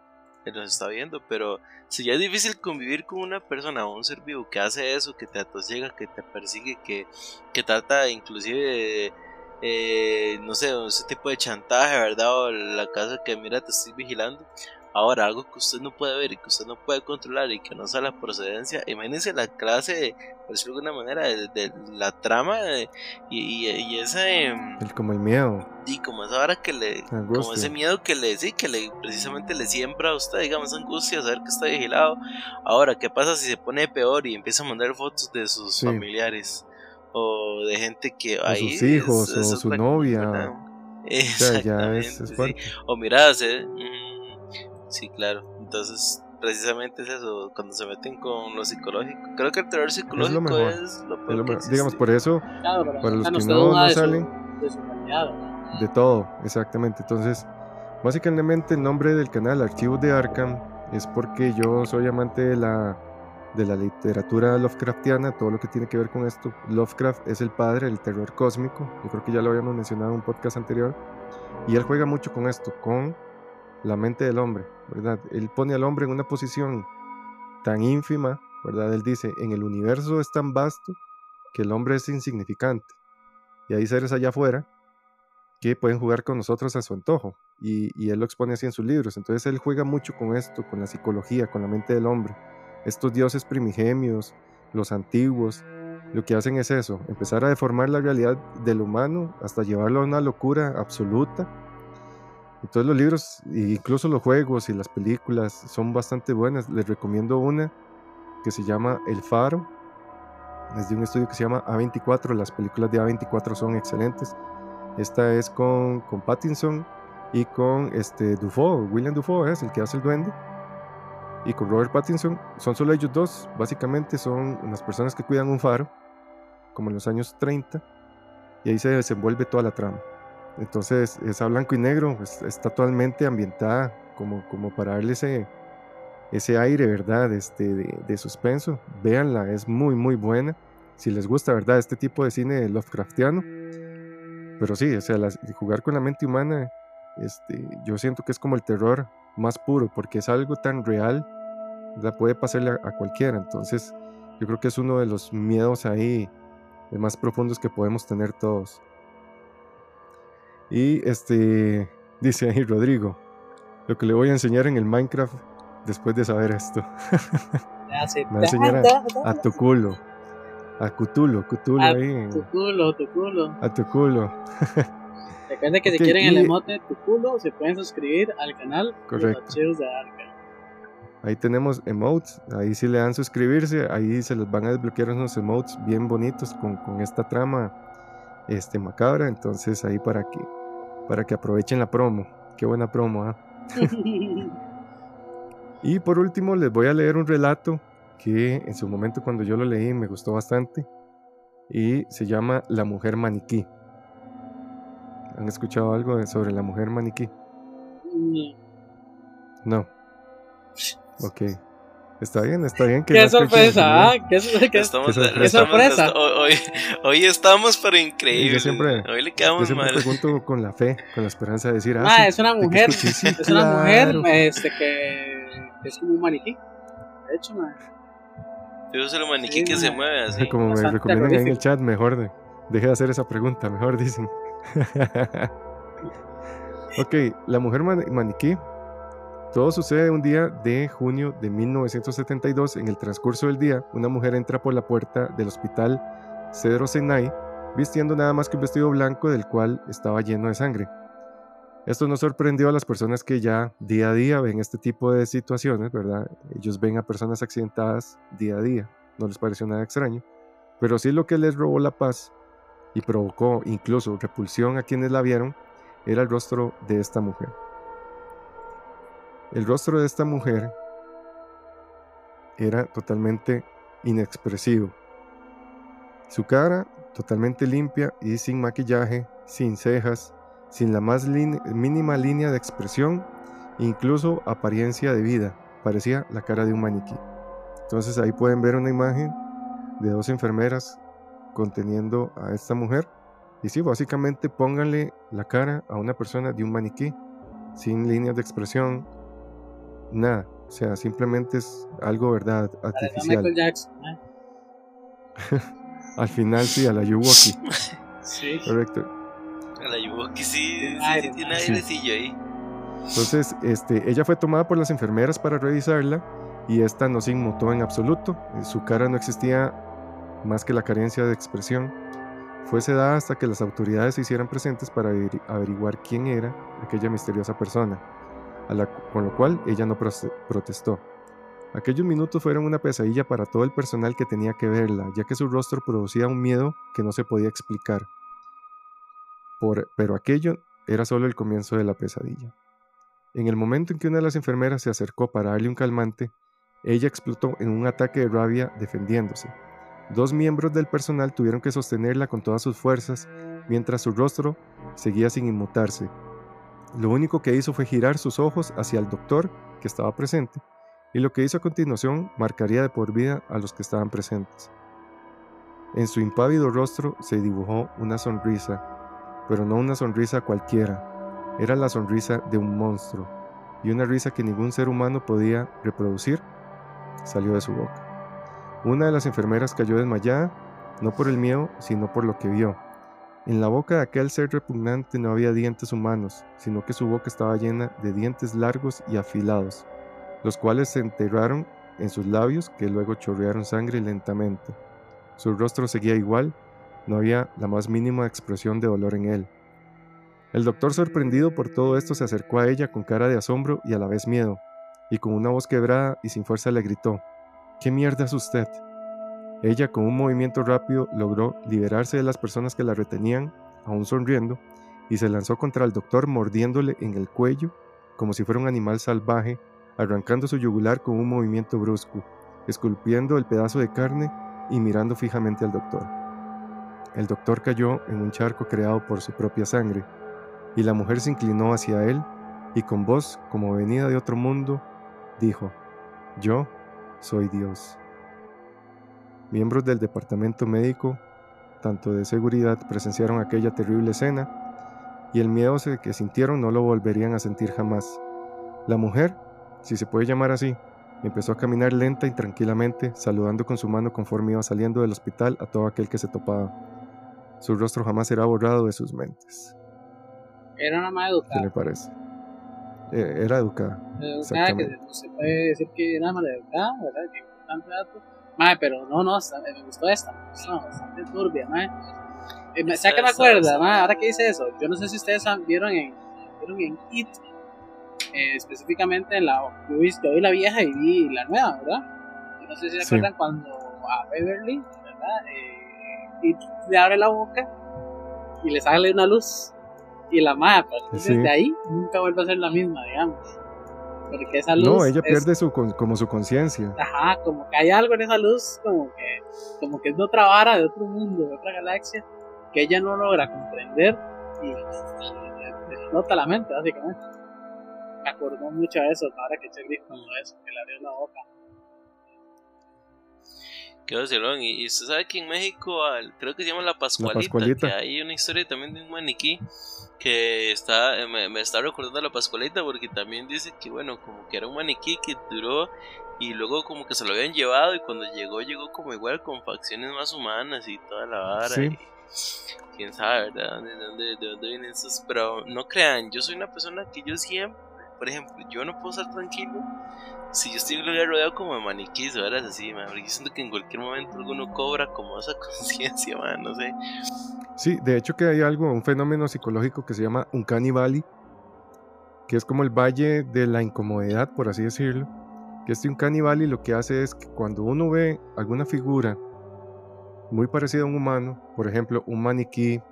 que nos está viendo, pero si ya es difícil convivir con una persona o un ser vivo que hace eso, que te atosiga, que te persigue, que, que trata inclusive de, eh, no sé, ese tipo de chantaje, ¿verdad? O la casa que mira te estoy vigilando. Ahora, algo que usted no puede ver y que usted no puede controlar y que no sabe la procedencia, imagínense la clase, por decirlo de alguna manera, de, de la trama de- y, y, y ese... em, El, como el miedo. y como esa hora que le La como angustia. ese miedo que le sí que le precisamente le siembra a usted digamos angustia saber que está vigilado ahora qué pasa si se pone peor y empieza a mandar fotos de sus Sí. familiares o de gente que O ahí sus hijos, es- o su novia. ¿verdad? O sea, ya es, Exactamente, es sí. o miradas ¿eh? Mm, sí claro entonces precisamente es eso cuando se meten con lo psicológico creo que el terror psicológico mejor. es lo Es peor lo que mejor. Digamos, por eso, Claro, para los que no, no de su- salen, de su realidad, ¿verdad? de todo, exactamente. Entonces, básicamente el nombre del canal Archivos de Arkham es porque yo soy amante de la, de la literatura Lovecraftiana, todo lo que tiene que ver con esto. Lovecraft es el padre del terror cósmico, yo creo que ya lo habíamos mencionado en un podcast anterior, y él juega mucho con esto, con la mente del hombre, ¿verdad? Él pone al hombre en una posición tan ínfima, ¿verdad? Él dice, en el universo es tan vasto que el hombre es insignificante. Y hay seres allá afuera que pueden jugar con nosotros a su antojo. Y, y, él lo expone así en sus libros. Entonces él juega mucho con esto, con la psicología, con la mente del hombre. Estos dioses primigenios, los antiguos, lo que hacen es eso, empezar a deformar la realidad del humano hasta llevarlo a una locura absoluta. Entonces los libros, incluso los juegos y las películas son bastante buenas. Les recomiendo una que se llama El Faro. Es de un estudio que se llama A24. Las películas de A24 son excelentes. Esta es con, con Pattinson y con este Dufault, William Dufault es el que hace el duende. Y con Robert Pattinson son solo ellos dos. Básicamente son unas personas que cuidan un faro, como en los años 30, y ahí se desenvuelve toda la trama. Entonces es a blanco y negro, está totalmente ambientada como, como para darle ese, ese aire, ¿verdad? Este, de, suspenso. Véanla, es muy, muy buena. Si les gusta, ¿verdad? Este tipo de cine Lovecraftiano. Pero sí, o sea, jugar con la mente humana, este, yo siento que es como el terror más puro, porque es algo tan real, la puede pasarle a, cualquiera. Entonces, yo creo que es uno de los miedos ahí más profundos que podemos tener todos. Y este, dice ahí Rodrigo, lo que le voy a enseñar en el Minecraft después de saber esto. Me va a enseñar a, tu culo. A Cutulo, Cutulo a ahí. Tu culo, tu culo. A tu culo. Recuerden que si quieren el emote tu culo, se pueden suscribir al canal Correcto. Los Archivos de Arca. Ahí tenemos emotes, ahí si le dan suscribirse, ahí se les van a desbloquear unos emotes bien bonitos con, con esta trama este, macabra. Entonces ahí para que, para que aprovechen la promo. Qué buena promo, ¿ah? y por último les voy a leer un relato que en su momento cuando yo lo leí me gustó bastante y se llama La mujer maniquí. ¿Han escuchado algo sobre la mujer maniquí? No. Ok. Está bien, está bien. Que ¿Qué, sorpresa, ¿ah? ¿Qué, sorpresa? Hoy, hoy, estamos, pero increíble. siempre, hoy le quedamos yo siempre pregunto con la fe, con la esperanza de decir, ah, ah es una mujer, es una mujer este, que es como un maniquí. De hecho, man. Yo soy el maniquí que se mueve así. Como me recomiendan ahí en el chat, mejor de, deje de hacer esa pregunta, mejor dicen. ok, la mujer maniquí. Todo sucede un día de junio de 1972. En el transcurso del día, una mujer entra por la puerta del hospital Cedro Sinai vistiendo nada más que un vestido blanco del cual estaba lleno de sangre. Esto no sorprendió a las personas que ya día a día ven este tipo de situaciones, ¿verdad? Ellos ven a personas accidentadas día a día, no les pareció nada extraño, pero sí lo que les robó la paz y provocó incluso repulsión a quienes la vieron era el rostro de esta mujer. El rostro de esta mujer era totalmente inexpresivo. Su cara totalmente limpia y sin maquillaje, sin cejas, sin la más mínima línea de expresión, incluso apariencia de vida. Parecía la cara de un maniquí. Entonces ahí pueden ver una imagen de dos enfermeras conteniendo a esta mujer. Y sí, básicamente pónganle la cara a una persona de un maniquí, sin líneas de expresión, nada. O sea, simplemente es algo, ¿verdad? Artificial. ¿eh? Al final sí, a la Yuwoki. sí. Correcto. La Yuwoki sí, sí, tiene airecillo ahí. Entonces, este, ella fue tomada por las enfermeras para revisarla y esta no se inmutó en absoluto. En su cara no existía más que la carencia de expresión. Fue sedada hasta que las autoridades se hicieran presentes para averiguar quién era aquella misteriosa persona, con lo cual ella no protestó. Aquellos minutos fueron una pesadilla para todo el personal que tenía que verla, ya que su rostro producía un miedo que no se podía explicar pero aquello era solo el comienzo de la pesadilla. En el momento en que una de las enfermeras se acercó para darle un calmante, ella explotó en un ataque de rabia defendiéndose. Dos miembros del personal tuvieron que sostenerla con todas sus fuerzas mientras su rostro seguía sin inmutarse. Lo único que hizo fue girar sus ojos hacia el doctor que estaba presente, y lo que hizo a continuación marcaría de por vida a los que estaban presentes. En su impávido rostro se dibujó una sonrisa pero no una sonrisa cualquiera, era la sonrisa de un monstruo, y una risa que ningún ser humano podía reproducir salió de su boca. Una de las enfermeras cayó desmayada, no por el miedo, sino por lo que vio. En la boca de aquel ser repugnante no había dientes humanos, sino que su boca estaba llena de dientes largos y afilados, los cuales se enterraron en sus labios que luego chorrearon sangre lentamente. Su rostro seguía igual, no había la más mínima expresión de dolor en él. El doctor sorprendido por todo esto se acercó a ella con cara de asombro y a la vez miedo, y con una voz quebrada y sin fuerza le gritó, ¿Qué mierda es usted? Ella con un movimiento rápido logró liberarse de las personas que la retenían, aún sonriendo, y se lanzó contra el doctor mordiéndole en el cuello como si fuera un animal salvaje, arrancando su yugular con un movimiento brusco, esculpiendo el pedazo de carne y mirando fijamente al doctor. El doctor cayó en un charco creado por su propia sangre, y la mujer se inclinó hacia él y con voz como venida de otro mundo, dijo, Yo soy Dios. Miembros del departamento médico, tanto de seguridad, presenciaron aquella terrible escena y el miedo que sintieron no lo volverían a sentir jamás. La mujer, si se puede llamar así, empezó a caminar lenta y tranquilamente, saludando con su mano conforme iba saliendo del hospital a todo aquel que se topaba. Su rostro jamás será borrado de sus mentes. Era una madre educada. ¿Qué le parece? Eh, era educada. Educada, que no se puede decir que era educada, ¿verdad? Que importante dato. Madre, pero no, no, me gustó esta, me gustó, bastante turbia, madre. Eh, ¿Sabes qué me acuerda, madre? Ahora que dice eso, yo no sé si ustedes vieron en, vieron en It, eh, específicamente en la. Yo vi, yo vi la vieja y vi la nueva, ¿verdad? Yo no sé si se acuerdan cuando a Beverly, ¿verdad? Eh, It le abre la boca y le sale una luz y la madre, pues, desde ahí nunca vuelve a ser la misma, digamos. Porque esa luz. No, ella pierde su, como su conciencia. Ajá, como que hay algo en esa luz, como que, como que es de otra vara, de otro mundo, de otra galaxia, que ella no logra comprender y nota la mente, básicamente. Me acordó mucho de eso, ahora que Chuck dijo eso, que le abrió la boca. Qué vacilón. Y, y usted sabe que en México, creo que se llama La Pascualita, que hay una historia también de un maniquí que está, eh, me, está recordando a La Pascualita porque también dice que, bueno, como que era un maniquí que duró y luego como que se lo habían llevado y cuando llegó, llegó como igual con facciones más humanas y toda la vara. Y, quién sabe, ¿verdad? ¿De dónde, de dónde vienen esos? Pero no crean, yo soy una persona que yo siempre, por ejemplo, yo no puedo estar tranquilo si yo estoy rodeado como de maniquís, ¿verdad? Así, man, porque siento que en cualquier momento alguno cobra como esa conciencia, man, no sé. Sí, de hecho que hay algo, un fenómeno psicológico que se llama un Valley, que es como el valle de la incomodidad, por así decirlo. Que este Uncanny Valley lo que hace es que cuando uno ve alguna figura muy parecida a un humano, por ejemplo, un maniquí,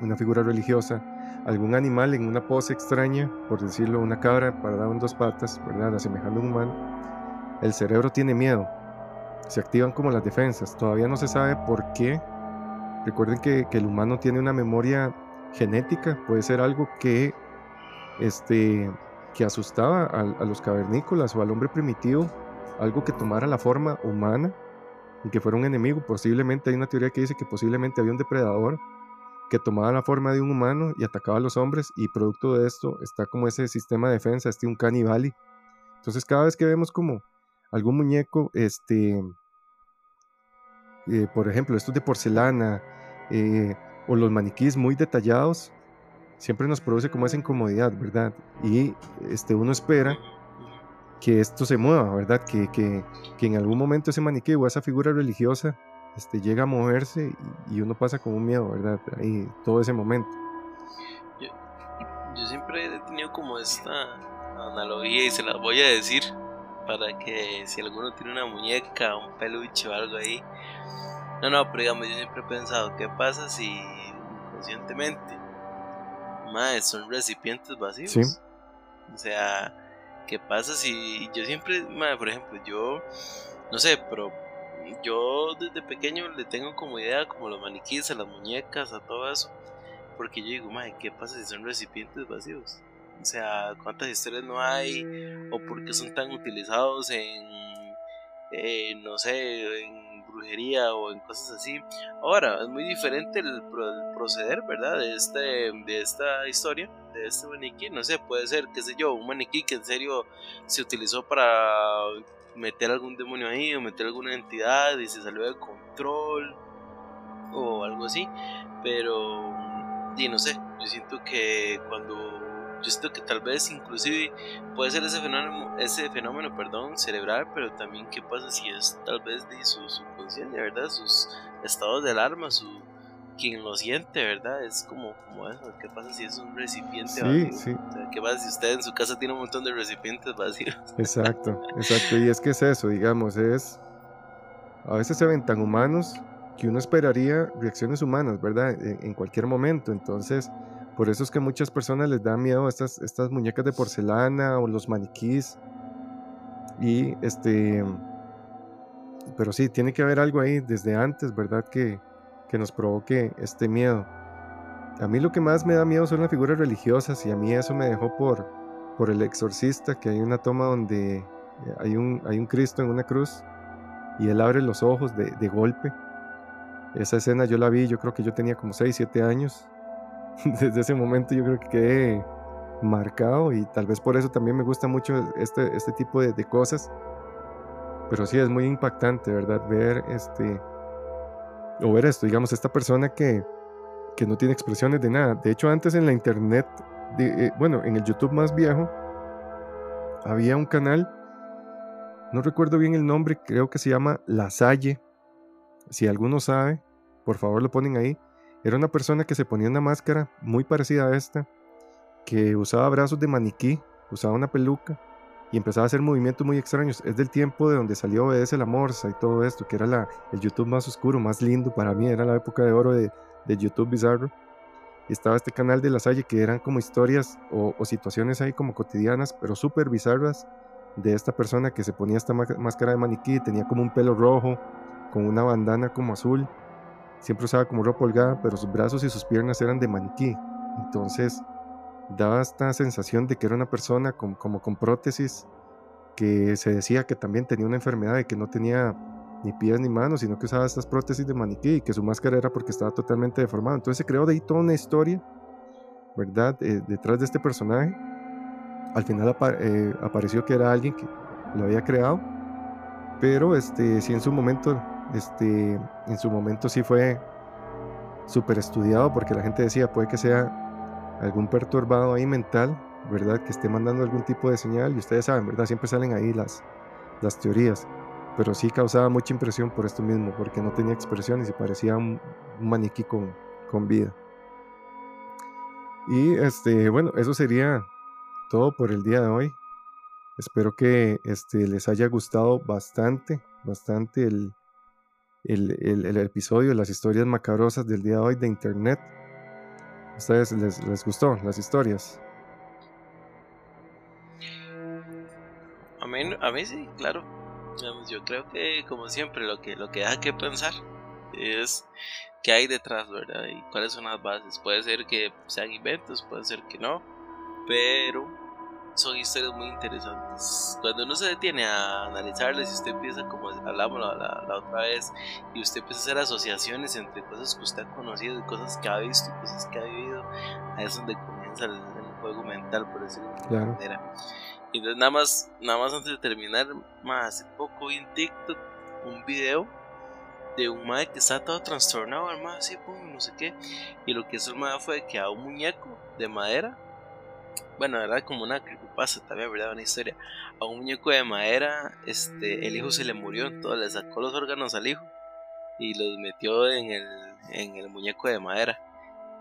una figura religiosa, algún animal en una pose extraña, por decirlo, una cabra parada en dos patas, ¿verdad? Asemejando a un humano, el cerebro tiene miedo. Se activan como las defensas. Todavía no se sabe por qué. Recuerden que, el humano tiene una memoria genética, puede ser algo que, este, que asustaba a, a los cavernícolas o al hombre primitivo, algo que tomara la forma humana y que fuera un enemigo. Posiblemente hay una teoría que dice que posiblemente había un depredador que tomaba la forma de un humano y atacaba a los hombres y producto de esto está como ese sistema de defensa, este un canibali. Entonces cada vez que vemos como algún muñeco, este, eh, por ejemplo, estos de porcelana eh, o los maniquíes muy detallados, siempre nos produce como esa incomodidad, ¿verdad? Y este, uno espera que esto se mueva, ¿verdad? Que, que, que en algún momento ese maniquí o esa figura religiosa este, llega a moverse y, uno pasa con un miedo, ¿verdad? Ahí, todo ese momento. Yo, siempre he tenido como esta analogía y se las voy a decir para que si alguno tiene una muñeca, un peluche o algo ahí. No, no, pero digamos, yo siempre he pensado, ¿qué pasa si inconscientemente, más son recipientes vacíos? Sí. O sea, ¿qué pasa si yo siempre, madre, por ejemplo, yo, no sé, pero yo desde pequeño le tengo como idea como los maniquíes, a las muñecas, a todo eso. Porque yo digo, madre, ¿qué pasa si son recipientes vacíos? O sea, ¿cuántas historias no hay? ¿O por qué son tan utilizados en, no sé, en brujería o en cosas así? Ahora, es muy diferente el, proceder, ¿verdad? De, este, de esta historia, de este maniquí. No sé, puede ser, qué sé yo, un maniquí que en serio se utilizó para meter algún demonio ahí o meter alguna entidad y se salió de control o algo así. Pero, y no sé, yo siento que cuando yo siento que tal vez inclusive puede ser ese fenómeno, ese fenómeno perdón, cerebral, pero también qué pasa si es tal vez de su subconsciencia, ¿verdad? Sus estados de alarma, su quien lo siente, ¿verdad? Es como, como eso, ¿qué pasa si es un recipiente Sí, vacío? sí. O sea, ¿Qué pasa si usted en su casa tiene un montón de recipientes vacíos? Exacto, exacto. Y es que es eso, digamos, es... A veces se ven tan humanos que uno esperaría reacciones humanas, ¿verdad? En, en cualquier momento. Entonces, por eso es que muchas personas les da miedo estas, estas muñecas de porcelana o los maniquís. Y este... Pero sí, tiene que haber algo ahí desde antes, ¿verdad? Que, que nos provoque este miedo. A mí lo que más me da miedo son las figuras religiosas y a mí eso me dejó por, por el exorcista, que hay una toma donde eh, hay un, hay un Cristo en una cruz y él abre los ojos de, de golpe. Esa escena yo la vi, yo creo que yo tenía como 6, 7 años. Desde ese momento yo creo que quedé marcado y tal vez por eso también me gusta mucho este, este tipo de, cosas. Pero sí es muy impactante, ¿verdad? Ver este... O ver esto, digamos, esta persona que, que no tiene expresiones de nada. De hecho, antes en la internet, de, eh, bueno, en el YouTube más viejo, había un canal, no recuerdo bien el nombre, creo que se llama La Salle. Si alguno sabe, por favor lo ponen ahí. Era una persona que se ponía una máscara muy parecida a esta, que usaba brazos de maniquí, usaba una peluca y empezaba a hacer movimientos muy extraños. Es del tiempo de donde salió Obedece la Morsa y todo esto, que era la, el YouTube más oscuro, más lindo para mí, era la época de oro de, YouTube bizarro. Y estaba este canal de La Salle que eran como historias o, o situaciones ahí como cotidianas, pero súper bizarras, de esta persona que se ponía esta máscara de maniquí, tenía como un pelo rojo, con una bandana como azul, siempre usaba como ropa holgada, pero sus brazos y sus piernas eran de maniquí. Entonces daba esta sensación de que era una persona con- como con prótesis, que se decía que también tenía una enfermedad y que no tenía ni pies ni manos, sino que usaba estas prótesis de maniquí y que su máscara era porque estaba totalmente deformado. Entonces se creó de ahí toda una historia, ¿verdad? Eh, detrás de este personaje. Al final eh, apareció que era alguien que lo había creado, pero este, sí en su momento, este, en su momento sí fue súper estudiado porque la gente decía puede que sea algún perturbado ahí mental, ¿verdad? Que esté mandando algún tipo de señal y ustedes saben, ¿verdad? Siempre salen ahí las, las teorías pero sí causaba mucha impresión por esto mismo, porque no tenía expresiones y parecía un, un maniquí con, con vida. Y este, bueno, eso sería todo por el día de hoy. Espero que este, les haya gustado bastante, bastante el, el, el- el episodio, las historias macabrosas del día de hoy de internet. ¿A ustedes les, les gustó las historias? A mí, a mí sí, claro. Yo creo que, como siempre, lo que, lo que deja que pensar es qué hay detrás, ¿verdad? Y cuáles son las bases. Puede ser que sean inventos, puede ser que no, pero son historias muy interesantes. Cuando uno se detiene a analizarlas y usted empieza, como hablamos la, la- la otra vez, y usted empieza a hacer asociaciones entre cosas que usted ha conocido y cosas que ha visto y cosas que ha vivido, ahí es donde comienza el, el juego mental, por decirlo de alguna Claro. manera. Y entonces nada más, nada más antes de terminar, más hace poco vi en TikTok un video de un mae que estaba todo trastornado, el mae así, pum, no sé qué. Y lo que hizo el mae fue que a un muñeco de madera, bueno, era como una creepypasta también, ¿verdad? Una historia. A un muñeco de madera, este, el hijo se le murió, entonces le sacó los órganos al hijo y los metió en el, en el muñeco de madera.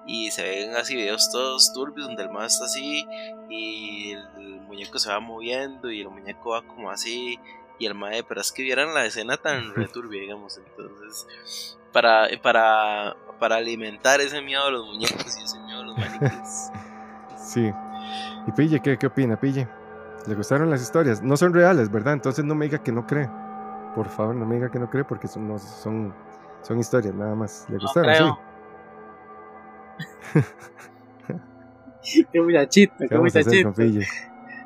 Y se ven así videos todos turbios donde el mae está así y el muñeco se va moviendo y el muñeco va como así y el mae, pero es que vieran la escena tan returbia, digamos, entonces para, para, para alimentar ese miedo a los muñecos y ese miedo a los maniquíes. Sí. ¿Y Pille qué, qué opina, Pille? ¿Le gustaron las historias? No son reales, ¿verdad? Entonces no me diga que no cree. Por favor, no me diga que no cree porque son, no- son, son historias nada más. ¿Le No gustaron? creo. qué muchachito, ¿Qué qué muchachito.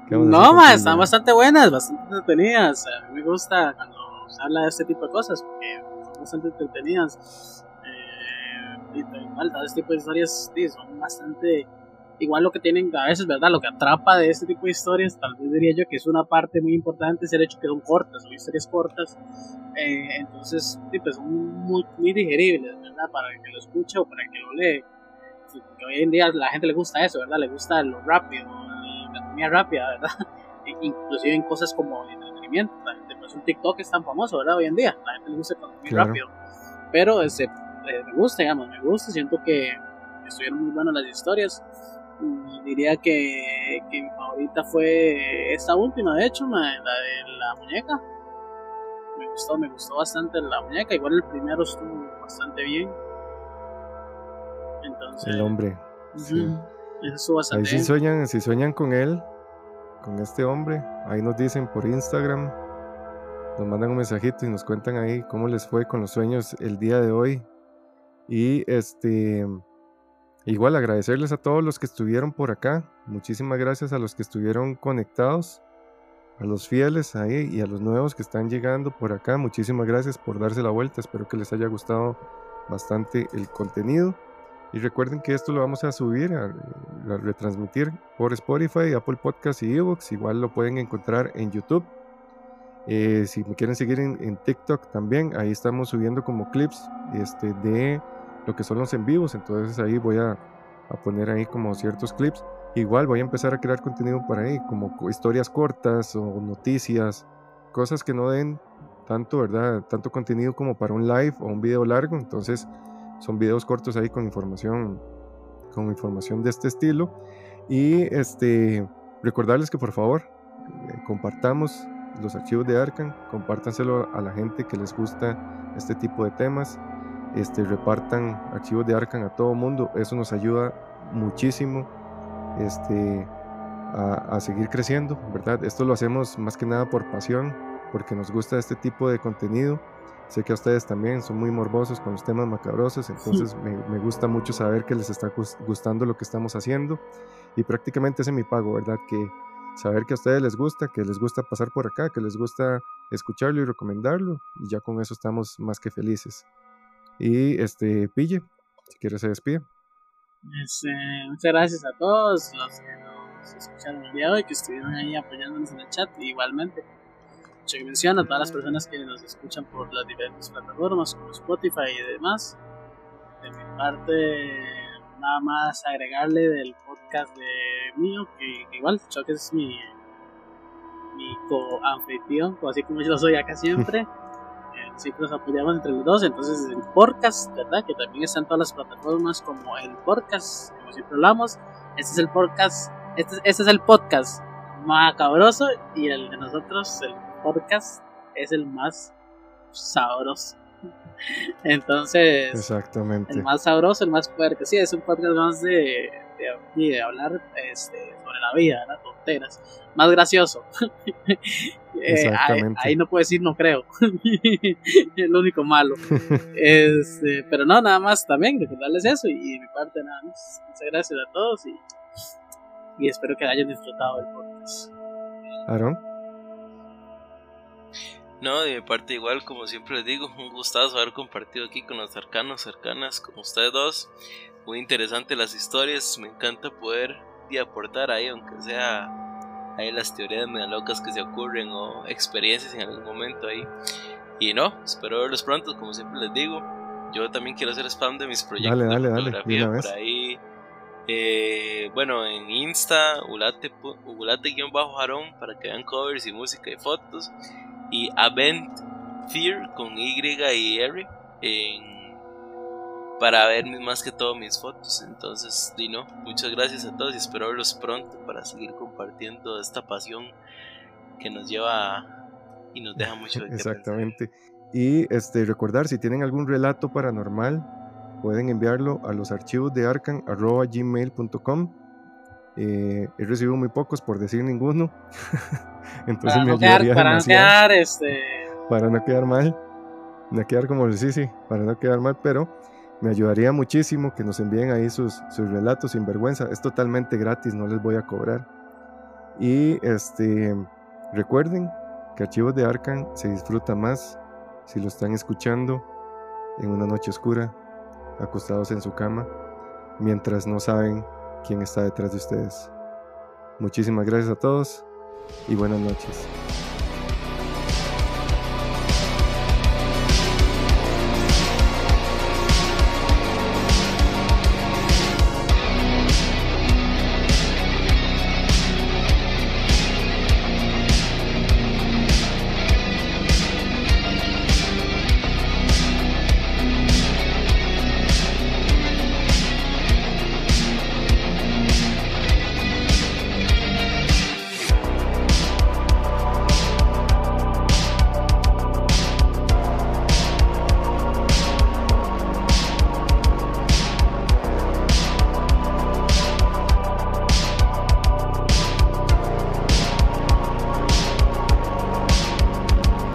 No, más, están bastante buenas, bastante entretenidas. A mí me gusta cuando se habla de este tipo de cosas porque son bastante entretenidas. Eh, y tal este tipo de historias sí, son bastante igual lo que tienen a veces, ¿verdad? Lo que atrapa de este tipo de historias, tal vez diría yo que es una parte muy importante, es el hecho que son cortas, son historias cortas, eh, entonces sí, pues son muy, muy digeribles, ¿verdad? Para el que lo escuche o para el que lo lee. Porque hoy en día a la gente le gusta eso, ¿verdad? Le gusta lo rápido, la economía rápida, ¿verdad? Inclusive en cosas como entretenimiento. La gente, pues un TikTok es tan famoso, ¿verdad? Hoy en día, la gente le gusta muy rápido. Pero ese, eh, me gusta, digamos, me gusta, siento que estuvieron muy buenas las historias diría que, que, mi favorita fue esta última, de hecho, la de la muñeca. Me gustó, me gustó bastante la muñeca. Igual el primero estuvo bastante bien. Entonces. El hombre. Sí. Eso estuvo bastante ahí si sueñan, si sueñan con él, con este hombre, ahí nos dicen por Instagram, nos mandan un mensajito y nos cuentan ahí cómo les fue con los sueños el día de hoy. Y este Igual agradecerles a todos los que estuvieron por acá. Muchísimas gracias a los que estuvieron conectados, a los fieles ahí y a los nuevos que están llegando por acá. Muchísimas gracias por darse la vuelta. Espero que les haya gustado bastante el contenido. Y recuerden que esto lo vamos a subir, a, retransmitir por Spotify, Apple Podcasts y Evox. Igual lo pueden encontrar en YouTube. Eh, si me quieren seguir en, TikTok también, ahí estamos subiendo como clips este, de lo que son los en vivos. Entonces ahí voy a, poner ahí como ciertos clips. Igual voy a empezar a crear contenido por ahí, como historias cortas o noticias, cosas que no den tanto, ¿verdad? Tanto contenido como para un live o un video largo. Entonces son videos cortos ahí con información, con información de este estilo. Y este, recordarles que por favor eh, compartamos los archivos de Arcan, compártanselo a la gente que les gusta este tipo de temas este, repartan archivos de Arcan a todo mundo. Eso nos ayuda muchísimo este, a, seguir creciendo, ¿verdad? Esto lo hacemos más que nada por pasión, porque nos gusta este tipo de contenido. Sé que a ustedes también son muy morbosos con los temas macabrosos, entonces me, me, gusta mucho saber que les está gustando lo que estamos haciendo y prácticamente ese es mi pago, ¿verdad? Que saber que a ustedes les gusta, que les gusta pasar por acá, que les gusta escucharlo y recomendarlo y ya con eso estamos más que felices. Y este, Pille, si quieres se despide. Este, muchas gracias a todos los que nos escucharon el día de hoy, que estuvieron ahí apoyándonos en el chat, igualmente. Mucho que menciona a todas las personas que nos escuchan por las diferentes plataformas como Spotify y demás. De mi parte, nada más agregarle del podcast de mío, que, igual Chuck es mi, mi co-anfitrión, así como yo lo soy acá siempre. siempre nos apoyamos entre los dos. Entonces, el podcast, ¿verdad? Que también está en todas las plataformas como el podcast, como siempre hablamos. Este es el podcast, este, este es el podcast macabroso y el de nosotros, el podcast, es el más sabroso. Entonces, Exactamente. el más sabroso, el más fuerte. Sí, es un podcast más de, de, de hablar este, sobre la vida, las tonteras. Más gracioso. Eh, ahí, no puedo decir no creo. es lo único malo. Este, pero no, nada más también recordarles eso y de mi parte nada más. Muchas gracias a todos y, y espero que hayan disfrutado el podcast. Aaron. No, de mi parte igual, como siempre les digo, un gustazo haber compartido aquí con los cercanos, cercanas, como ustedes dos. Muy interesante las historias, me encanta poder y aportar ahí, aunque sea hay las teorías medio locas que se ocurren o experiencias en algún momento ahí. Y no, espero verlos pronto, como siempre les digo. Yo también quiero hacer spam de mis proyectos dale, dale, de fotografía por ahí. Eh, bueno, en Insta, ulate-jarón para que vean covers y música y fotos. Y Avent Fear con Y y R en para ver más que todo mis fotos. Entonces, Dino, muchas gracias a todos y espero verlos pronto para seguir compartiendo esta pasión que nos lleva y nos deja mucho de Exactamente. Y este recordar si tienen algún relato paranormal, pueden enviarlo a los archivos de arcan@gmail.com. Eh, he recibido muy pocos por decir ninguno. Entonces para me no quedar, para no quedar este para no quedar mal. No quedar como el sí, sí, para no quedar mal, pero me ayudaría muchísimo que nos envíen ahí sus, sus relatos sin vergüenza. Es totalmente gratis, no les voy a cobrar. Y este, recuerden que Archivos de Arcan se disfruta más si lo están escuchando en una noche oscura, acostados en su cama, mientras no saben quién está detrás de ustedes. Muchísimas gracias a todos y buenas noches.